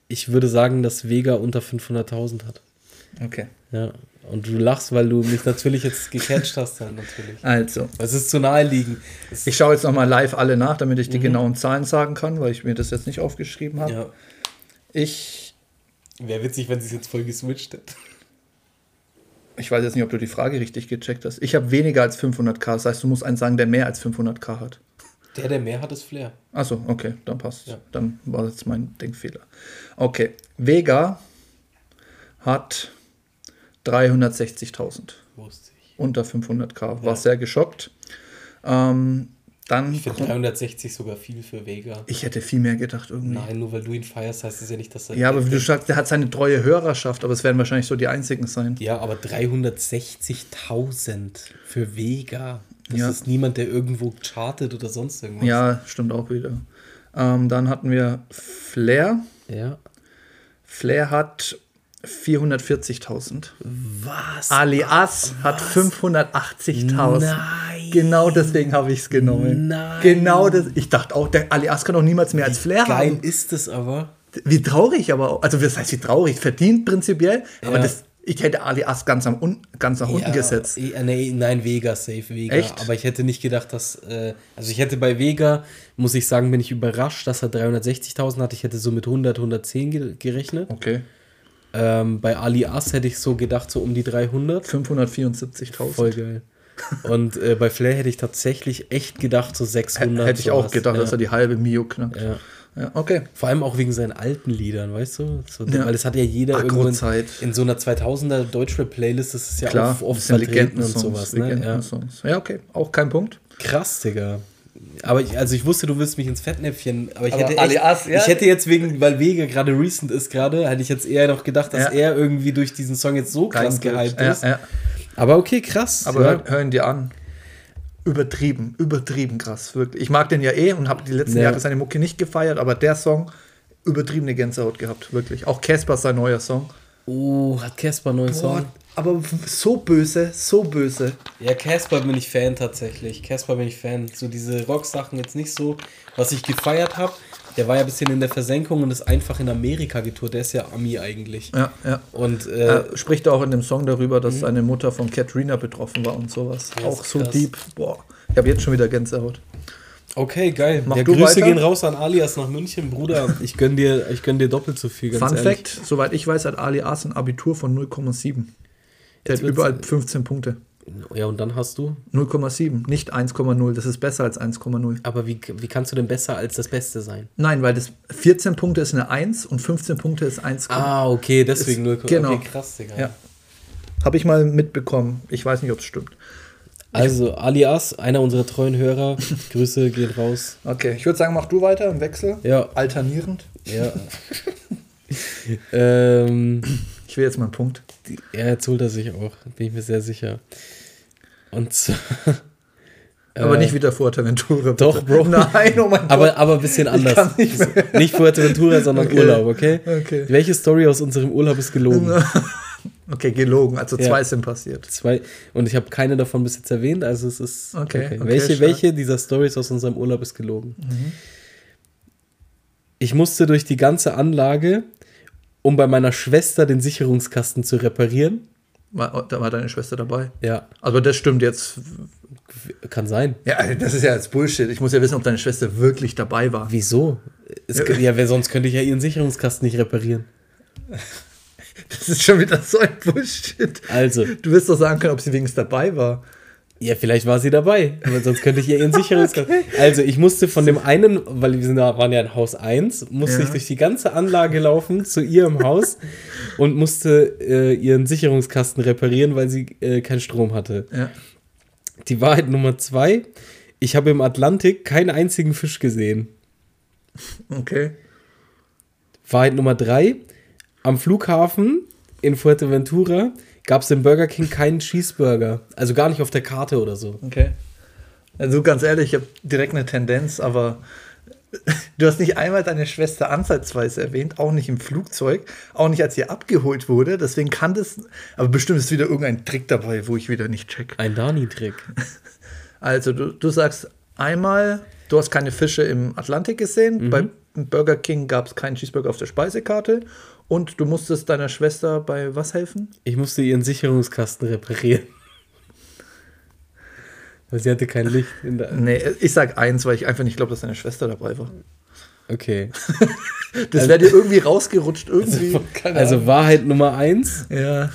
[SPEAKER 1] ich würde sagen, dass Vega unter 500.000 hat.
[SPEAKER 2] Okay.
[SPEAKER 1] Ja. Und du lachst, weil du mich natürlich jetzt gecatcht hast, dann natürlich.
[SPEAKER 2] Also,
[SPEAKER 1] Es ist zu naheliegend. Es,
[SPEAKER 2] ich schaue jetzt nochmal live alle nach, damit ich die genauen Zahlen sagen kann, weil ich mir das jetzt nicht aufgeschrieben habe.
[SPEAKER 1] ja.
[SPEAKER 2] Ich,
[SPEAKER 1] Wäre witzig, wenn sie es jetzt voll geswitcht hätte.
[SPEAKER 2] ich weiß jetzt nicht, ob du die Frage richtig gecheckt hast. Ich habe weniger als 500k, das heißt, du musst einen sagen, der mehr als 500k hat.
[SPEAKER 1] Der, der mehr hat, ist Flair.
[SPEAKER 2] Achso, okay, dann passt.
[SPEAKER 1] Ja.
[SPEAKER 2] Dann war jetzt mein Denkfehler. Okay, Vega hat 360.000.
[SPEAKER 1] Wusste ich.
[SPEAKER 2] Unter 500k. War sehr geschockt. Ähm, dann
[SPEAKER 1] Ich finde
[SPEAKER 2] kommt-
[SPEAKER 1] 360 sogar viel für Vega.
[SPEAKER 2] ich hätte viel mehr gedacht irgendwie.
[SPEAKER 1] Nein, nur weil du ihn feierst, heißt es ja nicht, dass er.
[SPEAKER 2] Ja, aber wie du sagst, der hat seine treue Hörerschaft, aber es werden wahrscheinlich so die einzigen sein.
[SPEAKER 1] Ja, aber 360.000 für Vega. Das
[SPEAKER 2] Ja.
[SPEAKER 1] ist niemand, der irgendwo chartet oder sonst irgendwas.
[SPEAKER 2] Ja, stimmt auch wieder. Ähm, dann hatten wir Flair.
[SPEAKER 1] Ja.
[SPEAKER 2] Flair hat 440.000.
[SPEAKER 1] Was?
[SPEAKER 2] Alias hat 580.000.
[SPEAKER 1] Nein.
[SPEAKER 2] Genau deswegen habe ich es genommen.
[SPEAKER 1] Nein.
[SPEAKER 2] Genau das. Ich dachte auch, der Alias kann doch niemals mehr als Flair
[SPEAKER 1] Geil
[SPEAKER 2] haben.
[SPEAKER 1] ist es aber.
[SPEAKER 2] Wie traurig aber auch. Also, das heißt, wie traurig. Verdient prinzipiell. Aber
[SPEAKER 1] Ja.
[SPEAKER 2] das, ich hätte Alias ganz, am, un, ganz nach unten gesetzt.
[SPEAKER 1] eh, nee, nein, Vega, safe Vega.
[SPEAKER 2] Echt?
[SPEAKER 1] Aber ich hätte nicht gedacht, dass. Äh, also ich hätte bei Vega, muss ich sagen, bin ich überrascht, dass er 360.000 hat. Ich hätte so mit 100, 110 ge gerechnet.
[SPEAKER 2] Okay.
[SPEAKER 1] Ähm, bei Ali As hätte ich so gedacht, so um die 300.
[SPEAKER 2] 574.000.
[SPEAKER 1] Voll geil. Und äh, bei Flair hätte ich tatsächlich echt gedacht, so 600.
[SPEAKER 2] Hätte ich auch gedacht,
[SPEAKER 1] ja.
[SPEAKER 2] dass er die halbe Mio knackt.
[SPEAKER 1] Ja.
[SPEAKER 2] Ja, okay.
[SPEAKER 1] Vor allem auch wegen seinen alten Liedern, weißt du? So,
[SPEAKER 2] Ja.
[SPEAKER 1] Weil das hat ja jeder irgendwo in, in so einer 2000er Deutschrap-Playlist, das ist ja
[SPEAKER 2] Klar,
[SPEAKER 1] oft, oft vertreten und sowas. Ne? Ja.
[SPEAKER 2] Ja. okay. Auch kein Punkt.
[SPEAKER 1] Krass, Digga. Aber ich, also ich wusste, du willst mich ins Fettnäpfchen, aber ich
[SPEAKER 2] Aber
[SPEAKER 1] hätte echt,
[SPEAKER 2] alias, ja.
[SPEAKER 1] ich hätte jetzt wegen, weil Vega gerade recent ist gerade, hätte ich jetzt eher noch gedacht, dass
[SPEAKER 2] Ja.
[SPEAKER 1] er irgendwie durch diesen Song jetzt so krass gehypt ist.
[SPEAKER 2] ja.
[SPEAKER 1] Aber okay, krass.
[SPEAKER 2] Aber hör, hör ihn dir an. Übertrieben, übertrieben krass, wirklich. Ich mag den ja eh und habe die letzten
[SPEAKER 1] Ja.
[SPEAKER 2] Jahre seine Mucke nicht gefeiert, aber der Song, übertriebene Gänsehaut gehabt, wirklich. Auch Casper sein neuer Song.
[SPEAKER 1] Oh, hat Casper einen neuen Song?
[SPEAKER 2] Aber so böse, so böse.
[SPEAKER 1] Ja, Casper bin ich Fan tatsächlich. Casper bin ich Fan. So diese Rock-Sachen jetzt nicht so, was ich gefeiert habe. Der war ja ein bisschen in der Versenkung und ist einfach in Amerika getourt. Der ist ja Ami eigentlich.
[SPEAKER 2] Ja, ja.
[SPEAKER 1] Und äh,
[SPEAKER 2] Er spricht auch in dem Song darüber, dass seine Mutter von Katrina betroffen war und sowas.
[SPEAKER 1] Das
[SPEAKER 2] auch so
[SPEAKER 1] krass.
[SPEAKER 2] deep. Boah, ich habe jetzt schon wieder Gänsehaut.
[SPEAKER 1] okay, geil.
[SPEAKER 2] Mach
[SPEAKER 1] ja,
[SPEAKER 2] du
[SPEAKER 1] Grüße
[SPEAKER 2] weiter.
[SPEAKER 1] gehen raus an Alias nach München, Bruder. Ich gönn dir, ich gönn dir doppelt so viel, ganz
[SPEAKER 2] Fun
[SPEAKER 1] ehrlich.
[SPEAKER 2] Fact: Soweit ich weiß, hat Ali As ein Abitur von 0,7. Der
[SPEAKER 1] Jetzt
[SPEAKER 2] hat überall 15 Punkte.
[SPEAKER 1] Ja, und dann hast du.
[SPEAKER 2] 0,7, nicht 1,0. Das ist besser als 1,0.
[SPEAKER 1] Aber wie, wie kannst du denn besser als das Beste sein?
[SPEAKER 2] Nein, weil das 14 Punkte ist eine 1 und 15 Punkte ist 1.
[SPEAKER 1] Ah, okay, deswegen
[SPEAKER 2] Ist-
[SPEAKER 1] 0,
[SPEAKER 2] genau.
[SPEAKER 1] Okay, krass, Digga.
[SPEAKER 2] Ja. Habe ich mal mitbekommen. Ich weiß nicht, ob es stimmt.
[SPEAKER 1] Also, Alias, einer unserer treuen Hörer, Grüße gehen raus.
[SPEAKER 2] Okay, ich würde sagen, mach du weiter im Wechsel.
[SPEAKER 1] Ja.
[SPEAKER 2] Alternierend.
[SPEAKER 1] Ja. ähm,
[SPEAKER 2] will jetzt mal einen Punkt.
[SPEAKER 1] ja, jetzt holt er sich auch, bin ich mir sehr sicher. Und zwar.
[SPEAKER 2] Aber
[SPEAKER 1] äh,
[SPEAKER 2] nicht wieder Fuerteventura. bitte.
[SPEAKER 1] Doch, Bro.
[SPEAKER 2] Nein, oh mein Gott.
[SPEAKER 1] Aber, aber ein bisschen anders.
[SPEAKER 2] nicht mehr.
[SPEAKER 1] nicht Fuerteventura, sondern
[SPEAKER 2] Okay.
[SPEAKER 1] Urlaub, okay?
[SPEAKER 2] Okay.
[SPEAKER 1] Welche Story aus unserem Urlaub ist gelogen?
[SPEAKER 2] Okay, gelogen. Also
[SPEAKER 1] Ja.
[SPEAKER 2] zwei sind passiert.
[SPEAKER 1] Zwei. Und ich habe keine davon bis jetzt erwähnt, also es ist.
[SPEAKER 2] Okay, okay,
[SPEAKER 1] welche,
[SPEAKER 2] stark.
[SPEAKER 1] welche dieser Stories aus unserem Urlaub ist gelogen? Ich musste durch die ganze Anlage, um bei meiner Schwester den Sicherungskasten zu reparieren.
[SPEAKER 2] War, da war deine Schwester dabei.
[SPEAKER 1] Ja,
[SPEAKER 2] Aber das stimmt jetzt.
[SPEAKER 1] kann sein.
[SPEAKER 2] Ja, das ist ja jetzt Bullshit. Ich muss ja wissen, ob deine Schwester wirklich dabei war.
[SPEAKER 1] Wieso? Es, ja, wer sonst könnte ich ja ihren Sicherungskasten nicht reparieren.
[SPEAKER 2] Das ist schon wieder so ein Bullshit.
[SPEAKER 1] Also,
[SPEAKER 2] Du wirst doch sagen können, ob sie wenigstens dabei war.
[SPEAKER 1] Ja, vielleicht war sie dabei, aber sonst könnte ich ihr ihren Sicherungskasten. Also, ich musste von dem einen, weil wir sind, da- waren ja in Haus 1, musste
[SPEAKER 2] Ja.
[SPEAKER 1] ich durch die ganze Anlage laufen zu ihrem Haus und musste äh, ihren Sicherungskasten reparieren, weil sie äh, keinen Strom hatte.
[SPEAKER 2] Ja.
[SPEAKER 1] Die Wahrheit Nummer zwei: Ich habe im Atlantik keinen einzigen Fisch gesehen.
[SPEAKER 2] Okay.
[SPEAKER 1] Wahrheit Nummer drei: Am Flughafen in Fuerteventura gab es im Burger King keinen Cheeseburger. Also gar nicht auf der Karte oder so.
[SPEAKER 2] Okay. Also ganz ehrlich, ich habe direkt eine Tendenz, aber du hast nicht einmal deine Schwester ansatzweise erwähnt, auch nicht im Flugzeug, auch nicht als sie abgeholt wurde. Deswegen kann das, aber bestimmt ist wieder irgendein Trick dabei, wo ich wieder nicht check.
[SPEAKER 1] Ein Dani-Trick.
[SPEAKER 2] Also du, du sagst einmal, du hast keine Fische im Atlantik gesehen, bei Burger King gab es keinen Cheeseburger auf der Speisekarte und du musstest deiner Schwester bei was helfen?
[SPEAKER 1] Ich musste ihren Sicherungskasten reparieren. Weil sie hatte kein Licht in der.
[SPEAKER 2] Nee, ich sag eins, weil ich einfach nicht glaube, dass deine Schwester dabei war.
[SPEAKER 1] Okay.
[SPEAKER 2] Das wäre dir irgendwie rausgerutscht, irgendwie. Keine
[SPEAKER 1] Also
[SPEAKER 2] Ahnung.
[SPEAKER 1] Wahrheit Nummer eins:
[SPEAKER 2] Ja.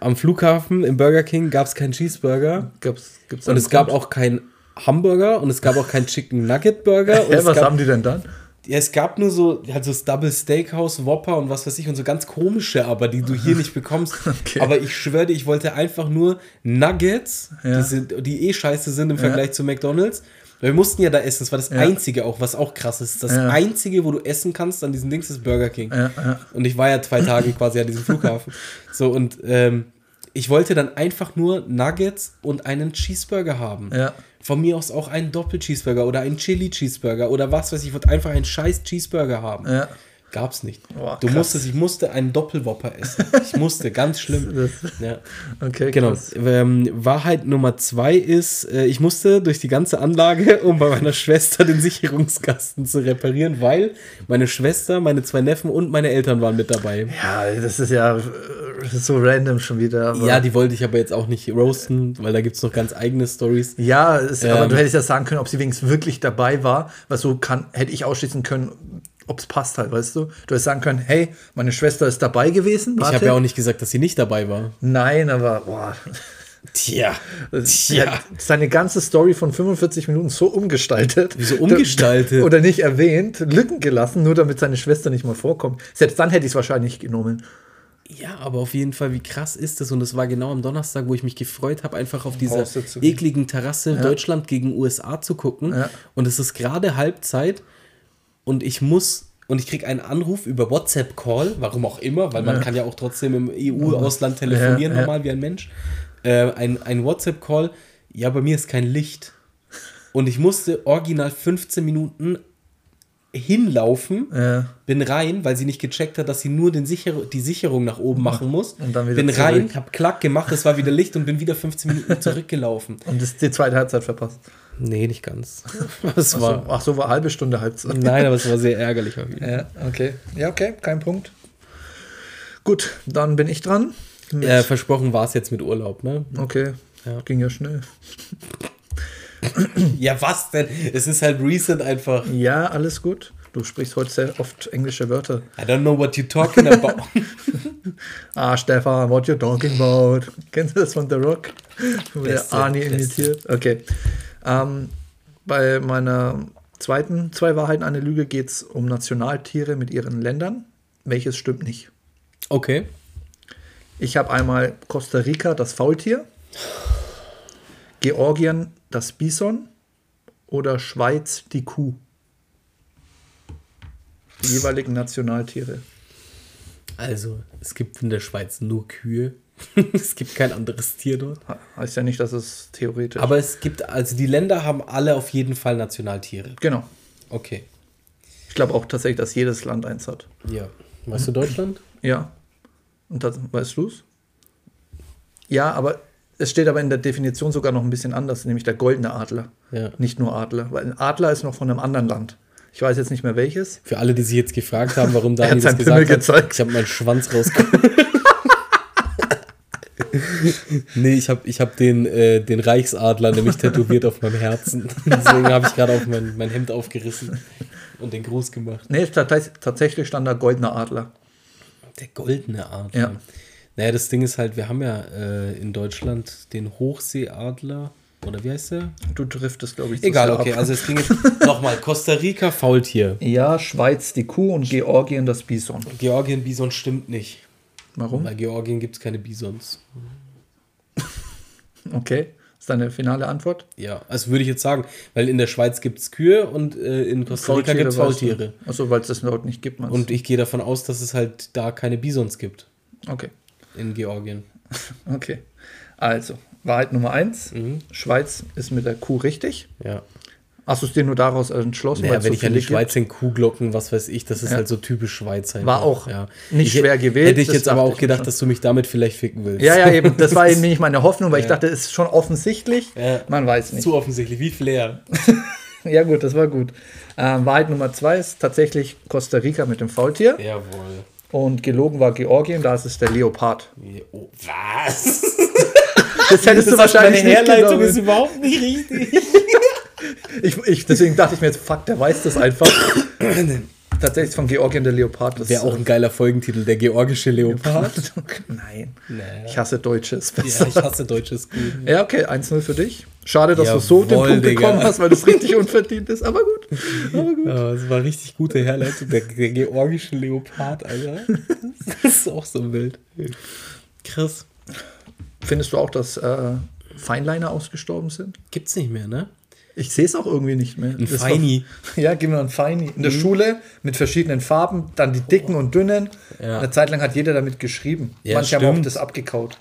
[SPEAKER 1] Am Flughafen im Burger King gab es keinen Cheeseburger.
[SPEAKER 2] Gab's, gibt's
[SPEAKER 1] Und es gab auch keinen Hamburger und es gab auch keinen Chicken Nugget Burger.
[SPEAKER 2] Hä, was
[SPEAKER 1] gab,
[SPEAKER 2] haben die denn dann?
[SPEAKER 1] Ja, es gab nur so, halt so das Double Steakhouse, Whopper und was weiß ich und so ganz komische, aber die du hier nicht bekommst.
[SPEAKER 2] Okay.
[SPEAKER 1] Aber ich schwöre dir, ich wollte einfach nur Nuggets,
[SPEAKER 2] Ja.
[SPEAKER 1] die, sind, die eh scheiße sind im Vergleich zu McDonalds. Weil wir mussten ja da essen, das war das
[SPEAKER 2] Ja.
[SPEAKER 1] Einzige auch, was auch krass ist. Das
[SPEAKER 2] Ja.
[SPEAKER 1] Einzige, wo du essen kannst an diesen Dings, ist Burger King.
[SPEAKER 2] Ja, ja.
[SPEAKER 1] Und ich war ja zwei Tage quasi an diesem Flughafen. So, und ähm, ich wollte dann einfach nur Nuggets und einen Cheeseburger haben.
[SPEAKER 2] Ja.
[SPEAKER 1] Von mir aus auch einen Doppel-Cheeseburger oder einen Chili-Cheeseburger oder was weiß ich. Ich wollte einfach einen scheiß Cheeseburger haben.
[SPEAKER 2] Ja.
[SPEAKER 1] Gab's nicht.
[SPEAKER 2] Boah,
[SPEAKER 1] du
[SPEAKER 2] krass.
[SPEAKER 1] musstest, ich musste einen Doppelwopper essen. Ich musste, ganz schlimm. Ja.
[SPEAKER 2] Okay,
[SPEAKER 1] Genau. Ähm, Wahrheit Nummer zwei ist, äh, ich musste durch die ganze Anlage, um bei meiner Schwester den Sicherungskasten zu reparieren, weil meine Schwester, meine zwei Neffen und meine Eltern waren mit dabei.
[SPEAKER 2] Ja, das ist ja äh, das ist so random schon wieder. Aber
[SPEAKER 1] Ja, die wollte ich aber jetzt auch nicht roasten, weil da gibt es noch ganz eigene Stories.
[SPEAKER 2] Ja, es, aber
[SPEAKER 1] Ähm.
[SPEAKER 2] du hättest ja sagen können, ob sie wenigstens wirklich dabei war, weil so kann, hätte ich ausschließen können, ob es passt halt, weißt du? Du hättest sagen können, hey, meine Schwester ist dabei gewesen.
[SPEAKER 1] Ich habe ja auch nicht gesagt, dass sie nicht dabei war.
[SPEAKER 2] Nein, aber boah,
[SPEAKER 1] Tja.
[SPEAKER 2] sie hat seine ganze Story von 45 Minuten so umgestaltet.
[SPEAKER 1] Wieso umgestaltet?
[SPEAKER 2] Oder nicht erwähnt, Lücken gelassen, nur damit seine Schwester nicht mal vorkommt. Selbst dann hätte ich es wahrscheinlich genommen.
[SPEAKER 1] Ja, aber auf jeden Fall, wie krass ist das? Und es war genau am Donnerstag, wo ich mich gefreut habe, einfach auf dieser ekligen Terrasse Deutschland gegen USA zu gucken.
[SPEAKER 2] Ja.
[SPEAKER 1] Und es ist gerade Halbzeit und ich muss und ich kriege einen Anruf über WhatsApp-Call, warum auch immer, weil man kann ja auch trotzdem im EU-Ausland telefonieren,
[SPEAKER 2] Ja, ja.
[SPEAKER 1] normal wie ein Mensch. Äh, ein ein WhatsApp-Call, ja, bei mir ist kein Licht. Und ich musste original 15 Minuten hinlaufen,
[SPEAKER 2] Ja.
[SPEAKER 1] bin rein, weil sie nicht gecheckt hat, dass sie nur den Sicher die Sicherung nach oben machen muss.
[SPEAKER 2] Und dann wieder
[SPEAKER 1] bin
[SPEAKER 2] zurück.
[SPEAKER 1] rein, hab klack gemacht, es war wieder Licht und bin wieder 15 Minuten zurückgelaufen.
[SPEAKER 2] Und das die zweite Halbzeit verpasst.
[SPEAKER 1] Nee, nicht ganz. Es
[SPEAKER 2] Ach
[SPEAKER 1] war,
[SPEAKER 2] so, ach so, war halbe Stunde Halbzeit.
[SPEAKER 1] nein, aber es war sehr ärgerlich.
[SPEAKER 2] Ja, okay. Ja, okay, kein Punkt. Gut, dann bin ich dran.
[SPEAKER 1] Äh, versprochen war es jetzt mit Urlaub, ne?
[SPEAKER 2] okay,
[SPEAKER 1] Ja.
[SPEAKER 2] ging ja schnell.
[SPEAKER 1] Ja, was denn? Es ist halt recent einfach.
[SPEAKER 2] Ja, alles gut. Du sprichst heute sehr oft englische Wörter.
[SPEAKER 1] I don't know what you're talking about.
[SPEAKER 2] Ah, Stefan, what you talking about? Kennst du das von The Rock? Wo der Arnie imitiert. Okay. Ähm, bei meiner zweiten Zwei Wahrheiten, eine Lüge geht es um Nationaltiere mit ihren Ländern. Welches stimmt nicht?
[SPEAKER 1] Okay.
[SPEAKER 2] Ich habe einmal Costa Rica, das Faultier, Georgien, das Bison oder Schweiz, die Kuh. Die jeweiligen Nationaltiere.
[SPEAKER 1] Also, es gibt in der Schweiz nur Kühe. es gibt kein anderes Tier dort.
[SPEAKER 2] Heißt ja nicht, dass es theoretisch.
[SPEAKER 1] Aber es gibt, also die Länder haben alle auf jeden Fall Nationaltiere.
[SPEAKER 2] genau.
[SPEAKER 1] Okay.
[SPEAKER 2] Ich glaube auch tatsächlich, dass jedes Land eins hat.
[SPEAKER 1] Ja. Weißt du Deutschland?
[SPEAKER 2] Ja. Und das, weißt du es? Ja, aber es steht aber in der Definition sogar noch ein bisschen anders, nämlich der goldene Adler.
[SPEAKER 1] Ja.
[SPEAKER 2] Nicht nur Adler, weil ein Adler ist noch von einem anderen Land. Ich weiß jetzt nicht mehr welches.
[SPEAKER 1] Für alle, die sich jetzt gefragt haben, warum Daniel
[SPEAKER 2] hat
[SPEAKER 1] das gesagt
[SPEAKER 2] Pimmel
[SPEAKER 1] hat,
[SPEAKER 2] gezeigt.
[SPEAKER 1] ich habe meinen Schwanz rausgeholt. nee, ich habe ich hab den, äh, den Reichsadler nämlich tätowiert auf meinem Herzen. Deswegen habe ich gerade auf mein, mein Hemd aufgerissen und den Gruß gemacht.
[SPEAKER 2] Nee, tats- tatsächlich stand da goldener Adler.
[SPEAKER 1] Der goldene Adler.
[SPEAKER 2] Ja.
[SPEAKER 1] Naja, das Ding ist halt, wir haben ja äh, in Deutschland den Hochseeadler. Oder wie heißt der?
[SPEAKER 2] Du driftest, glaube ich,
[SPEAKER 1] Egal, okay.
[SPEAKER 2] ab.
[SPEAKER 1] Also es ging jetzt nochmal. Costa Rica, Faultier.
[SPEAKER 2] Ja, Schweiz die Kuh und Georgien das Bison.
[SPEAKER 1] Georgien, Bison stimmt nicht.
[SPEAKER 2] Warum?
[SPEAKER 1] Bei Georgien gibt es keine Bisons.
[SPEAKER 2] Okay. Ist deine finale Antwort?
[SPEAKER 1] Ja, also würde ich jetzt sagen, weil in der Schweiz gibt es Kühe und äh, in Costa Rica gibt es Faultiere.
[SPEAKER 2] Achso, weil es das dort nicht gibt. meinst
[SPEAKER 1] Und ich gehe davon aus, dass es halt da keine Bisons gibt
[SPEAKER 2] okay.
[SPEAKER 1] in Georgien.
[SPEAKER 2] Okay. Also, Wahrheit Nummer eins.
[SPEAKER 1] Mhm.
[SPEAKER 2] Schweiz ist mit der Kuh richtig.
[SPEAKER 1] Ja.
[SPEAKER 2] Hast du es dir nur daraus entschlossen?
[SPEAKER 1] Naja, wenn
[SPEAKER 2] so
[SPEAKER 1] ich an die Schweiz in Kuhglocken, was weiß ich, das ist
[SPEAKER 2] Ja.
[SPEAKER 1] halt so typisch Schweiz. einfach.
[SPEAKER 2] War auch
[SPEAKER 1] ja.
[SPEAKER 2] nicht
[SPEAKER 1] ich,
[SPEAKER 2] schwer gewählt,
[SPEAKER 1] Hätte ich jetzt aber auch
[SPEAKER 2] ich
[SPEAKER 1] gedacht,
[SPEAKER 2] schon.
[SPEAKER 1] dass du mich damit vielleicht ficken willst.
[SPEAKER 2] Ja, ja, eben. Das war eben nicht meine Hoffnung, weil ich
[SPEAKER 1] Ja.
[SPEAKER 2] dachte, es ist schon offensichtlich. Man weiß nicht.
[SPEAKER 1] Zu offensichtlich, wie Flair.
[SPEAKER 2] Ja, gut, das war gut. Ähm, Wahrheit Nummer zwei ist tatsächlich Costa Rica mit dem Faultier.
[SPEAKER 1] Jawohl.
[SPEAKER 2] Und gelogen war Georgien, da ist es der Leopard.
[SPEAKER 1] Oh, was?
[SPEAKER 2] Das hättest du
[SPEAKER 1] Das heißt,
[SPEAKER 2] wahrscheinlich
[SPEAKER 1] meine
[SPEAKER 2] nicht
[SPEAKER 1] Herleitung ist überhaupt nicht richtig.
[SPEAKER 2] Ich, ich, deswegen dachte ich mir jetzt, fuck, der weiß das einfach. Tatsächlich von Georgien der Leopard. Das
[SPEAKER 1] Wäre auch ein geiler Folgentitel, der georgische Leopard.
[SPEAKER 2] Nein.
[SPEAKER 1] Nee.
[SPEAKER 2] Ich hasse Deutsches.
[SPEAKER 1] Ja, ich hasse deutsches Gut.
[SPEAKER 2] Ja, okay, 1-0 für dich. Schade, dass du so den
[SPEAKER 1] Jawohl,
[SPEAKER 2] Punkt
[SPEAKER 1] Digga.
[SPEAKER 2] bekommen hast, weil das richtig unverdient ist, aber gut. Aber gut.
[SPEAKER 1] Ja, das war richtig gute Herleitung. Der, der georgische Leopard, Alter. Das ist auch so wild. Krass.
[SPEAKER 2] Findest du auch, dass äh, Feinliner ausgestorben sind?
[SPEAKER 1] Gibt's nicht mehr, ne?
[SPEAKER 2] Ich sehe es auch irgendwie nicht mehr.
[SPEAKER 1] Ein Feini.
[SPEAKER 2] Ja, gib mir ein Feini. In der Schule mit verschiedenen Farben, dann die dicken und dünnen.
[SPEAKER 1] Ja.
[SPEAKER 2] Eine Zeit lang hat jeder damit geschrieben.
[SPEAKER 1] Ja,
[SPEAKER 2] Manche haben auch
[SPEAKER 1] stimmt.
[SPEAKER 2] das abgekaut.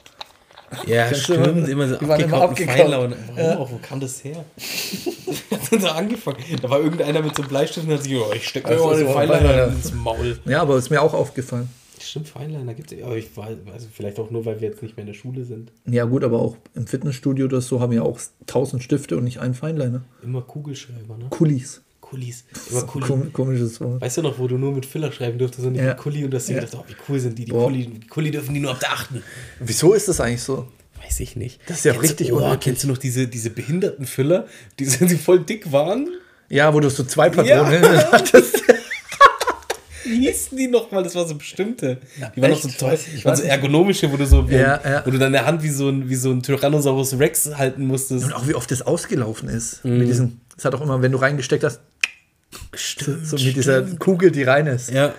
[SPEAKER 1] Ja, stimmt. Immer so
[SPEAKER 2] Die waren immer
[SPEAKER 1] abgekauten. Und warum auch? Wo kam das her? Hat so angefangen. Da war irgendeiner mit so einem Bleistift und hat sich, oh, ich stecke mir mal den
[SPEAKER 2] so
[SPEAKER 1] Pfeiler
[SPEAKER 2] Pfeiler.
[SPEAKER 1] ins Maul.
[SPEAKER 2] Ja, aber ist mir auch aufgefallen.
[SPEAKER 1] Stimmt, Feinliner gibt es. Aber ich also vielleicht auch nur, weil wir jetzt nicht mehr in der Schule sind.
[SPEAKER 2] Ja, gut, aber auch im Fitnessstudio oder so haben wir auch tausend Stifte und nicht einen Feinliner.
[SPEAKER 1] Immer Kugelschreiber, ne?
[SPEAKER 2] Kulis.
[SPEAKER 1] Kulis. Immer Kuli.
[SPEAKER 2] Kom komisches Wort.
[SPEAKER 1] Weißt du noch, wo du nur mit Filler schreiben durftest und nicht
[SPEAKER 2] Ja.
[SPEAKER 1] mit Kuli und dass du
[SPEAKER 2] Ja.
[SPEAKER 1] gedacht, oh, wie cool sind die, die
[SPEAKER 2] Boah.
[SPEAKER 1] Kuli, die Kuli dürfen die nur ab der achten.
[SPEAKER 2] Wieso ist das eigentlich so?
[SPEAKER 1] Weiß ich nicht.
[SPEAKER 2] Das ist ja
[SPEAKER 1] Kennst
[SPEAKER 2] richtig
[SPEAKER 1] du, oh. Kennst du noch diese, diese behinderten Füller, die, die voll dick waren?
[SPEAKER 2] Ja, wo du so zwei Patronen
[SPEAKER 1] Ja.
[SPEAKER 2] hattest.
[SPEAKER 1] Wie hießen die nochmal? Das war so bestimmte. Die waren noch so
[SPEAKER 2] echt?
[SPEAKER 1] toll.
[SPEAKER 2] Ich- ich
[SPEAKER 1] waren so ergonomische, wo du so, wie
[SPEAKER 2] Ja,
[SPEAKER 1] ein,
[SPEAKER 2] ja.
[SPEAKER 1] wo du deine Hand wie so ein, wie so ein Tyrannosaurus Rex halten musstest.
[SPEAKER 2] Und auch wie oft das ausgelaufen ist.
[SPEAKER 1] Mhm.
[SPEAKER 2] Mit diesen, das hat auch immer, wenn du reingesteckt hast, so mit dieser Kugel, die rein ist.
[SPEAKER 1] Ja.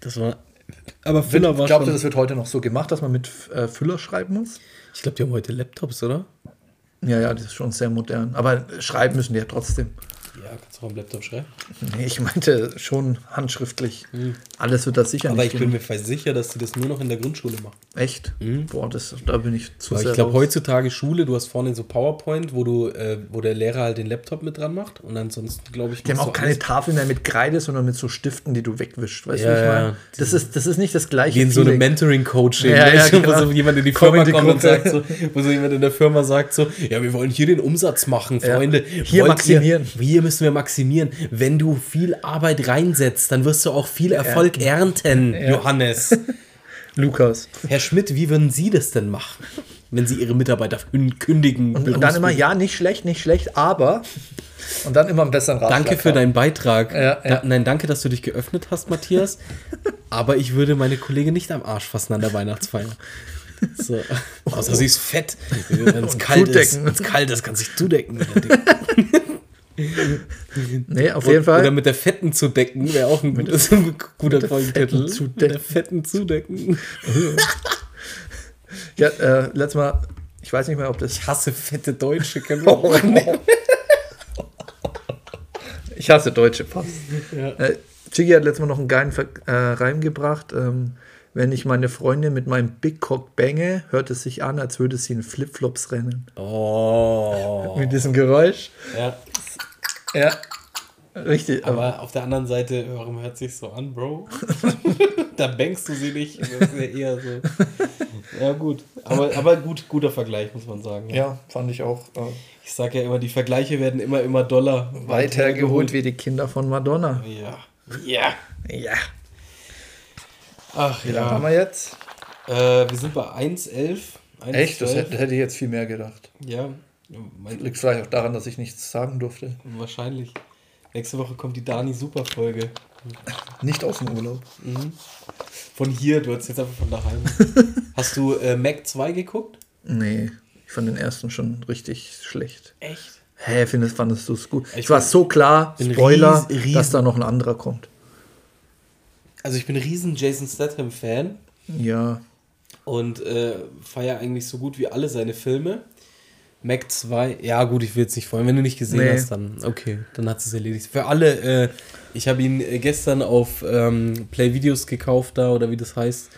[SPEAKER 1] Das war. Aber Füller war
[SPEAKER 2] Glaubt ihr, das wird heute noch so gemacht, dass man mit äh, Füller schreiben muss?
[SPEAKER 1] Ich glaube, die haben heute Laptops, oder?
[SPEAKER 2] Ja, ja, das ist schon sehr modern. Aber schreiben müssen die ja trotzdem.
[SPEAKER 1] Ja, kannst du auch am Laptop schreiben.
[SPEAKER 2] Nee, ich meinte schon handschriftlich. Alles wird das sicher
[SPEAKER 1] Mhm. Aber
[SPEAKER 2] nicht
[SPEAKER 1] ich bin mir sicher, dass die das nur noch in der Grundschule machen.
[SPEAKER 2] Echt? Boah, das, da bin ich zu
[SPEAKER 1] Weil
[SPEAKER 2] sehr
[SPEAKER 1] ich glaube, heutzutage Schule, du hast vorne so PowerPoint, wo du, äh, wo der Lehrer halt den Laptop mit dran macht und ansonsten, glaube ich,
[SPEAKER 2] Die haben auch keine
[SPEAKER 1] alles
[SPEAKER 2] Tafel mehr mit Kreide, sondern mit so Stiften, die du wegwischst. Weißt du,
[SPEAKER 1] Ja,
[SPEAKER 2] wie ich meine?
[SPEAKER 1] ja.
[SPEAKER 2] Das ist, das ist nicht das gleiche.
[SPEAKER 1] Wie in so einem. Mentoring-Coaching,
[SPEAKER 2] Ja, ja, genau.
[SPEAKER 1] wo so jemand in die Firma
[SPEAKER 2] die
[SPEAKER 1] kommt und sagt so, wo so jemand in der Firma sagt so, ja, wir wollen hier den Umsatz machen. Freunde.
[SPEAKER 2] Hier
[SPEAKER 1] Wollt
[SPEAKER 2] maximieren.
[SPEAKER 1] Ihr, hier müssen wir maximieren. Wenn du viel Arbeit reinsetzt, dann wirst du auch viel Erfolg ernten, Johannes.
[SPEAKER 2] Lukas.
[SPEAKER 1] Herr Schmidt, wie würden Sie das denn machen, wenn Sie Ihre Mitarbeiter kün- kündigen?
[SPEAKER 2] Und, und dann immer, ja, nicht schlecht, nicht schlecht, aber. Und dann immer einen besseren Ratschlag.
[SPEAKER 1] Danke für
[SPEAKER 2] haben.
[SPEAKER 1] deinen Beitrag.
[SPEAKER 2] Ja, ja.
[SPEAKER 1] Da, nein, danke, dass du dich geöffnet hast, Matthias. Aber ich würde meine Kollegin nicht am Arsch fassen an der Weihnachtsfeier. So. Außer sie ist fett. Wenn es kalt ist, wenn's kalt ist, kann sich zudecken.
[SPEAKER 2] Nee, auf jeden
[SPEAKER 1] Oder
[SPEAKER 2] Fall.
[SPEAKER 1] mit der Fetten zu decken wäre auch ein gutes, ein guter Folgentitel. Mit der Fetten zudecken.
[SPEAKER 2] Ja, äh, letztes Mal, ich weiß nicht mehr, ob das.
[SPEAKER 1] Ich hasse fette Deutsche. Können wir
[SPEAKER 2] Oh,
[SPEAKER 1] auch nehmen.
[SPEAKER 2] Ich hasse Deutsche Pass.
[SPEAKER 1] Ja.
[SPEAKER 2] Äh, Chigi hat letztes Mal noch einen geilen Ver äh, Reim gebracht. Ähm, wenn ich meine Freundin mit meinem Big Cock bange, hört es sich an, als würde sie in Flipflops rennen.
[SPEAKER 1] Oh.
[SPEAKER 2] Mit diesem Geräusch.
[SPEAKER 1] Ja.
[SPEAKER 2] Ja. Richtig. Aber
[SPEAKER 1] Aber auf der anderen Seite, warum hört sich so an, Bro? da bängst du sie nicht. Das ist ja eher so. Ja, gut. Aber, aber gut, guter Vergleich, muss man sagen.
[SPEAKER 2] ja, fand ich auch äh,
[SPEAKER 1] Ich sage ja immer, die Vergleiche werden immer, immer doller.
[SPEAKER 2] weit hergeholt wie die Kinder von Madonna.
[SPEAKER 1] Ja. Ja.
[SPEAKER 2] Ja.
[SPEAKER 1] Ach
[SPEAKER 2] Wie lange
[SPEAKER 1] ja.
[SPEAKER 2] haben wir jetzt?
[SPEAKER 1] Äh, wir sind bei 1,11. 1,12.
[SPEAKER 2] Echt? Das hätte, hätte ich jetzt viel mehr gedacht.
[SPEAKER 1] Ja.
[SPEAKER 2] Liegt vielleicht auch daran, dass ich nichts sagen durfte.
[SPEAKER 1] wahrscheinlich. Nächste Woche kommt die Dani-Super-Folge.
[SPEAKER 2] Nicht aus dem Urlaub.
[SPEAKER 1] Von hier, du hast jetzt einfach von daheim. Hast du äh, Mac 2 geguckt?
[SPEAKER 2] Nee, ich fand den ersten schon richtig schlecht.
[SPEAKER 1] Echt?
[SPEAKER 2] Hä, findest, fandest du es gut?
[SPEAKER 1] Ich
[SPEAKER 2] es war so klar, Spoiler,
[SPEAKER 1] ries- riesen-
[SPEAKER 2] dass da noch ein anderer kommt.
[SPEAKER 1] Also ich bin ein riesen Jason Statham-Fan.
[SPEAKER 2] Ja,
[SPEAKER 1] und äh, feiere eigentlich so gut wie alle seine Filme. Mac 2, ja gut, ich will jetzt nicht freuen. Wenn du nicht gesehen
[SPEAKER 2] Nee.
[SPEAKER 1] hast, dann okay, dann hat es erledigt. Für alle, äh, ich habe ihn äh, gestern auf ähm, Play Videos gekauft da oder wie das heißt.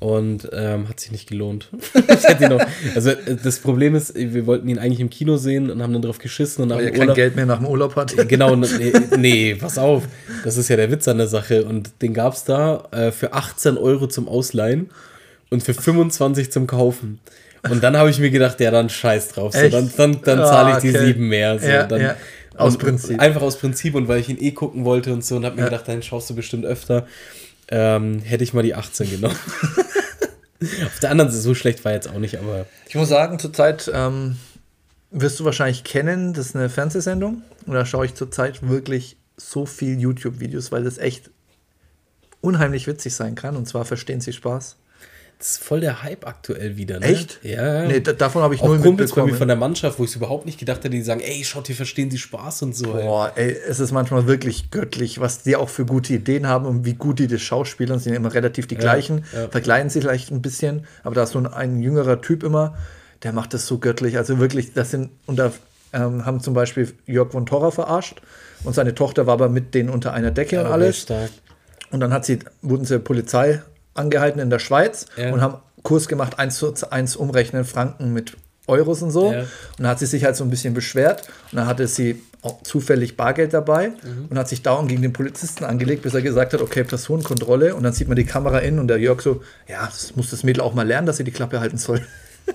[SPEAKER 1] Und ähm, hat sich nicht gelohnt. noch, also äh, das Problem ist, wir wollten ihn eigentlich im Kino sehen und haben dann drauf geschissen und
[SPEAKER 2] weil
[SPEAKER 1] haben
[SPEAKER 2] er kein Geld mehr nach dem Urlaub hat.
[SPEAKER 1] Genau, nee, nee, pass auf. Das ist ja der Witz an der Sache. Und den gab es da äh, für 18 Euro zum Ausleihen und für 25 zum Kaufen. Und dann habe ich mir gedacht, ja, dann scheiß drauf. So, dann dann, dann
[SPEAKER 2] Ah,
[SPEAKER 1] zahle ich die
[SPEAKER 2] okay.
[SPEAKER 1] sieben mehr. So,
[SPEAKER 2] Ja,
[SPEAKER 1] dann,
[SPEAKER 2] ja. Aus Prinzip.
[SPEAKER 1] Einfach aus Prinzip und weil ich ihn eh gucken wollte und so und habe mir
[SPEAKER 2] Ja.
[SPEAKER 1] gedacht, dann schaust du bestimmt öfter. Ähm, hätte ich mal die 18 genommen. Auf der anderen Seite, so schlecht war jetzt auch nicht, aber
[SPEAKER 2] Ich muss sagen, zurzeit ähm, wirst du wahrscheinlich kennen, das ist eine Fernsehsendung. Und da schaue ich zurzeit wirklich so viel YouTube-Videos, weil das echt unheimlich witzig sein kann. Und zwar verstehen sie Spaß.
[SPEAKER 1] Das ist voll der Hype aktuell wieder. Ne?
[SPEAKER 2] Echt?
[SPEAKER 1] Ja.
[SPEAKER 2] Nee, da, davon habe ich
[SPEAKER 1] Auch
[SPEAKER 2] null
[SPEAKER 1] Kumpels bei mir
[SPEAKER 2] mitbekommen.
[SPEAKER 1] von der Mannschaft, wo ich es überhaupt nicht gedacht hätte, die sagen, ey, schaut, hier verstehen sie Spaß und so. ey.
[SPEAKER 2] Boah, ey, es ist manchmal wirklich göttlich, was die auch für gute Ideen haben und wie gut die das Schauspielern sind. Immer relativ die gleichen,
[SPEAKER 1] ja.
[SPEAKER 2] verkleiden sie vielleicht ein bisschen, aber da ist so ein, ein jüngerer Typ immer, der macht das so göttlich. Also wirklich, das sind, und da ähm, haben zum Beispiel Jörg von Torra verarscht und seine Tochter war aber mit denen unter einer Decke und
[SPEAKER 1] Aber
[SPEAKER 2] alles.
[SPEAKER 1] Stark.
[SPEAKER 2] Und dann hat sie, wurden sie Polizei angehalten in der Schweiz
[SPEAKER 1] Ja.
[SPEAKER 2] und haben Kurs gemacht, eins zu eins umrechnen, Franken mit Euros und so.
[SPEAKER 1] Ja.
[SPEAKER 2] Und dann hat sie sich halt so ein bisschen beschwert und dann hatte sie auch zufällig Bargeld dabei
[SPEAKER 1] Mhm.
[SPEAKER 2] und hat sich dauernd gegen den Polizisten angelegt, bis er gesagt hat, okay, Personenkontrolle. Und dann sieht man die Kamera in und der Jörg so, ja, das muss das Mädel auch mal lernen, dass sie die Klappe halten soll.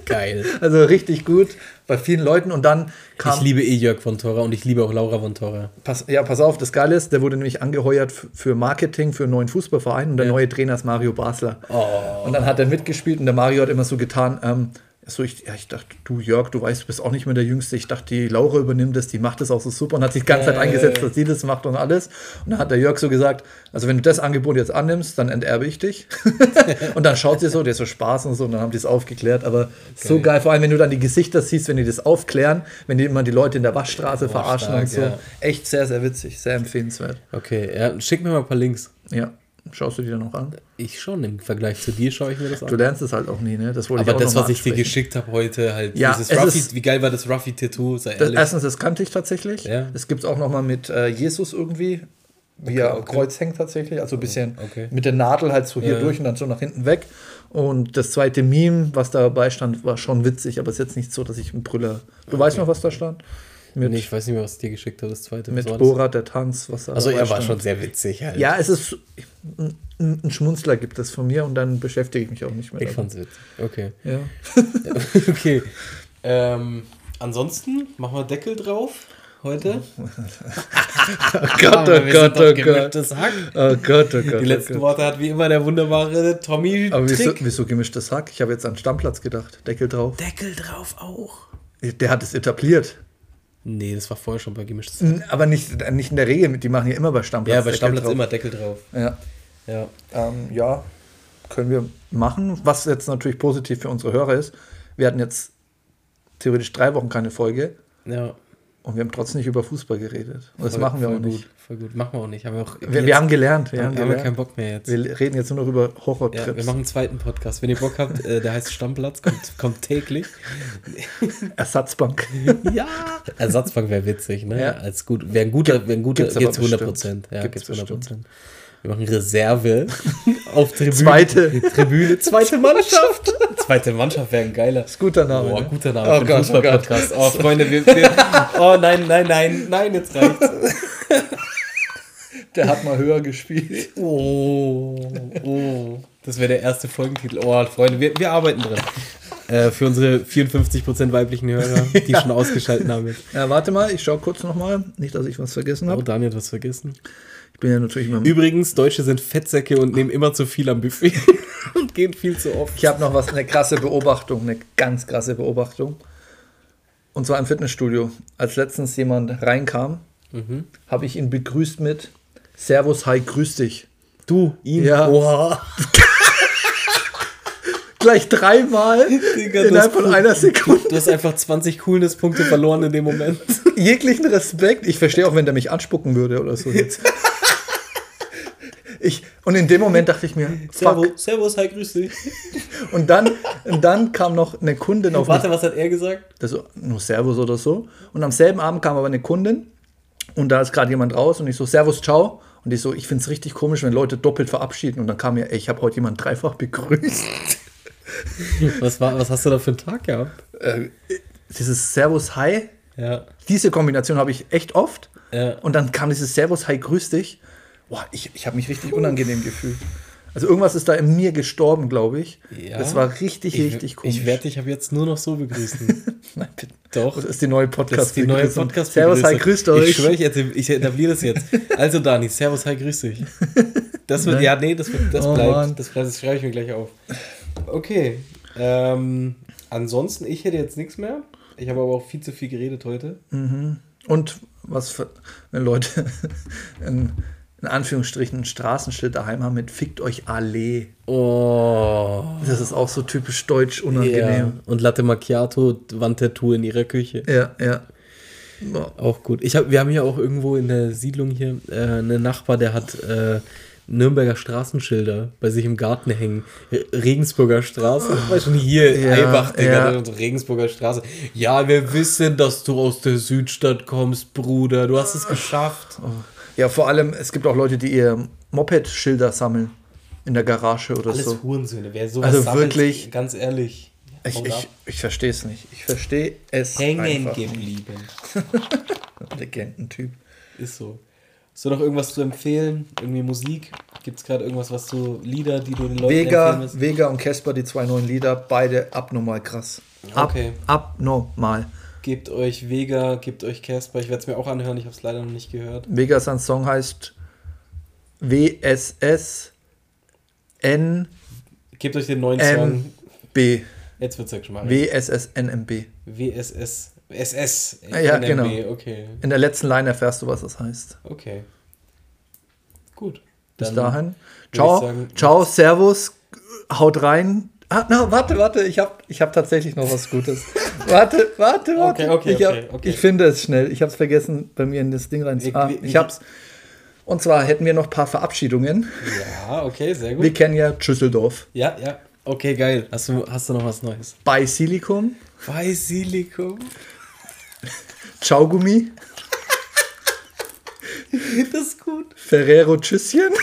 [SPEAKER 1] Geil.
[SPEAKER 2] Also richtig gut bei vielen Leuten und dann kam
[SPEAKER 1] Ich liebe eh Jörg von Tora und ich liebe auch Laura von Tora.
[SPEAKER 2] Pass, ja, pass auf, das Geile ist, der wurde nämlich angeheuert für Marketing für einen neuen Fußballverein und der
[SPEAKER 1] Ja.
[SPEAKER 2] neue Trainer ist Mario Basler.
[SPEAKER 1] Oh.
[SPEAKER 2] Und dann hat er mitgespielt und der Mario hat immer so getan, ähm, so ich, ja, ich dachte, du Jörg, du weißt, du bist auch nicht mehr der Jüngste. Ich dachte, die Laura übernimmt das, die macht das auch so super und hat sich die ganze Zeit eingesetzt, dass sie das macht und alles. Und dann hat der Jörg so gesagt, also wenn du das Angebot jetzt annimmst, dann enterbe ich dich. und dann schaut sie so, der ist so Spaß und so und dann haben die es aufgeklärt. Aber so
[SPEAKER 1] Geil.
[SPEAKER 2] vor allem wenn du dann die Gesichter siehst, wenn die das aufklären, wenn die immer die Leute in der Waschstraße verarschen
[SPEAKER 1] stark,
[SPEAKER 2] und so.
[SPEAKER 1] ja.
[SPEAKER 2] Echt sehr, sehr witzig, sehr empfehlenswert.
[SPEAKER 1] Okay, ja, schick mir mal ein paar Links.
[SPEAKER 2] Ja, schaust du dir dann noch an?
[SPEAKER 1] Ich schon, im Vergleich zu dir schaue ich mir das an.
[SPEAKER 2] Du lernst es halt auch nie, ne? Das wollte
[SPEAKER 1] Aber
[SPEAKER 2] ich auch
[SPEAKER 1] das, was ich dir geschickt habe heute, halt
[SPEAKER 2] Ja,
[SPEAKER 1] dieses
[SPEAKER 2] es
[SPEAKER 1] Ruffy,
[SPEAKER 2] ist-
[SPEAKER 1] wie geil war das Ruffy-Tattoo, sei
[SPEAKER 2] Das,
[SPEAKER 1] ehrlich.
[SPEAKER 2] erstens, das kannte ich tatsächlich.
[SPEAKER 1] Ja.
[SPEAKER 2] Das gibt es auch noch mal mit äh, Jesus irgendwie, wie er am
[SPEAKER 1] okay.
[SPEAKER 2] Kreuz hängt tatsächlich. Also ein bisschen
[SPEAKER 1] Okay.
[SPEAKER 2] mit der Nadel halt so hier
[SPEAKER 1] Ja.
[SPEAKER 2] durch und dann so nach hinten weg. Und das zweite Meme, was dabei stand, war schon witzig, aber es ist jetzt nicht so, dass ich ein Brüller. Du weißt noch, was da stand? Mit,
[SPEAKER 1] nee, ich weiß nicht mehr, was ich dir geschickt habe, das zweite.
[SPEAKER 2] mit
[SPEAKER 1] das?
[SPEAKER 2] Borat, der Tanz, was
[SPEAKER 1] Also er war
[SPEAKER 2] stand.
[SPEAKER 1] schon sehr witzig halt.
[SPEAKER 2] Ja, es ist ein, ein Schmunzler gibt es von mir und dann beschäftige ich mich auch nicht mehr.
[SPEAKER 1] Ich
[SPEAKER 2] damit.
[SPEAKER 1] fand's witzig. Okay.
[SPEAKER 2] Ja.
[SPEAKER 1] okay. Ähm, ansonsten machen wir Deckel drauf heute.
[SPEAKER 2] Oh Gott, oh Gott, oh Gott. Oh Gott, oh Gott.
[SPEAKER 1] Die letzten
[SPEAKER 2] oh Gott.
[SPEAKER 1] Worte hat wie immer der wunderbare Tommy
[SPEAKER 2] Aber wieso, wieso gemischtes Hack? Ich habe jetzt an Stammplatz gedacht. Deckel drauf.
[SPEAKER 1] Deckel drauf auch.
[SPEAKER 2] Der hat es etabliert.
[SPEAKER 1] Nee, das war vorher schon bei gemischtes Hack.
[SPEAKER 2] Aber nicht, nicht in der Regel. Die machen ja immer bei Stammplatz.
[SPEAKER 1] Ja, bei
[SPEAKER 2] Deckel
[SPEAKER 1] Stammplatz
[SPEAKER 2] drauf.
[SPEAKER 1] immer Deckel drauf.
[SPEAKER 2] Ja.
[SPEAKER 1] Ja.
[SPEAKER 2] Ähm, ja, können wir machen. Was jetzt natürlich positiv für unsere Hörer ist, wir hatten jetzt theoretisch drei Wochen keine Folge
[SPEAKER 1] Ja.
[SPEAKER 2] Und wir haben trotzdem nicht über Fußball geredet. Und das
[SPEAKER 1] Voll-
[SPEAKER 2] machen wir auch nicht.
[SPEAKER 1] Gut, voll gut. Machen wir auch nicht. Haben wir, auch
[SPEAKER 2] Wir,
[SPEAKER 1] jetzt-
[SPEAKER 2] wir haben gelernt. Wir
[SPEAKER 1] haben,
[SPEAKER 2] haben,
[SPEAKER 1] wir keinen Bock mehr jetzt.
[SPEAKER 2] wir reden jetzt nur noch über Horrortrips.
[SPEAKER 1] Ja, wir machen einen zweiten Podcast. Wenn ihr Bock habt, äh, der heißt Stammplatz, kommt, kommt täglich.
[SPEAKER 2] Ersatzbank.
[SPEAKER 1] Ja. Ersatzbank wäre witzig, ne?
[SPEAKER 2] Ja.
[SPEAKER 1] Als gut, wäre ein guter, wäre ein guter,
[SPEAKER 2] gibt's
[SPEAKER 1] gibt's 100
[SPEAKER 2] bestimmt.
[SPEAKER 1] Prozent. Ja,
[SPEAKER 2] gibt's
[SPEAKER 1] 100 Prozent. Wir machen Reserve auf Tribüne.
[SPEAKER 2] Zweite.
[SPEAKER 1] Tribüne, zweite Mannschaft. Zweite Mannschaft wäre ein geiler.
[SPEAKER 2] Guter Name.
[SPEAKER 1] Boah,
[SPEAKER 2] ne?
[SPEAKER 1] guter Name
[SPEAKER 2] Oh
[SPEAKER 1] für
[SPEAKER 2] Gott,
[SPEAKER 1] einen
[SPEAKER 2] oh
[SPEAKER 1] Fußball-Podcast. Oh, Freunde, wir, wir, oh nein, nein, nein, nein, jetzt reicht's.
[SPEAKER 2] Der hat mal höher gespielt.
[SPEAKER 1] Oh, oh. Das wäre der erste Folgentitel. Oh, Freunde, wir, wir arbeiten dran. Äh, für unsere 54% weiblichen Hörer, die schon ausgeschaltet haben. Jetzt.
[SPEAKER 2] Ja, warte mal, ich schaue kurz nochmal. Nicht, dass ich was vergessen
[SPEAKER 1] Oh,
[SPEAKER 2] habe.
[SPEAKER 1] Daniel hat was vergessen.
[SPEAKER 2] Ich bin ja natürlich immer.
[SPEAKER 1] Übrigens, Deutsche sind Fettsäcke und nehmen immer zu viel am Buffet und gehen viel zu oft.
[SPEAKER 2] Ich habe noch was, eine krasse Beobachtung, eine ganz krasse Beobachtung. Und zwar im Fitnessstudio. Als letztens jemand reinkam,
[SPEAKER 1] Mhm.
[SPEAKER 2] habe ich ihn begrüßt mit Servus, hi, grüß dich.
[SPEAKER 1] Du, ihn?
[SPEAKER 2] Ja.
[SPEAKER 1] Oha.
[SPEAKER 2] Gleich dreimal
[SPEAKER 1] Digga,
[SPEAKER 2] innerhalb von einer Sekunde.
[SPEAKER 1] Du hast einfach 20 Coolness-Punkte verloren in dem Moment.
[SPEAKER 2] Jeglichen Respekt. Ich verstehe auch, wenn der mich anspucken würde oder so jetzt. Ich, und in dem Moment dachte ich mir, fuck.
[SPEAKER 1] Servus, Servus, hi, grüß dich.
[SPEAKER 2] Und dann, und dann kam noch eine Kundin auf mich
[SPEAKER 1] Warte, was hat er gesagt?
[SPEAKER 2] das nur Servus oder so. Und am selben Abend kam aber eine Kundin und da ist gerade jemand raus und ich so, Servus, ciao. Und ich so, ich finde es richtig komisch, wenn Leute doppelt verabschieden. Und dann kam mir, ey, ich habe heute jemanden dreifach begrüßt.
[SPEAKER 1] Was, war, was hast du da für einen Tag gehabt?
[SPEAKER 2] Äh, dieses Servus, hi,
[SPEAKER 1] Ja.
[SPEAKER 2] diese Kombination habe ich echt oft.
[SPEAKER 1] Ja.
[SPEAKER 2] Und dann kam dieses Servus, hi, grüß dich. Boah, ich, ich habe mich richtig unangenehm gefühlt. Also irgendwas ist da in mir gestorben, glaube ich.
[SPEAKER 1] Ja.
[SPEAKER 2] Das war richtig,
[SPEAKER 1] Ich,
[SPEAKER 2] richtig komisch.
[SPEAKER 1] ich werde dich ab jetzt nur noch so begrüßen.
[SPEAKER 2] Nein, bitte.
[SPEAKER 1] Doch.
[SPEAKER 2] Das ist die neue podcast
[SPEAKER 1] Das ist die neue podcast
[SPEAKER 2] Servus, hi, grüßt euch.
[SPEAKER 1] Ich schwöre, ich, etabliere- ich etabliere das jetzt. Also, Dani, Servus, hi, grüß dich. Das wird,
[SPEAKER 2] Nein.
[SPEAKER 1] ja, nee, das, wird, das
[SPEAKER 2] Oh,
[SPEAKER 1] bleibt.
[SPEAKER 2] Mann.
[SPEAKER 1] Das, bleibt, das schreibe ich mir gleich auf. Okay. Ähm, ansonsten, ich hätte jetzt nichts mehr. Ich habe aber auch viel zu viel geredet heute.
[SPEAKER 2] Und was für, wenn Leute in, in Anführungsstrichen ein Straßenschild daheim haben mit Fickt euch alle.
[SPEAKER 1] Oh.
[SPEAKER 2] Das ist auch so typisch deutsch
[SPEAKER 1] Ja.
[SPEAKER 2] unangenehm.
[SPEAKER 1] Und Latte Macchiato, Wandtattoo in ihrer Küche.
[SPEAKER 2] Ja, ja. Boah.
[SPEAKER 1] Auch gut. Ich hab, wir haben hier auch irgendwo in der Siedlung hier äh, einen Nachbar, der hat äh, Nürnberger Straßenschilder bei sich im Garten hängen. Re- Regensburger Straße. Weißt du, hier,
[SPEAKER 2] Ja,
[SPEAKER 1] Eibach, Digga,
[SPEAKER 2] ja.
[SPEAKER 1] Regensburger Straße. Ja, wir wissen, dass du aus der Südstadt kommst, Bruder. Du hast es geschafft.
[SPEAKER 2] Ja, vor allem, es gibt auch Leute, die ihr Moped-Schilder sammeln. in der Garage oder
[SPEAKER 1] Alles
[SPEAKER 2] so.
[SPEAKER 1] Hurensöhne. Wer sowas
[SPEAKER 2] Also
[SPEAKER 1] sammelt,
[SPEAKER 2] wirklich-
[SPEAKER 1] Ganz ehrlich.
[SPEAKER 2] Ich, ich, ich verstehe es nicht. Ich verstehe es
[SPEAKER 1] Hängen
[SPEAKER 2] einfach.
[SPEAKER 1] geblieben.
[SPEAKER 2] Legendentyp.
[SPEAKER 1] Ist so. Hast du noch irgendwas zu empfehlen? Irgendwie Musik? Gibt es gerade irgendwas, was du, Lieder, die du den Leuten empfehlen
[SPEAKER 2] Vega,
[SPEAKER 1] willst?
[SPEAKER 2] Vega und Casper, die zwei neuen Lieder, beide abnormal krass. Ab,
[SPEAKER 1] Okay.
[SPEAKER 2] Abnormal.
[SPEAKER 1] Gebt euch Vega, gebt euch Casper. Ich werde es mir auch anhören, ich habe es leider noch nicht gehört.
[SPEAKER 2] Vega, sein Song heißt WSS NMB.
[SPEAKER 1] Gebt euch den neuen Song. Jetzt wird es schon mal.
[SPEAKER 2] WSS NMB.
[SPEAKER 1] SS.
[SPEAKER 2] Ja,
[SPEAKER 1] NMB,
[SPEAKER 2] genau.
[SPEAKER 1] Okay.
[SPEAKER 2] In der letzten Line erfährst du, was das heißt.
[SPEAKER 1] Okay. Gut.
[SPEAKER 2] Bis dahin. Ciao,
[SPEAKER 1] sagen-
[SPEAKER 2] ciao, Servus, haut rein. Ah, na, warte, warte, ich habe ich hab tatsächlich noch was Gutes. warte, warte, warte.
[SPEAKER 1] Okay, okay,
[SPEAKER 2] ich, hab,
[SPEAKER 1] okay, okay.
[SPEAKER 2] ich finde es schnell. Ich habe es vergessen, bei mir in das Ding rein.
[SPEAKER 1] Wir-
[SPEAKER 2] Ah, ich hab's. Und zwar hätten wir noch ein paar Verabschiedungen.
[SPEAKER 1] Ja, okay, sehr gut.
[SPEAKER 2] Wir kennen ja Düsseldorf.
[SPEAKER 1] Ja, ja. Okay, geil. Hast du, hast du noch was Neues?
[SPEAKER 2] Bei Silicon,
[SPEAKER 1] Basilikum.
[SPEAKER 2] Chaugummi,
[SPEAKER 1] Das ist gut.
[SPEAKER 2] Ferrero Tschüsschen.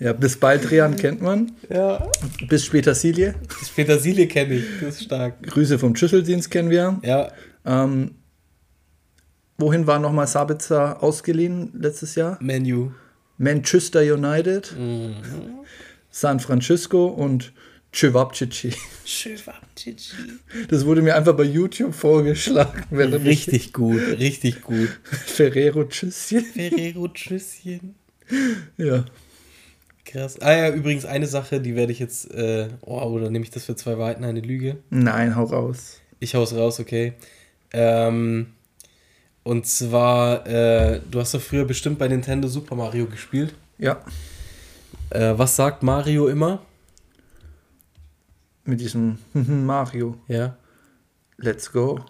[SPEAKER 2] ja, bis bald, Rian, kennt man.
[SPEAKER 1] Ja.
[SPEAKER 2] Bis später, Silje.
[SPEAKER 1] Das Petersilie kenne ich. Das ist stark.
[SPEAKER 2] Grüße vom Schüsseldienst kennen wir.
[SPEAKER 1] Ja.
[SPEAKER 2] Ähm, wohin war nochmal Sabitzer ausgeliehen letztes Jahr?
[SPEAKER 1] Menu.
[SPEAKER 2] Manchester United, San Francisco und Cevapcici. Das wurde mir einfach bei YouTube vorgeschlagen. während ich-
[SPEAKER 1] Richtig gut, richtig gut.
[SPEAKER 2] Ferrero Tschüsschen.
[SPEAKER 1] Ferrero Tschüsschen.
[SPEAKER 2] Ja.
[SPEAKER 1] Krass. Ah ja, übrigens eine Sache, die werde ich jetzt, äh, oh, oder nehme ich das für zwei Wahrheiten eine Lüge?
[SPEAKER 2] Nein, hau raus.
[SPEAKER 1] Ich hau's raus, okay. Ähm, und zwar, äh, du hast doch früher bestimmt bei Nintendo Super Mario gespielt.
[SPEAKER 2] Ja,
[SPEAKER 1] Äh, was sagt Mario immer?
[SPEAKER 2] mit diesem Mario.
[SPEAKER 1] Ja.
[SPEAKER 2] Let's go.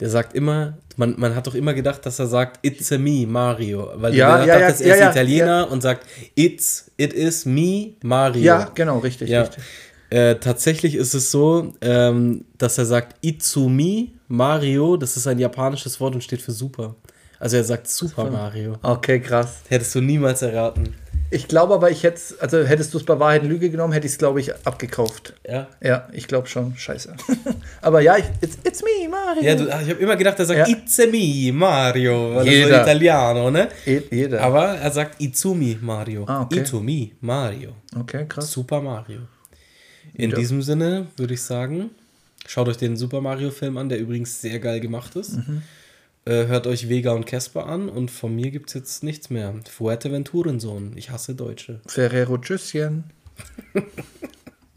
[SPEAKER 1] Der sagt immer, man, man hat doch immer gedacht, dass er sagt, it's a me, Mario. Weil
[SPEAKER 2] Ja,
[SPEAKER 1] du
[SPEAKER 2] ja,
[SPEAKER 1] dachtest,
[SPEAKER 2] ja,
[SPEAKER 1] er ist
[SPEAKER 2] ja,
[SPEAKER 1] Italiener und sagt, it's, it is me, Mario.
[SPEAKER 2] Ja, genau, richtig, richtig.
[SPEAKER 1] Äh, tatsächlich ist es so, ähm, dass er sagt Itsumi Mario, das ist ein japanisches Wort und steht für Super. Also er sagt Super Mario.
[SPEAKER 2] Okay, krass.
[SPEAKER 1] Hättest du niemals erraten.
[SPEAKER 2] Ich glaube aber, ich hätte also hättest du es bei Wahrheit und Lüge genommen, hätte ich es, glaube ich, abgekauft.
[SPEAKER 1] Ja.
[SPEAKER 2] Ja, ich glaube schon. Scheiße. aber ja, ich, it's, it's me, Mario.
[SPEAKER 1] Ja, du, ich habe immer gedacht, er sagt
[SPEAKER 2] Ja.
[SPEAKER 1] It's me Mario, weil er so
[SPEAKER 2] Jeder.
[SPEAKER 1] Italiano, ne?
[SPEAKER 2] Je- Jeder.
[SPEAKER 1] Aber er sagt Itsumi Mario.
[SPEAKER 2] Ah, okay.
[SPEAKER 1] Itsumi Mario.
[SPEAKER 2] okay, krass.
[SPEAKER 1] Super Mario. In
[SPEAKER 2] Ja.
[SPEAKER 1] diesem Sinne würde ich sagen, schaut euch den Super Mario Film an, der übrigens sehr geil gemacht ist.
[SPEAKER 2] Mhm.
[SPEAKER 1] Äh, hört euch Vega und Casper an und von mir gibt es jetzt nichts mehr. Fuerteventurensohn. Ich hasse Deutsche.
[SPEAKER 2] Ferrero Tschüsschen.